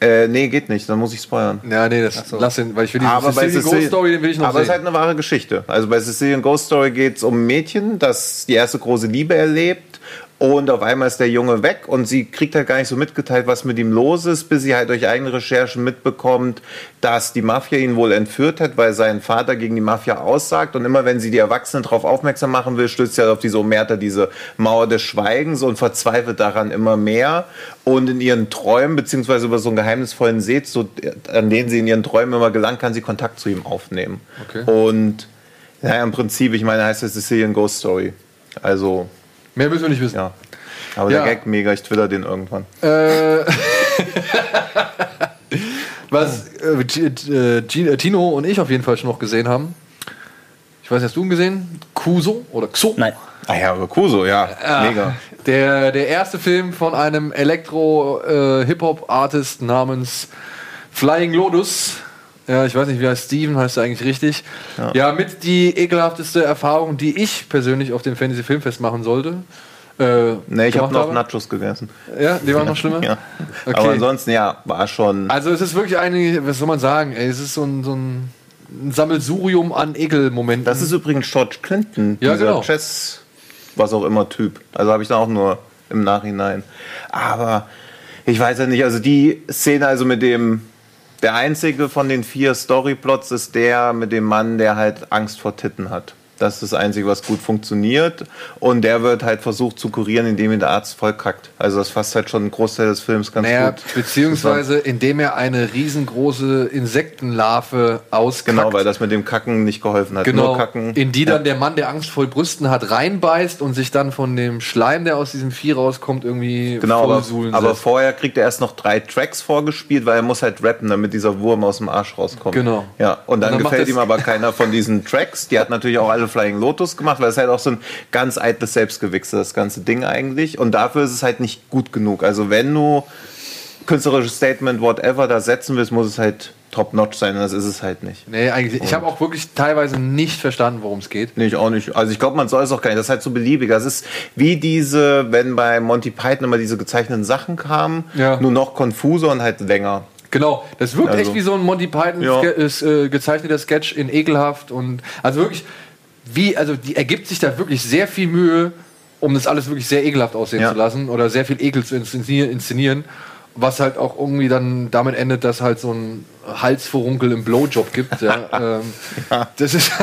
Äh, nee, geht nicht, dann muss ich spoilern. Ja, nee, das lass den, weil ich will die aber bei Sicilian Ghost Story, den will ich noch aber es ist halt eine wahre Geschichte. Also bei Sicilian Ghost Story geht es um ein Mädchen, das die erste große Liebe erlebt Und auf einmal ist der Junge weg und sie kriegt halt gar nicht so mitgeteilt, was mit ihm los ist, bis sie halt durch eigene Recherchen mitbekommt, dass die Mafia ihn wohl entführt hat, weil sein Vater gegen die Mafia aussagt. Und immer wenn sie die Erwachsenen darauf aufmerksam machen will, stößt sie halt auf diese Omerta, diese Mauer des Schweigens und verzweifelt daran immer mehr. Und in ihren Träumen, beziehungsweise über so einen geheimnisvollen See, so, an den sie in ihren Träumen immer gelangt, kann sie Kontakt zu ihm aufnehmen. Okay. Und ja, im Prinzip, ich meine, heißt es Sicilian Ghost Story. Also, Mehr müssen wir nicht wissen. ja. Aber Ja. der Gag mega, ich twitter den irgendwann. Äh, (laughs) was äh, G- äh, G- äh, Tino und ich auf jeden Fall schon noch gesehen haben. Ich weiß nicht, hast du ihn gesehen? Kuso oder Xo? Nein. Ah ja, aber Kuso, ja, mega. Der, der erste Film von einem Elektro-Hip-Hop-Artist namens Flying Lotus. Ja, ich weiß nicht, wie heißt Steven, heißt er eigentlich richtig. Ja. mit die ekelhafteste Erfahrung, die ich persönlich auf dem Fantasy Filmfest machen sollte. Äh, Nee, ich habe noch habe. Nachos gegessen. Ja, die waren noch schlimmer? (laughs) Ja. Okay. Aber ansonsten, ja, war schon. Also es ist wirklich eine, was soll man sagen, ey, es ist so ein, so ein, Sammelsurium an Ekelmomenten. Das ist übrigens George Clinton, Ja, dieser genau. Chess, was auch immer Typ. Also habe ich dann auch nur im Nachhinein. Aber ich weiß ja nicht, also die Szene, also mit dem, der einzige von den vier Storyplots ist der mit dem Mann, der halt Angst vor Titten hat. Das ist das Einzige, was gut funktioniert. Und der wird halt versucht zu kurieren, indem ihn der Arzt vollkackt. Also das fasst halt schon einen Großteil des Films ganz naja, gut. beziehungsweise indem er eine riesengroße Insektenlarve auskackt. Genau, weil das mit dem Kacken nicht geholfen hat. Genau, Nur Kacken. in die dann der Mann, der Angst vor Brüsten hat, reinbeißt und sich dann von dem Schleim, der aus diesem Vieh rauskommt, irgendwie Genau, aber, aber vorher kriegt er erst noch drei Tracks vorgespielt, weil er muss halt rappen, damit dieser Wurm aus dem Arsch rauskommt. Genau. Ja, und dann, Und dann gefällt ihm aber keiner von diesen Tracks. Die hat natürlich auch alle Flying Lotus gemacht, weil es halt auch so ein ganz eitles Selbstgewichse, das ganze Ding eigentlich. Und dafür ist es halt nicht gut genug. Also wenn du künstlerisches Statement, whatever, da setzen willst, muss es halt top-notch sein. Und das ist es halt nicht. Nee, eigentlich. Ich habe auch wirklich teilweise nicht verstanden, worum es geht. Nee, ich auch nicht. Also ich glaube, man soll es auch gar nicht. Das ist halt so beliebig. Das ist wie diese, wenn bei Monty Python immer diese gezeichneten Sachen kamen, Ja. nur noch konfuser und halt länger. Genau, das wirkt Also- echt wie so ein Monty Python Ja. Ske- ist, äh, gezeichneter Sketch in ekelhaft und also wirklich wie also die ergibt sich da wirklich sehr viel Mühe, um das alles wirklich sehr ekelhaft aussehen Ja. zu lassen oder sehr viel Ekel zu inszenieren, inszenieren, was halt auch irgendwie dann damit endet, dass halt so ein Halsverunkel im Blowjob gibt. Ja, (laughs) ähm, Das ist (laughs)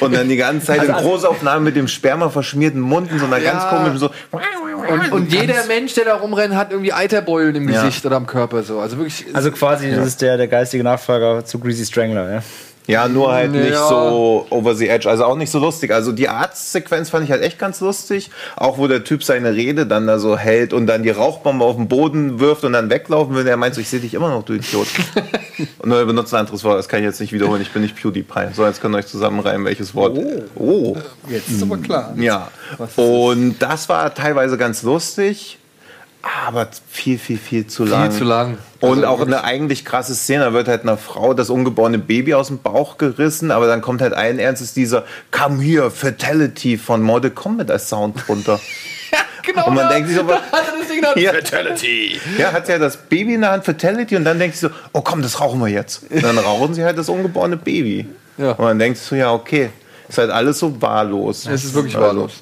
Und dann die ganze Zeit in Großaufnahme mit dem Sperma verschmierten Mund in so einer Ja. ganz komischen so. und, und jeder Mensch, der da rumrennt, hat irgendwie Eiterbeulen im Ja. Gesicht oder am Körper so. Also wirklich Also quasi, das ist der, der geistige Nachfolger zu Greasy Strangler, ja. Ja, nur halt nicht Ja. so over the edge, also auch nicht so lustig. Also die Arztsequenz fand ich halt echt ganz lustig. Auch wo der Typ seine Rede dann da so hält und dann die Rauchbombe auf den Boden wirft und dann weglaufen will. Der meint so, ich sehe dich immer noch, du Idiot. (laughs) und nur er benutzt ein anderes Wort, das kann ich jetzt nicht wiederholen. Ich bin nicht PewDiePie. So, jetzt könnt ihr euch zusammenreimen, welches Wort. Oh. Jetzt ist aber klar. Ja. Und das war teilweise ganz lustig, aber viel, viel, viel zu lang. zu lang. Und Also auch wirklich- eine eigentlich krasse Szene, da wird halt einer Frau das ungeborene Baby aus dem Bauch gerissen, aber dann kommt halt allen Ernstes dieser Come here, Fatality von Mortal Kombat als Sound drunter. (laughs) genau. Und man ja. denkt sich so, (laughs) Da hat er das Ding dann. Ja. Fatality. Ja, hat ja das Baby in der Hand, Fatality, und dann denkt sie so, oh komm, das rauchen wir jetzt. Und dann rauchen sie halt das ungeborene Baby. Ja. Und man denkt sich so, ja, okay. Ist halt alles so wahllos. Es ist wirklich Also, wahllos.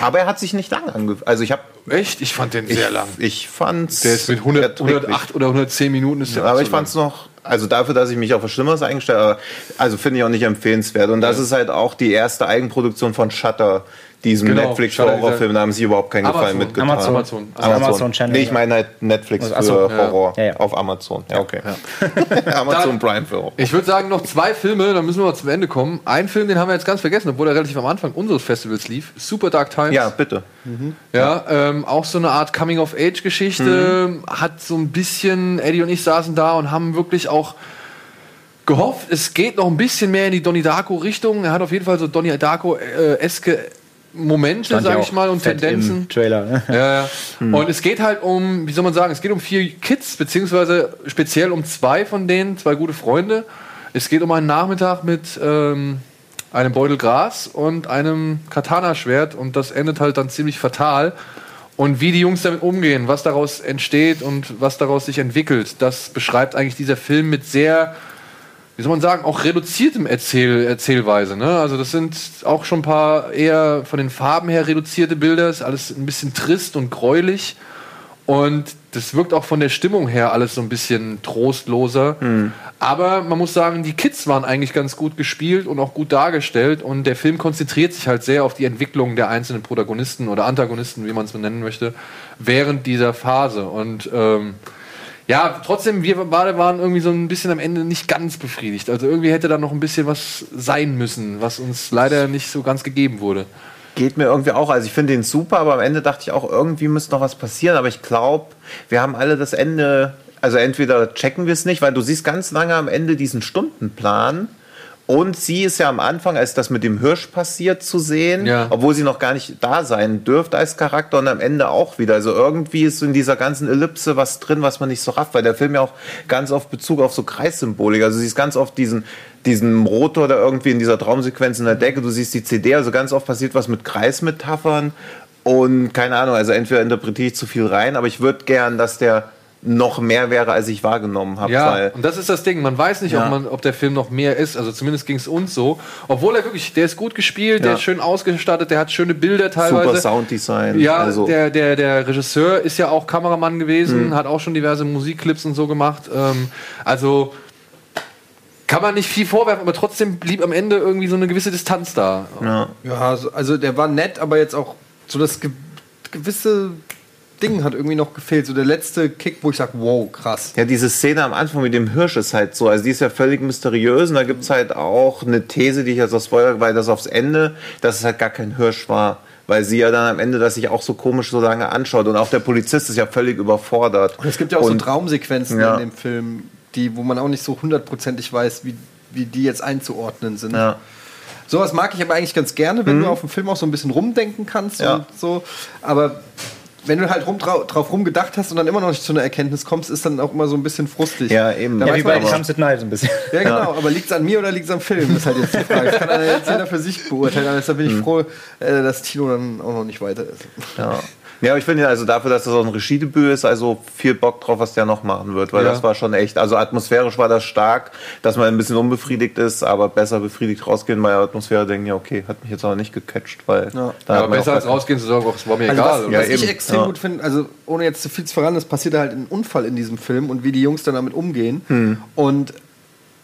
Aber er hat sich nicht lang angefühlt. Also ich habe Echt? Ich fand den sehr ich, lang. Ich fand's Der ist mit 100, erträglich. 108 oder 110 Minuten ist der Aber auch ich so lang. fand's noch, also dafür, dass ich mich auf was Schlimmeres eingestellt habe, also finde ich auch nicht empfehlenswert. Und das ist halt auch die erste Eigenproduktion von Shutter, diesem Genau, Netflix-Horrorfilm. Da haben sie überhaupt keinen Amazon, Gefallen mitgetan. Amazon. Amazon. Also Amazon Channel, Nee, ich meine halt Netflix Also, für ja. Horror Ja, ja. auf Amazon. Ja, okay. (laughs) Amazon Prime für Horror. Ich würde sagen, noch zwei Filme, dann müssen wir mal zum Ende kommen. Ein Film, den haben wir jetzt ganz vergessen, obwohl er relativ am Anfang unseres Festivals lief. Super Dark Times. Ja, bitte. Ja, ähm, auch so eine Art Coming-of-Age-Geschichte. Mhm. Hat so ein bisschen, Eddie und ich saßen da und haben wirklich auch gehofft, es geht noch ein bisschen mehr in die Donnie Darko-Richtung. Er hat auf jeden Fall so Donnie Darko-eske Momente, Stand sag ich mal, und Tendenzen. Trailer, ne? Ja, ja. (laughs) Und es geht halt um, wie soll man sagen, es geht um vier Kids, beziehungsweise speziell um zwei von denen, zwei gute Freunde. Es geht um einen Nachmittag mit ähm, einem Beutel Gras und einem Katana-Schwert und das endet halt dann ziemlich fatal. Und wie die Jungs damit umgehen, was daraus entsteht und was daraus sich entwickelt, das beschreibt eigentlich dieser Film mit sehr wie soll man sagen, auch reduziertem Erzähl Erzählweise. Ne? Also das sind auch schon ein paar eher von den Farben her reduzierte Bilder. Ist alles ein bisschen trist und gräulich. Und das wirkt auch von der Stimmung her alles so ein bisschen trostloser. Aber man muss sagen, die Kids waren eigentlich ganz gut gespielt und auch gut dargestellt. Und der Film konzentriert sich halt sehr auf die Entwicklung der einzelnen Protagonisten oder Antagonisten, wie man es benennen möchte, während dieser Phase. Und ähm, ja, trotzdem, wir beide waren irgendwie so ein bisschen am Ende nicht ganz befriedigt. Also irgendwie hätte da noch ein bisschen was sein müssen, was uns leider nicht so ganz gegeben wurde. Geht mir irgendwie auch. Also ich finde den super, aber am Ende dachte ich auch, irgendwie müsste noch was passieren. Aber ich glaube, wir haben alle das Ende. Also entweder checken wir es nicht, weil du siehst ganz lange am Ende diesen Stundenplan. Und sie ist ja am Anfang, als das mit dem Hirsch passiert, zu sehen, Ja. obwohl sie noch gar nicht da sein dürfte als Charakter und am Ende auch wieder. Also irgendwie ist so in dieser ganzen Ellipse was drin, was man nicht so rafft, weil der Film ja auch ganz oft Bezug auf so Kreissymbolik. Also du siehst ganz oft diesen, diesen Rotor da irgendwie in dieser Traumsequenz in der Decke, du siehst die CD, also ganz oft passiert was mit Kreismetaphern und keine Ahnung, also entweder interpretiere ich zu viel rein, aber ich würde gern, dass der noch mehr wäre, als ich wahrgenommen habe. Ja, weil und das ist das Ding. Man weiß nicht, ob, Ja. man, ob der Film noch mehr ist. Also zumindest ging es uns so. Obwohl er wirklich, der ist gut gespielt, der Ja. ist schön ausgestattet, der hat schöne Bilder teilweise. super Sounddesign. Ja, also, der, der, der Regisseur ist ja auch Kameramann gewesen, Mhm. hat auch schon diverse Musikclips und so gemacht. Ähm, also kann man nicht viel vorwerfen, aber trotzdem blieb am Ende irgendwie so eine gewisse Distanz da. ja. Ja, so- also der war nett, aber jetzt auch so das ge gewisse Ding hat irgendwie noch gefehlt. So der letzte Kick, wo ich sage, wow, krass. Ja, diese Szene am Anfang mit dem Hirsch ist halt so, also die ist ja völlig mysteriös und da gibt es halt auch eine These, die ich jetzt aus Spoiler, weil das aufs Ende, dass es halt gar kein Hirsch war. Weil sie ja dann am Ende das sich auch so komisch so lange anschaut und auch der Polizist ist ja völlig überfordert. Und es gibt ja auch so Und- Traumsequenzen Ja. in dem Film, die, wo man auch nicht so hundertprozentig weiß, wie, wie die jetzt einzuordnen sind. Ja. Sowas mag ich aber eigentlich ganz gerne, wenn Mhm. du auf dem Film auch so ein bisschen rumdenken kannst Ja. und so. Aber wenn du halt rum, drau drauf rumgedacht hast und dann immer noch nicht zu einer Erkenntnis kommst, ist dann auch immer so ein bisschen frustig. Ja, eben. Da Ja, wie bei Comes at Night ein bisschen. Ja, genau, aber liegt es an mir oder liegt es am Film? Das ist halt jetzt die Frage. Das kann einer jetzt jeder für sich beurteilen. Aber deshalb bin ich froh, äh, dass Tino dann auch noch nicht weiter ist. Ja. Ja, aber ich finde also dafür, dass das auch ein Regiedebüt ist, also viel Bock drauf, was der noch machen wird, weil Ja. das war schon echt, also atmosphärisch war das stark, dass man ein bisschen unbefriedigt ist, aber besser befriedigt rausgehen bei der Atmosphäre, denken, ja, okay, hat mich jetzt aber nicht gecatcht, weil Ja. da aber besser als rausgehen zu sagen, es war mir Also egal. was, oder? was Ja, ich extrem Ja. gut finde, also ohne jetzt zu viel zu verraten, es passiert halt ein Unfall in diesem Film und wie die Jungs dann damit umgehen. Hm. Und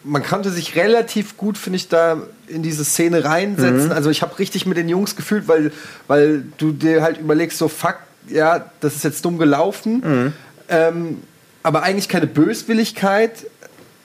man konnte sich relativ gut, finde ich, da in diese Szene Mhm. reinsetzen. Also ich habe richtig mit den Jungs gefühlt, weil, weil du dir halt überlegst, so fuck, ja, das ist jetzt dumm gelaufen. Mhm. Ähm, aber eigentlich keine Böswilligkeit.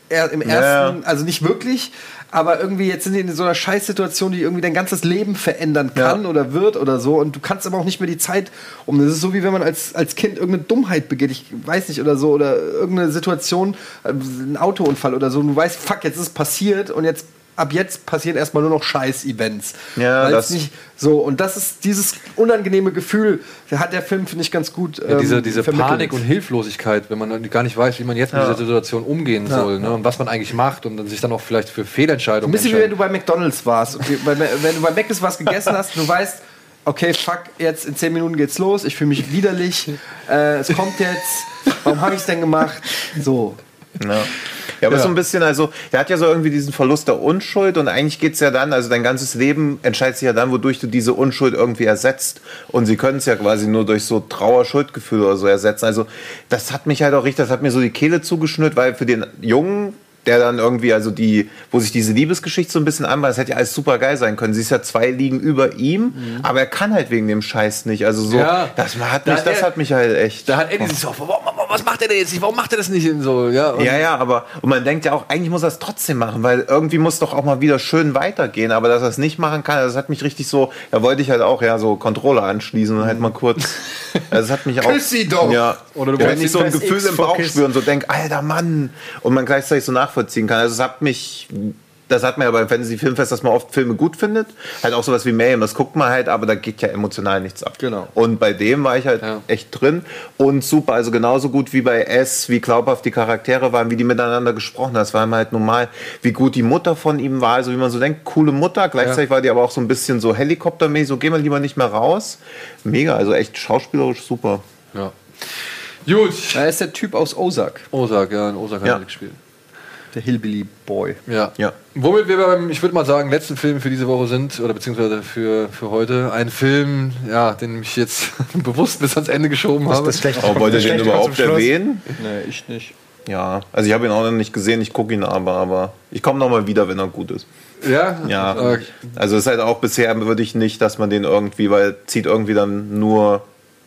Er, Im Ja, ersten, ja. also nicht wirklich, aber irgendwie jetzt sind die in so einer Scheißsituation, die irgendwie dein ganzes Leben verändern kann oder wird oder so. Und du kannst aber auch nicht mehr die Zeit um. Das ist so wie wenn man als, als Kind irgendeine Dummheit begeht, ich weiß nicht, oder so, oder irgendeine Situation, äh, ein Autounfall oder so. Und du weißt, fuck, jetzt ist es passiert und jetzt. Ab jetzt passieren erstmal nur noch Scheiß-Events. Ja, Weil's das- nicht so. Und das ist dieses unangenehme Gefühl, hat der Film, finde ich, ganz gut. Ja, diese, ähm, diese vermittelt. Panik und Hilflosigkeit, wenn man gar nicht weiß, wie man jetzt mit Ja. dieser Situation umgehen soll ne? und was man eigentlich macht und dann sich dann auch vielleicht für Ein Fehlentscheidungen bisschen wie wenn du bei McDonalds warst. Okay, wenn du bei Mc's was gegessen hast, du weißt, okay, fuck, jetzt in 10 Minuten geht's los, ich fühle mich widerlich, äh, es kommt jetzt, warum habe ich es denn gemacht? So. Ja. Ja, aber so ein bisschen, also, der hat ja so irgendwie diesen Verlust der Unschuld und eigentlich geht's ja dann, also dein ganzes Leben entscheidet sich ja dann, wodurch du diese Unschuld irgendwie ersetzt. Und sie können es ja quasi nur durch so Trauer-Schuldgefühle oder so ersetzen. Also, das hat mich halt auch richtig, das hat mir so die Kehle zugeschnürt, weil für den Jungen, der dann irgendwie, also die, wo sich diese Liebesgeschichte so ein bisschen anbahnt, das hätte ja alles super geil sein können. Sie ist ja zwei liegen über ihm, aber er kann halt wegen dem Scheiß nicht. Also so, Ja. das hat Da mich, hat das er- hat mich halt echt. Da hat Eddie sich so, warum, was macht er denn jetzt nicht? Warum macht er das nicht in so? Ja, und Ja, ja, aber und man denkt ja auch, eigentlich muss er es trotzdem machen, weil irgendwie muss doch auch mal wieder schön weitergehen. Aber dass er es nicht machen kann, das hat mich richtig so, da wollte ich halt auch ja so Controller anschließen und halt mal kurz. (laughs) Das hat mich auch. Küss sie doch! Ja. Oder du ja, wenn ich so ein Gefühl im Bauch for Kiss. spüre und so denk, alter Mann, und man gleichzeitig so nachvollziehen kann. Also es hat mich. Das hat man ja beim Fantasy Filmfest, dass man oft Filme gut findet. Halt auch sowas wie Mayhem, das guckt man halt, aber da geht ja emotional nichts ab. Genau. Und bei dem war ich halt Ja. echt drin und super, also genauso gut wie bei S, wie glaubhaft die Charaktere waren, wie die miteinander gesprochen haben. Das war halt normal, wie gut die Mutter von ihm war, also wie man so denkt, coole Mutter, gleichzeitig war die aber auch so ein bisschen so helikoptermäßig, so gehen wir lieber nicht mehr raus. Mega, also echt schauspielerisch super. ja. Gut. Da ist der Typ aus Ozark. Osak, ja, in Osak Ja. hat er gespielt. Der Hillbilly Boy. Ja. Ja. Womit wir beim, ich würde mal sagen, letzten Film für diese Woche sind, oder beziehungsweise für, für heute, ein Film, ja, den ich jetzt (laughs) bewusst bis ans Ende geschoben habe. Das schlechte Aber wollt ihr das den überhaupt erwähnen? Nee, ich nicht. Ja, also ich habe ihn auch noch nicht gesehen, ich gucke ihn aber, aber ich komme nochmal wieder, wenn er gut ist. ja? Ja, Äh, also es ist halt auch bisher würde ich nicht, dass man den irgendwie, weil zieht irgendwie dann nur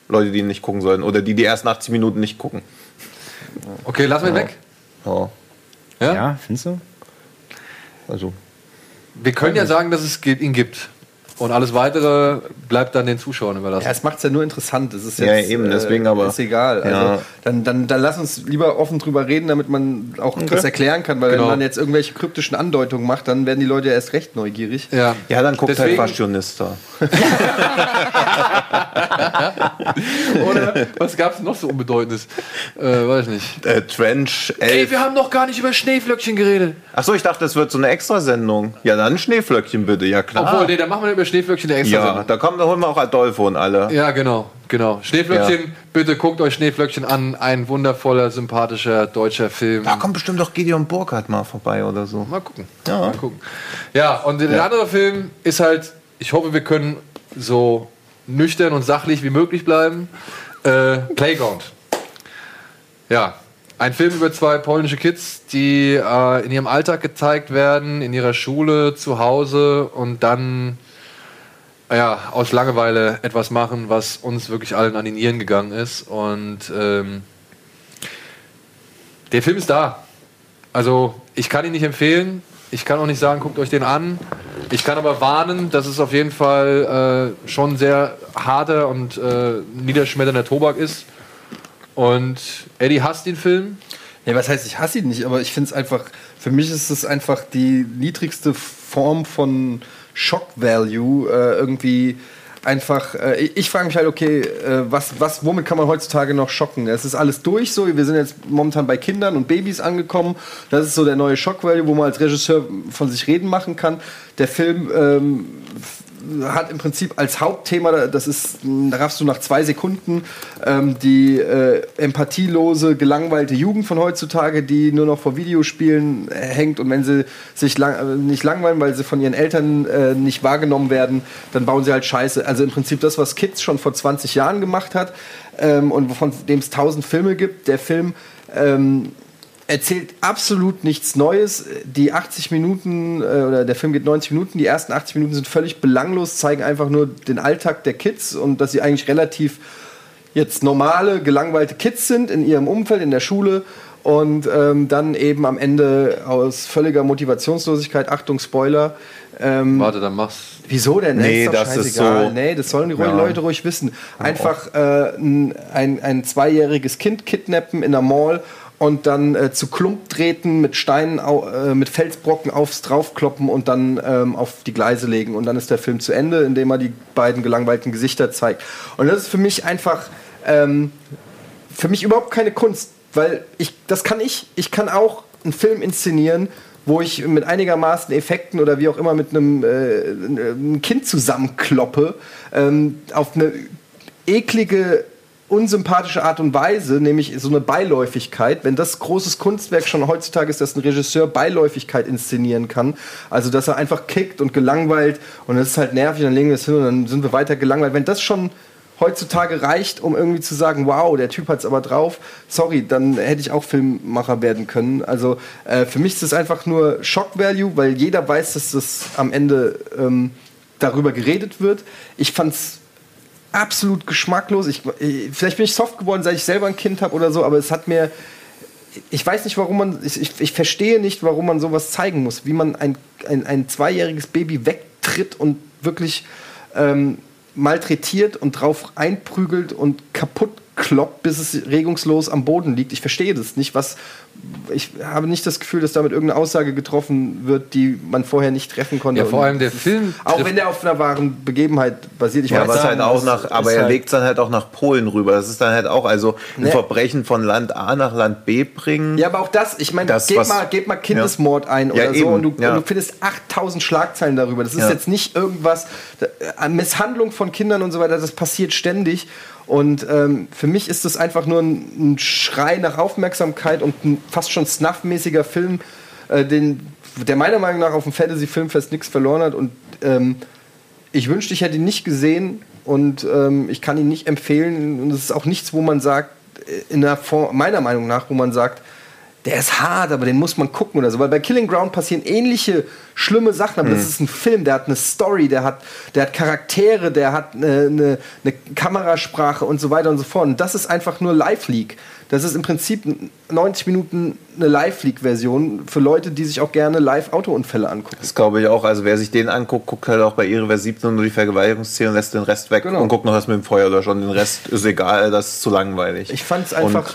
Leute, die ihn nicht gucken sollen oder die die ersten 80 Minuten nicht gucken. okay, lassen wir ihn weg. Ja, Ja? Ja, findest du? also Wir können ja sagen, dass es ihn gibt. Und alles weitere bleibt dann den Zuschauern überlassen. Ja, es macht es ja nur interessant. Es ist Ja, jetzt, eben, deswegen aber- Ist egal. Also, Ja. dann, dann, dann lass uns lieber offen drüber reden, damit man auch das erklären kann. Weil Genau. wenn man jetzt irgendwelche kryptischen Andeutungen macht, dann werden die Leute ja erst recht neugierig. Ja. ja, dann guckt Deswegen- halt Fashionista. (laughs) Oder was gab es noch so Unbedeutendes? Äh, weiß nicht. Äh, Trench Ey, 11. wir haben noch gar nicht über Schneeflöckchen geredet. Achso, ich dachte, das wird so eine Extrasendung. Ja, dann Schneeflöckchen bitte, ja klar. Obwohl, nee, dann machen wir über Schneeflöckchen der extra ja, da kommen, da holen wir auch Adolfo und alle. Ja, genau, genau. Schneeflöckchen, Ja. bitte guckt euch Schneeflöckchen an. Ein wundervoller, sympathischer deutscher Film. Da kommt bestimmt doch Gideon Burkhardt mal vorbei oder so. Mal gucken. Ja. Mal gucken. Ja, und der andere Film ist halt, ich hoffe, wir können so nüchtern und sachlich wie möglich bleiben. Äh, Playground. Ja, ein Film über zwei polnische Kids, die äh, in ihrem Alltag gezeigt werden, in ihrer Schule, zu Hause und dann ja, aus Langeweile etwas machen, was uns wirklich allen an die Nieren gegangen ist. Und ähm, der Film ist da. Also ich kann ihn nicht empfehlen. Ich kann auch nicht sagen, guckt euch den an. Ich kann aber warnen, dass es auf jeden Fall äh, schon sehr harter und äh, niederschmetternder Tobak ist. Und Eddie hasst den Film. Ja, was heißt, ich hasse ihn nicht, aber ich finde es einfach, für mich ist es einfach die niedrigste Form von Shock Value. Äh, irgendwie einfach, äh, ich, frage mich halt, okay, äh, was, was, womit kann man heutzutage noch schocken? Es ist alles durch so, wir sind jetzt momentan bei Kindern und Babys angekommen. Das ist so der neue Shock Value, wo man als Regisseur von sich reden machen kann. Der Film ähm, hat im Prinzip als Hauptthema, das ist, da raffst du nach zwei Sekunden, ähm, die äh, empathielose, gelangweilte Jugend von heutzutage, die nur noch vor Videospielen äh, hängt und wenn sie sich lang, äh, nicht langweilen, weil sie von ihren Eltern äh, nicht wahrgenommen werden, dann bauen sie halt Scheiße. Also im Prinzip das, was Kids schon vor 20 Jahren gemacht hat ähm, und von dem es tausend Filme gibt. Der Film ähm, erzählt absolut nichts Neues. Die 80 Minuten, äh, oder der Film geht 90 Minuten, die ersten 80 Minuten sind völlig belanglos, zeigen einfach nur den Alltag der Kids und dass sie eigentlich relativ jetzt normale, gelangweilte Kids sind in ihrem Umfeld, in der Schule und ähm, dann eben am Ende aus völliger Motivationslosigkeit, Achtung, Spoiler, ähm, Warte, dann mach's. Wieso denn? Nee, doch das ist scheißegal. so- Nee, das sollen die Ja. Leute ruhig wissen. Einfach äh, ein, ein, ein zweijähriges Kind kidnappen in der Mall und dann äh, zu Klump treten, mit Steinen, äh, mit Felsbrocken aufs draufkloppen und dann ähm, auf die Gleise legen. Und dann ist der Film zu Ende, indem er die beiden gelangweilten Gesichter zeigt. Und das ist für mich einfach ähm, für mich überhaupt keine Kunst, weil ich, das kann ich. Ich kann auch einen Film inszenieren, wo ich mit einigermaßen Effekten oder wie auch immer mit einem äh, ein Kind zusammenkloppe, ähm, auf eine eklige, unsympathische Art und Weise, nämlich so eine Beiläufigkeit. Wenn das großes Kunstwerk schon heutzutage ist, dass ein Regisseur Beiläufigkeit inszenieren kann, also dass er einfach kickt und gelangweilt und das ist halt nervig, dann legen wir es hin und dann sind wir weiter gelangweilt. Wenn das schon heutzutage reicht, um irgendwie zu sagen, wow, der Typ hat's aber drauf. Sorry, dann hätte ich auch Filmmacher werden können. Also äh, für mich ist es einfach nur Shock Value, weil jeder weiß, dass das am Ende ähm, darüber geredet wird. Ich fand's absolut geschmacklos. Ich, ich, vielleicht bin ich soft geworden, seit ich selber ein Kind habe oder so, aber es hat mir ich weiß nicht, warum man, ich, ich, ich verstehe nicht, warum man sowas zeigen muss, wie man ein, ein, ein zweijähriges Baby wegtritt und wirklich ähm, malträtiert und drauf einprügelt und kaputt kloppt, bis es regungslos am Boden liegt. Ich verstehe das nicht. Was, ich habe nicht das Gefühl, dass damit irgendeine Aussage getroffen wird, die man vorher nicht treffen konnte. Ja, vor allem der Film Auch wenn der auf einer wahren Begebenheit basiert. Ich Ja, nicht, halt auch nach, aber er halt- legt es dann halt auch nach Polen rüber. Das ist dann halt auch, also ein Ne. Verbrechen von Land A nach Land B bringen. Ja, aber auch das, ich meine, Das, gib was- mal, gib mal Kindesmord ein Ja, oder so eben, und du, ja. und du findest 8000 Schlagzeilen darüber. Das ist Ja. jetzt nicht irgendwas, äh, Misshandlung von Kindern und so weiter, das passiert ständig. Und ähm, für mich ist das einfach nur ein, ein Schrei nach Aufmerksamkeit und ein fast schon snuff-mäßiger Film, äh, den, der meiner Meinung nach auf dem Fantasy Filmfest nichts verloren hat. Und ähm, ich wünschte, ich hätte ihn nicht gesehen und ähm, ich kann ihn nicht empfehlen. Und es ist auch nichts, wo man sagt, äh, in der Form, meiner Meinung nach, wo man sagt, der ist hart, aber den muss man gucken oder so. Weil bei Killing Ground passieren ähnliche schlimme Sachen, aber das ist ein Film, der hat eine Story, der hat, der hat Charaktere, der hat eine, eine, eine Kamerasprache und so weiter und so fort. Und das ist einfach nur Live-League. Das ist im Prinzip 90 Minuten eine Live-League-Version für Leute, die sich auch gerne Live-Autounfälle angucken. Das glaube ich auch. Also wer sich den anguckt, guckt halt auch bei Irrever 17 nur die Vergewaltigungsszene und lässt den Rest weg Genau. und guckt noch das mit dem Feuerlöscher und den Rest ist egal, das ist zu langweilig. Ich fand es einfach.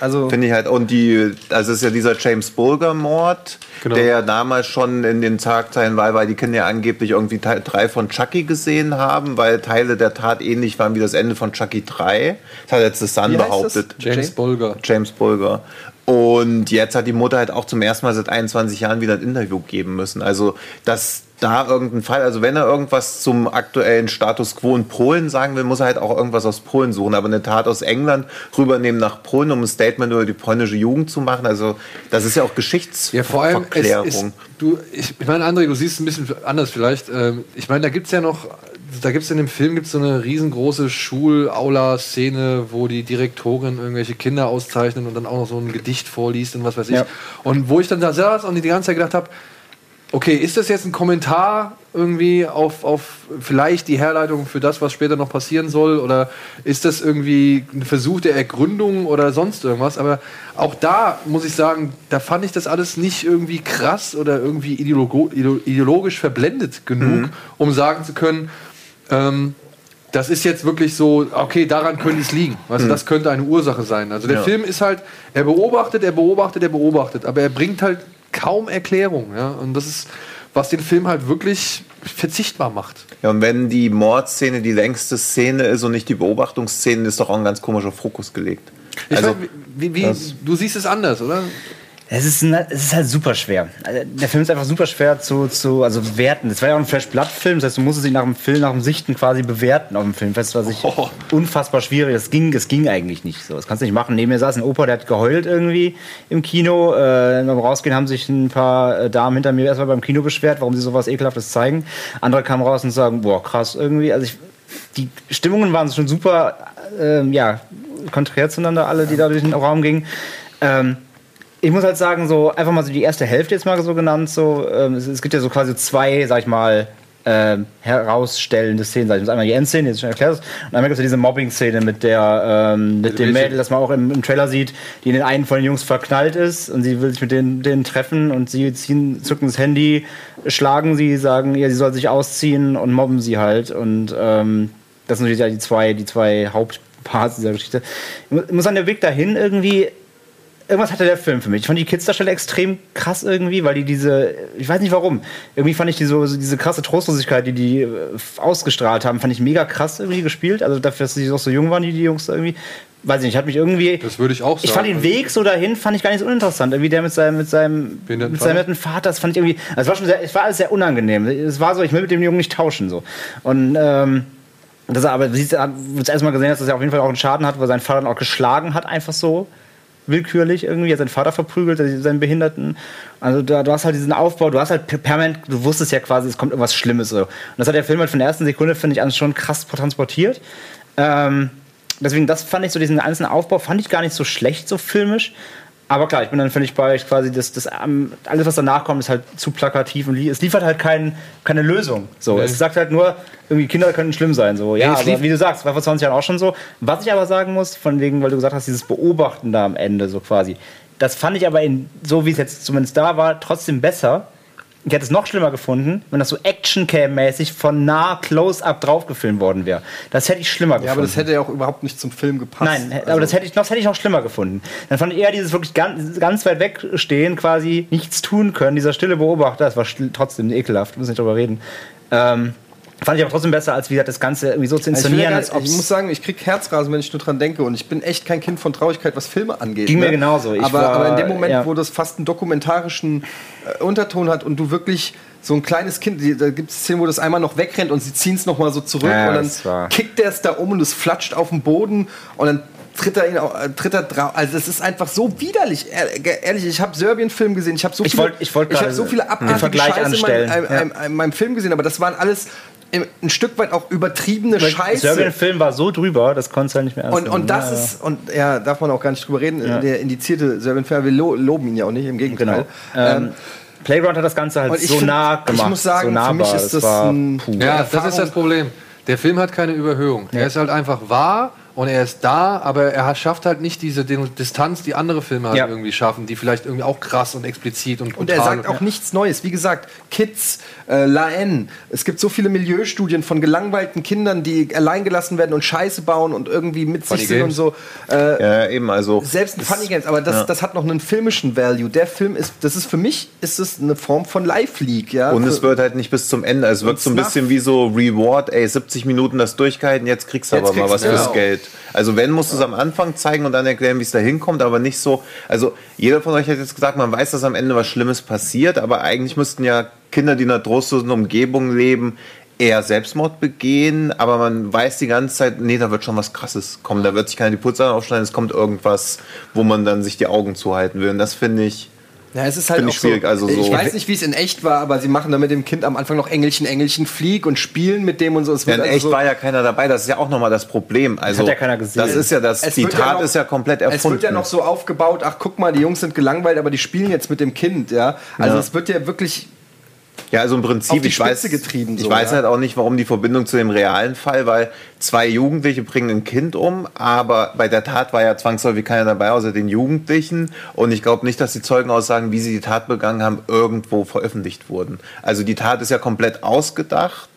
Also, Finde ich halt, und die, also es ist ja dieser James Bulger-Mord, Genau. der ja damals schon in den Tagzeilen war, weil die Kinder ja angeblich irgendwie Teil 3 von Chucky gesehen haben, weil Teile der Tat ähnlich waren wie das Ende von Chucky 3. Das hat jetzt The Sun behauptet. das? James James- Bulger. James Bulger. Und jetzt hat die Mutter halt auch zum ersten Mal seit 21 Jahren wieder ein Interview geben müssen. Also, dass da irgendein Fall, also wenn er irgendwas zum aktuellen Status quo in Polen sagen will, muss er halt auch irgendwas aus Polen suchen. Aber eine Tat aus England rübernehmen nach Polen, um ein Statement über die polnische Jugend zu machen. Also, das ist ja auch Ja, vor allem, es Geschichtsverklärung. ist, du, ich, ich meine, André, du siehst es ein bisschen anders vielleicht. Ähm, ich meine, da gibt es ja noch, da gibt es in dem Film gibt's so eine riesengroße Schul-Aula-Szene, wo die Direktorin irgendwelche Kinder auszeichnet und dann auch noch so ein Gedicht vorliest und was weiß ich. Ja. Und wo ich dann da saß und die ganze Zeit gedacht habe, okay, ist das jetzt ein Kommentar irgendwie auf, auf vielleicht die Herleitung für das, was später noch passieren soll? Oder ist das irgendwie ein Versuch der Ergründung oder sonst irgendwas? Aber auch da muss ich sagen, da fand ich das alles nicht irgendwie krass oder irgendwie ideologo- ideo- ideologisch verblendet genug, um sagen zu können, ähm, das ist jetzt wirklich so, okay, daran könnte es liegen. Also das könnte eine Ursache sein. Also der Ja. Film ist halt, er beobachtet, er beobachtet, er beobachtet, aber er bringt halt kaum Erklärung. Ja? Und das ist, was den Film halt wirklich verzichtbar macht. Ja, und wenn die Mordszene die längste Szene ist und nicht die Beobachtungsszene, ist doch auch ein ganz komischer Fokus gelegt. Ich Also, mein, wie, wie, du siehst es anders, oder? Es ist, es ist halt super schwer. Also, Der Film ist einfach super schwer zu, zu also bewerten. Das war ja auch ein Flash-Blood-Film, das heißt, du musstest ihn nach dem Film, nach dem Sichten quasi bewerten auf dem Film. Das war sich Oh. unfassbar schwierig. Das ging, das ging eigentlich nicht so. Das kannst du nicht machen. Neben mir saß ein Opa, der hat geheult irgendwie im Kino. Äh, beim Rausgehen haben sich ein paar äh, Damen hinter mir erstmal beim Kino beschwert, warum sie sowas Ekelhaftes zeigen. Andere kamen raus und sagen, boah, krass irgendwie. Also ich, die Stimmungen waren schon super, ähm, ja, konträr zueinander, alle, die da durch den Raum gingen. Ähm, ich muss halt sagen, so einfach mal so die erste Hälfte jetzt mal so genannt. So, ähm, es, es gibt ja so quasi zwei, sag ich mal, ähm, herausstellende Szenen. Sag ich. mal. Einmal die Endszene, jetzt schon erklärt und einmal gibt es ja diese Mobbing-Szene mit der ähm, mit dem Mädchen. Mädel, das man auch im, im Trailer sieht, die in den einen von den Jungs verknallt ist und sie will sich mit denen, denen treffen und sie ziehen, zücken das Handy, schlagen sie, sagen ihr, sie soll sich ausziehen und mobben sie halt. Und ähm, das sind natürlich ja die zwei, die zwei Hauptparts dieser Geschichte. Ich mu- muss sagen, der Weg dahin irgendwie irgendwas hatte der Film für mich. Ich fand die Kids-Darsteller extrem krass irgendwie, weil die diese, ich weiß nicht warum, irgendwie fand ich die so, diese krasse Trostlosigkeit, die die äh, ausgestrahlt haben, fand ich mega krass irgendwie gespielt. Also dafür, dass sie auch so jung waren, die, die Jungs irgendwie. Weiß ich nicht, hat mich irgendwie. Das würde ich auch sagen. Ich fand den Weg so dahin, fand ich gar nicht so uninteressant. Irgendwie der mit seinem, mit seinem, mit seinem netten Vater, das fand ich irgendwie, also es war schon sehr, es war alles sehr unangenehm. Es war so, ich will mit dem Jungen nicht tauschen, so. Und, ähm, das er aber, du siehst, du das erste Mal gesehen hast, dass er auf jeden Fall auch einen Schaden hat, weil sein Vater ihn auch geschlagen hat, einfach so willkürlich irgendwie. Hat seinen Vater verprügelt, seinen Behinderten. Also da, du hast halt diesen Aufbau, du hast halt permanent, du wusstest ja quasi, es kommt irgendwas Schlimmes. So. Und das hat der Film halt von der ersten Sekunde, finde ich, an schon krass transportiert. Ähm, deswegen, das fand ich so, diesen ganzen Aufbau fand ich gar nicht so schlecht, so filmisch. Aber klar, ich bin dann völlig bei euch quasi, das, das, ähm, alles, was danach kommt, ist halt zu plakativ und li es liefert halt kein, keine Lösung. So, Nee. Es sagt halt nur, irgendwie Kinder können schlimm sein. So, ja, Nee, aber wie du sagst, war vor 20 Jahren auch schon so. Was ich aber sagen muss, von wegen, weil du gesagt hast, dieses Beobachten da am Ende, so quasi, das fand ich aber in, so wie es jetzt zumindest da war, trotzdem besser. Ich hätte es noch schlimmer gefunden, wenn das so Action-Cam-mäßig von nah close-up drauf gefilmt worden wäre. Das hätte ich schlimmer gefunden. Ja, aber das hätte ja auch überhaupt nicht zum Film gepasst. Nein, Also- aber das hätte, ich, das hätte ich noch schlimmer gefunden. Dann fand ich eher dieses wirklich ganz, ganz weit weg stehen, quasi nichts tun können, dieser stille Beobachter, das war trotzdem ekelhaft, müssen nicht drüber reden. Ähm, fand ich aber trotzdem besser, als wie gesagt, das Ganze irgendwie so zu Also ich, inszenieren. als ich muss sagen, ich krieg Herzrasen, wenn ich nur dran denke. Und ich bin echt kein Kind von Traurigkeit, was Filme angeht. Ging ne? mir genauso. Ich aber, war- aber in dem Moment, ja. wo das fast einen dokumentarischen äh, Unterton hat und du wirklich so ein kleines Kind, die, da gibt es Szenen, wo das einmal noch wegrennt und sie ziehen es nochmal so zurück Ja, und dann kickt der es da um und es flatscht auf den Boden und dann tritt er ihn auch, äh, tritt er drauf. Also es ist einfach so widerlich. Ehr- Ehrlich, ich habe Serbien-Film gesehen. Ich habe so Ich viele, wollt- ich wollt habe gerade so viele abartige Scheiße in meinem, Ja. in, in meinem Film gesehen, aber das waren alles ein Stück weit auch übertriebene Scheiße. Serbien-Film war so drüber, das konntest du halt nicht mehr ernst Und, nehmen. und das Ja, ja. ist, und ja, darf man auch gar nicht drüber reden, Ja. der indizierte Serbien-Film, wir lo loben ihn ja auch nicht, im Gegenteil. Genau. Ähm, Playground hat das Ganze halt ich so find- nah ich gemacht. muss sagen, so für mich ist das ein- puh. Ja, das ist Erfahrung- das Problem. Der Film hat keine Überhöhung. Er ist halt einfach wahr und er ist da, aber er hat- schafft halt nicht diese Distanz, die andere Filme halt Ja. irgendwie schaffen, die vielleicht irgendwie auch krass und explizit und Und er brutal sagt auch nichts Neues. Wie gesagt, Kids, äh, La N. Es gibt so viele Milieustudien von gelangweilten Kindern, die alleingelassen werden und Scheiße bauen und irgendwie mit Funny sich sind und so. Äh, Ja, eben, also. selbst ein Funny Games, aber das, ja. das hat noch einen filmischen Value. Der Film ist, das ist für mich, ist es eine Form von Live League, ja. Und es wird halt nicht bis zum Ende. Es wirkt so ein bisschen wie so Reward, ey, 70 Minuten das durchgehalten, jetzt kriegst du aber mal was du- fürs. Geld. Also wenn, musst du es am Anfang zeigen und dann erklären, wie es da hinkommt, aber nicht so. Also jeder von euch hat jetzt gesagt, man weiß, dass am Ende was Schlimmes passiert, aber eigentlich müssten ja Kinder, die in einer trostlosen Umgebung leben, eher Selbstmord begehen, aber man weiß die ganze Zeit, nee, da wird schon was krasses kommen, da wird sich keiner die Putze aufschneiden, es kommt irgendwas, wo man dann sich die Augen zuhalten will. Und das finde ich. Ja, es ist halt auch ich schwierig, so, also ich so- weiß nicht, wie es in echt war, aber sie machen da mit dem Kind am Anfang noch Engelchen, Engelchen, Flieg und spielen mit dem und so. Es Ja, in also echt so, war ja keiner dabei, das ist ja auch nochmal das Problem. Also, hat ja keiner gesehen. Das ist ja das, Es die Tat ja noch- ist ja komplett Es erfunden. wird ja noch so aufgebaut, ach guck mal, die Jungs sind gelangweilt, aber die spielen jetzt mit dem Kind, ja. Also Ja. es wird ja wirklich Ja, also im Prinzip, auf die ich weiß, getrieben, ich so, weiß ja. halt auch nicht, warum die Verbindung zu dem realen Fall, weil zwei Jugendliche bringen ein Kind um, aber bei der Tat war ja zwangsläufig keiner dabei, außer den Jugendlichen. Und ich glaube nicht, dass die Zeugenaussagen, wie sie die Tat begangen haben, irgendwo veröffentlicht wurden. Also die Tat ist ja komplett ausgedacht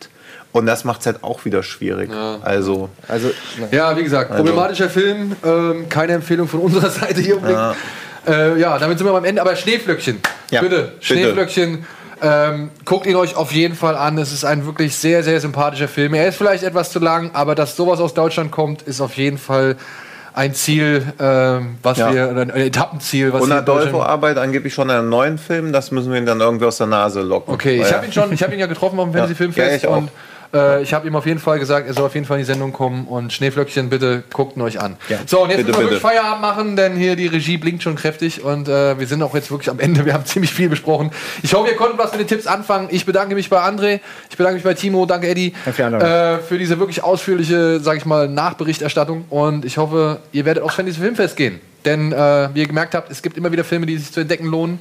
und das macht es halt auch wieder schwierig. Also, also Ja, wie gesagt, problematischer Film. Ähm, keine Empfehlung von unserer (laughs) Seite hier unbedingt. Ja. Äh, ja, damit sind wir am Ende. Aber Schneeflöckchen. Ja, bitte, bitte. Ähm, guckt ihn euch auf jeden Fall an. Es ist ein wirklich sehr, sehr sympathischer Film. Er ist vielleicht etwas zu lang, aber dass sowas aus Deutschland kommt, ist auf jeden Fall ein Ziel, ähm, was Ja. wir, ein Etappenziel, was und Adolfo arbeitet angeblich schon an einem neuen Film, das müssen wir ihn dann irgendwie aus der Nase locken. Okay, ich habe ihn schon, ich habe ihn ja getroffen auf dem (laughs) Fantasy Filmfest Ja, und äh, ich habe ihm auf jeden Fall gesagt, er soll auf jeden Fall in die Sendung kommen und Schneeflöckchen, bitte guckt ihn euch an. So, und jetzt Bitte, müssen wir bitte. wirklich Feierabend machen, denn hier die Regie blinkt schon kräftig und äh, wir sind auch jetzt wirklich am Ende. (laughs) Wir haben ziemlich viel besprochen. Ich hoffe, ihr konntet was mit den Tipps anfangen. Ich bedanke mich bei André, ich bedanke mich bei Timo, danke Eddie Ja, äh, für diese wirklich ausführliche, sage ich mal, Nachberichterstattung und ich hoffe, ihr werdet aufs Fantasy Filmfest gehen, denn äh, wie ihr gemerkt habt, es gibt immer wieder Filme, die sich zu entdecken lohnen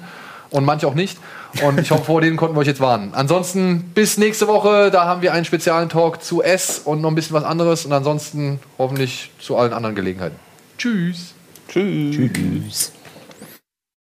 und manche auch nicht. Und ich hoffe, vor denen konnten wir euch jetzt warnen. Ansonsten bis nächste Woche. Da haben wir einen speziellen Talk zu S und noch ein bisschen was anderes. Und ansonsten hoffentlich zu allen anderen Gelegenheiten. Tschüss. Tschüss. Tschüss.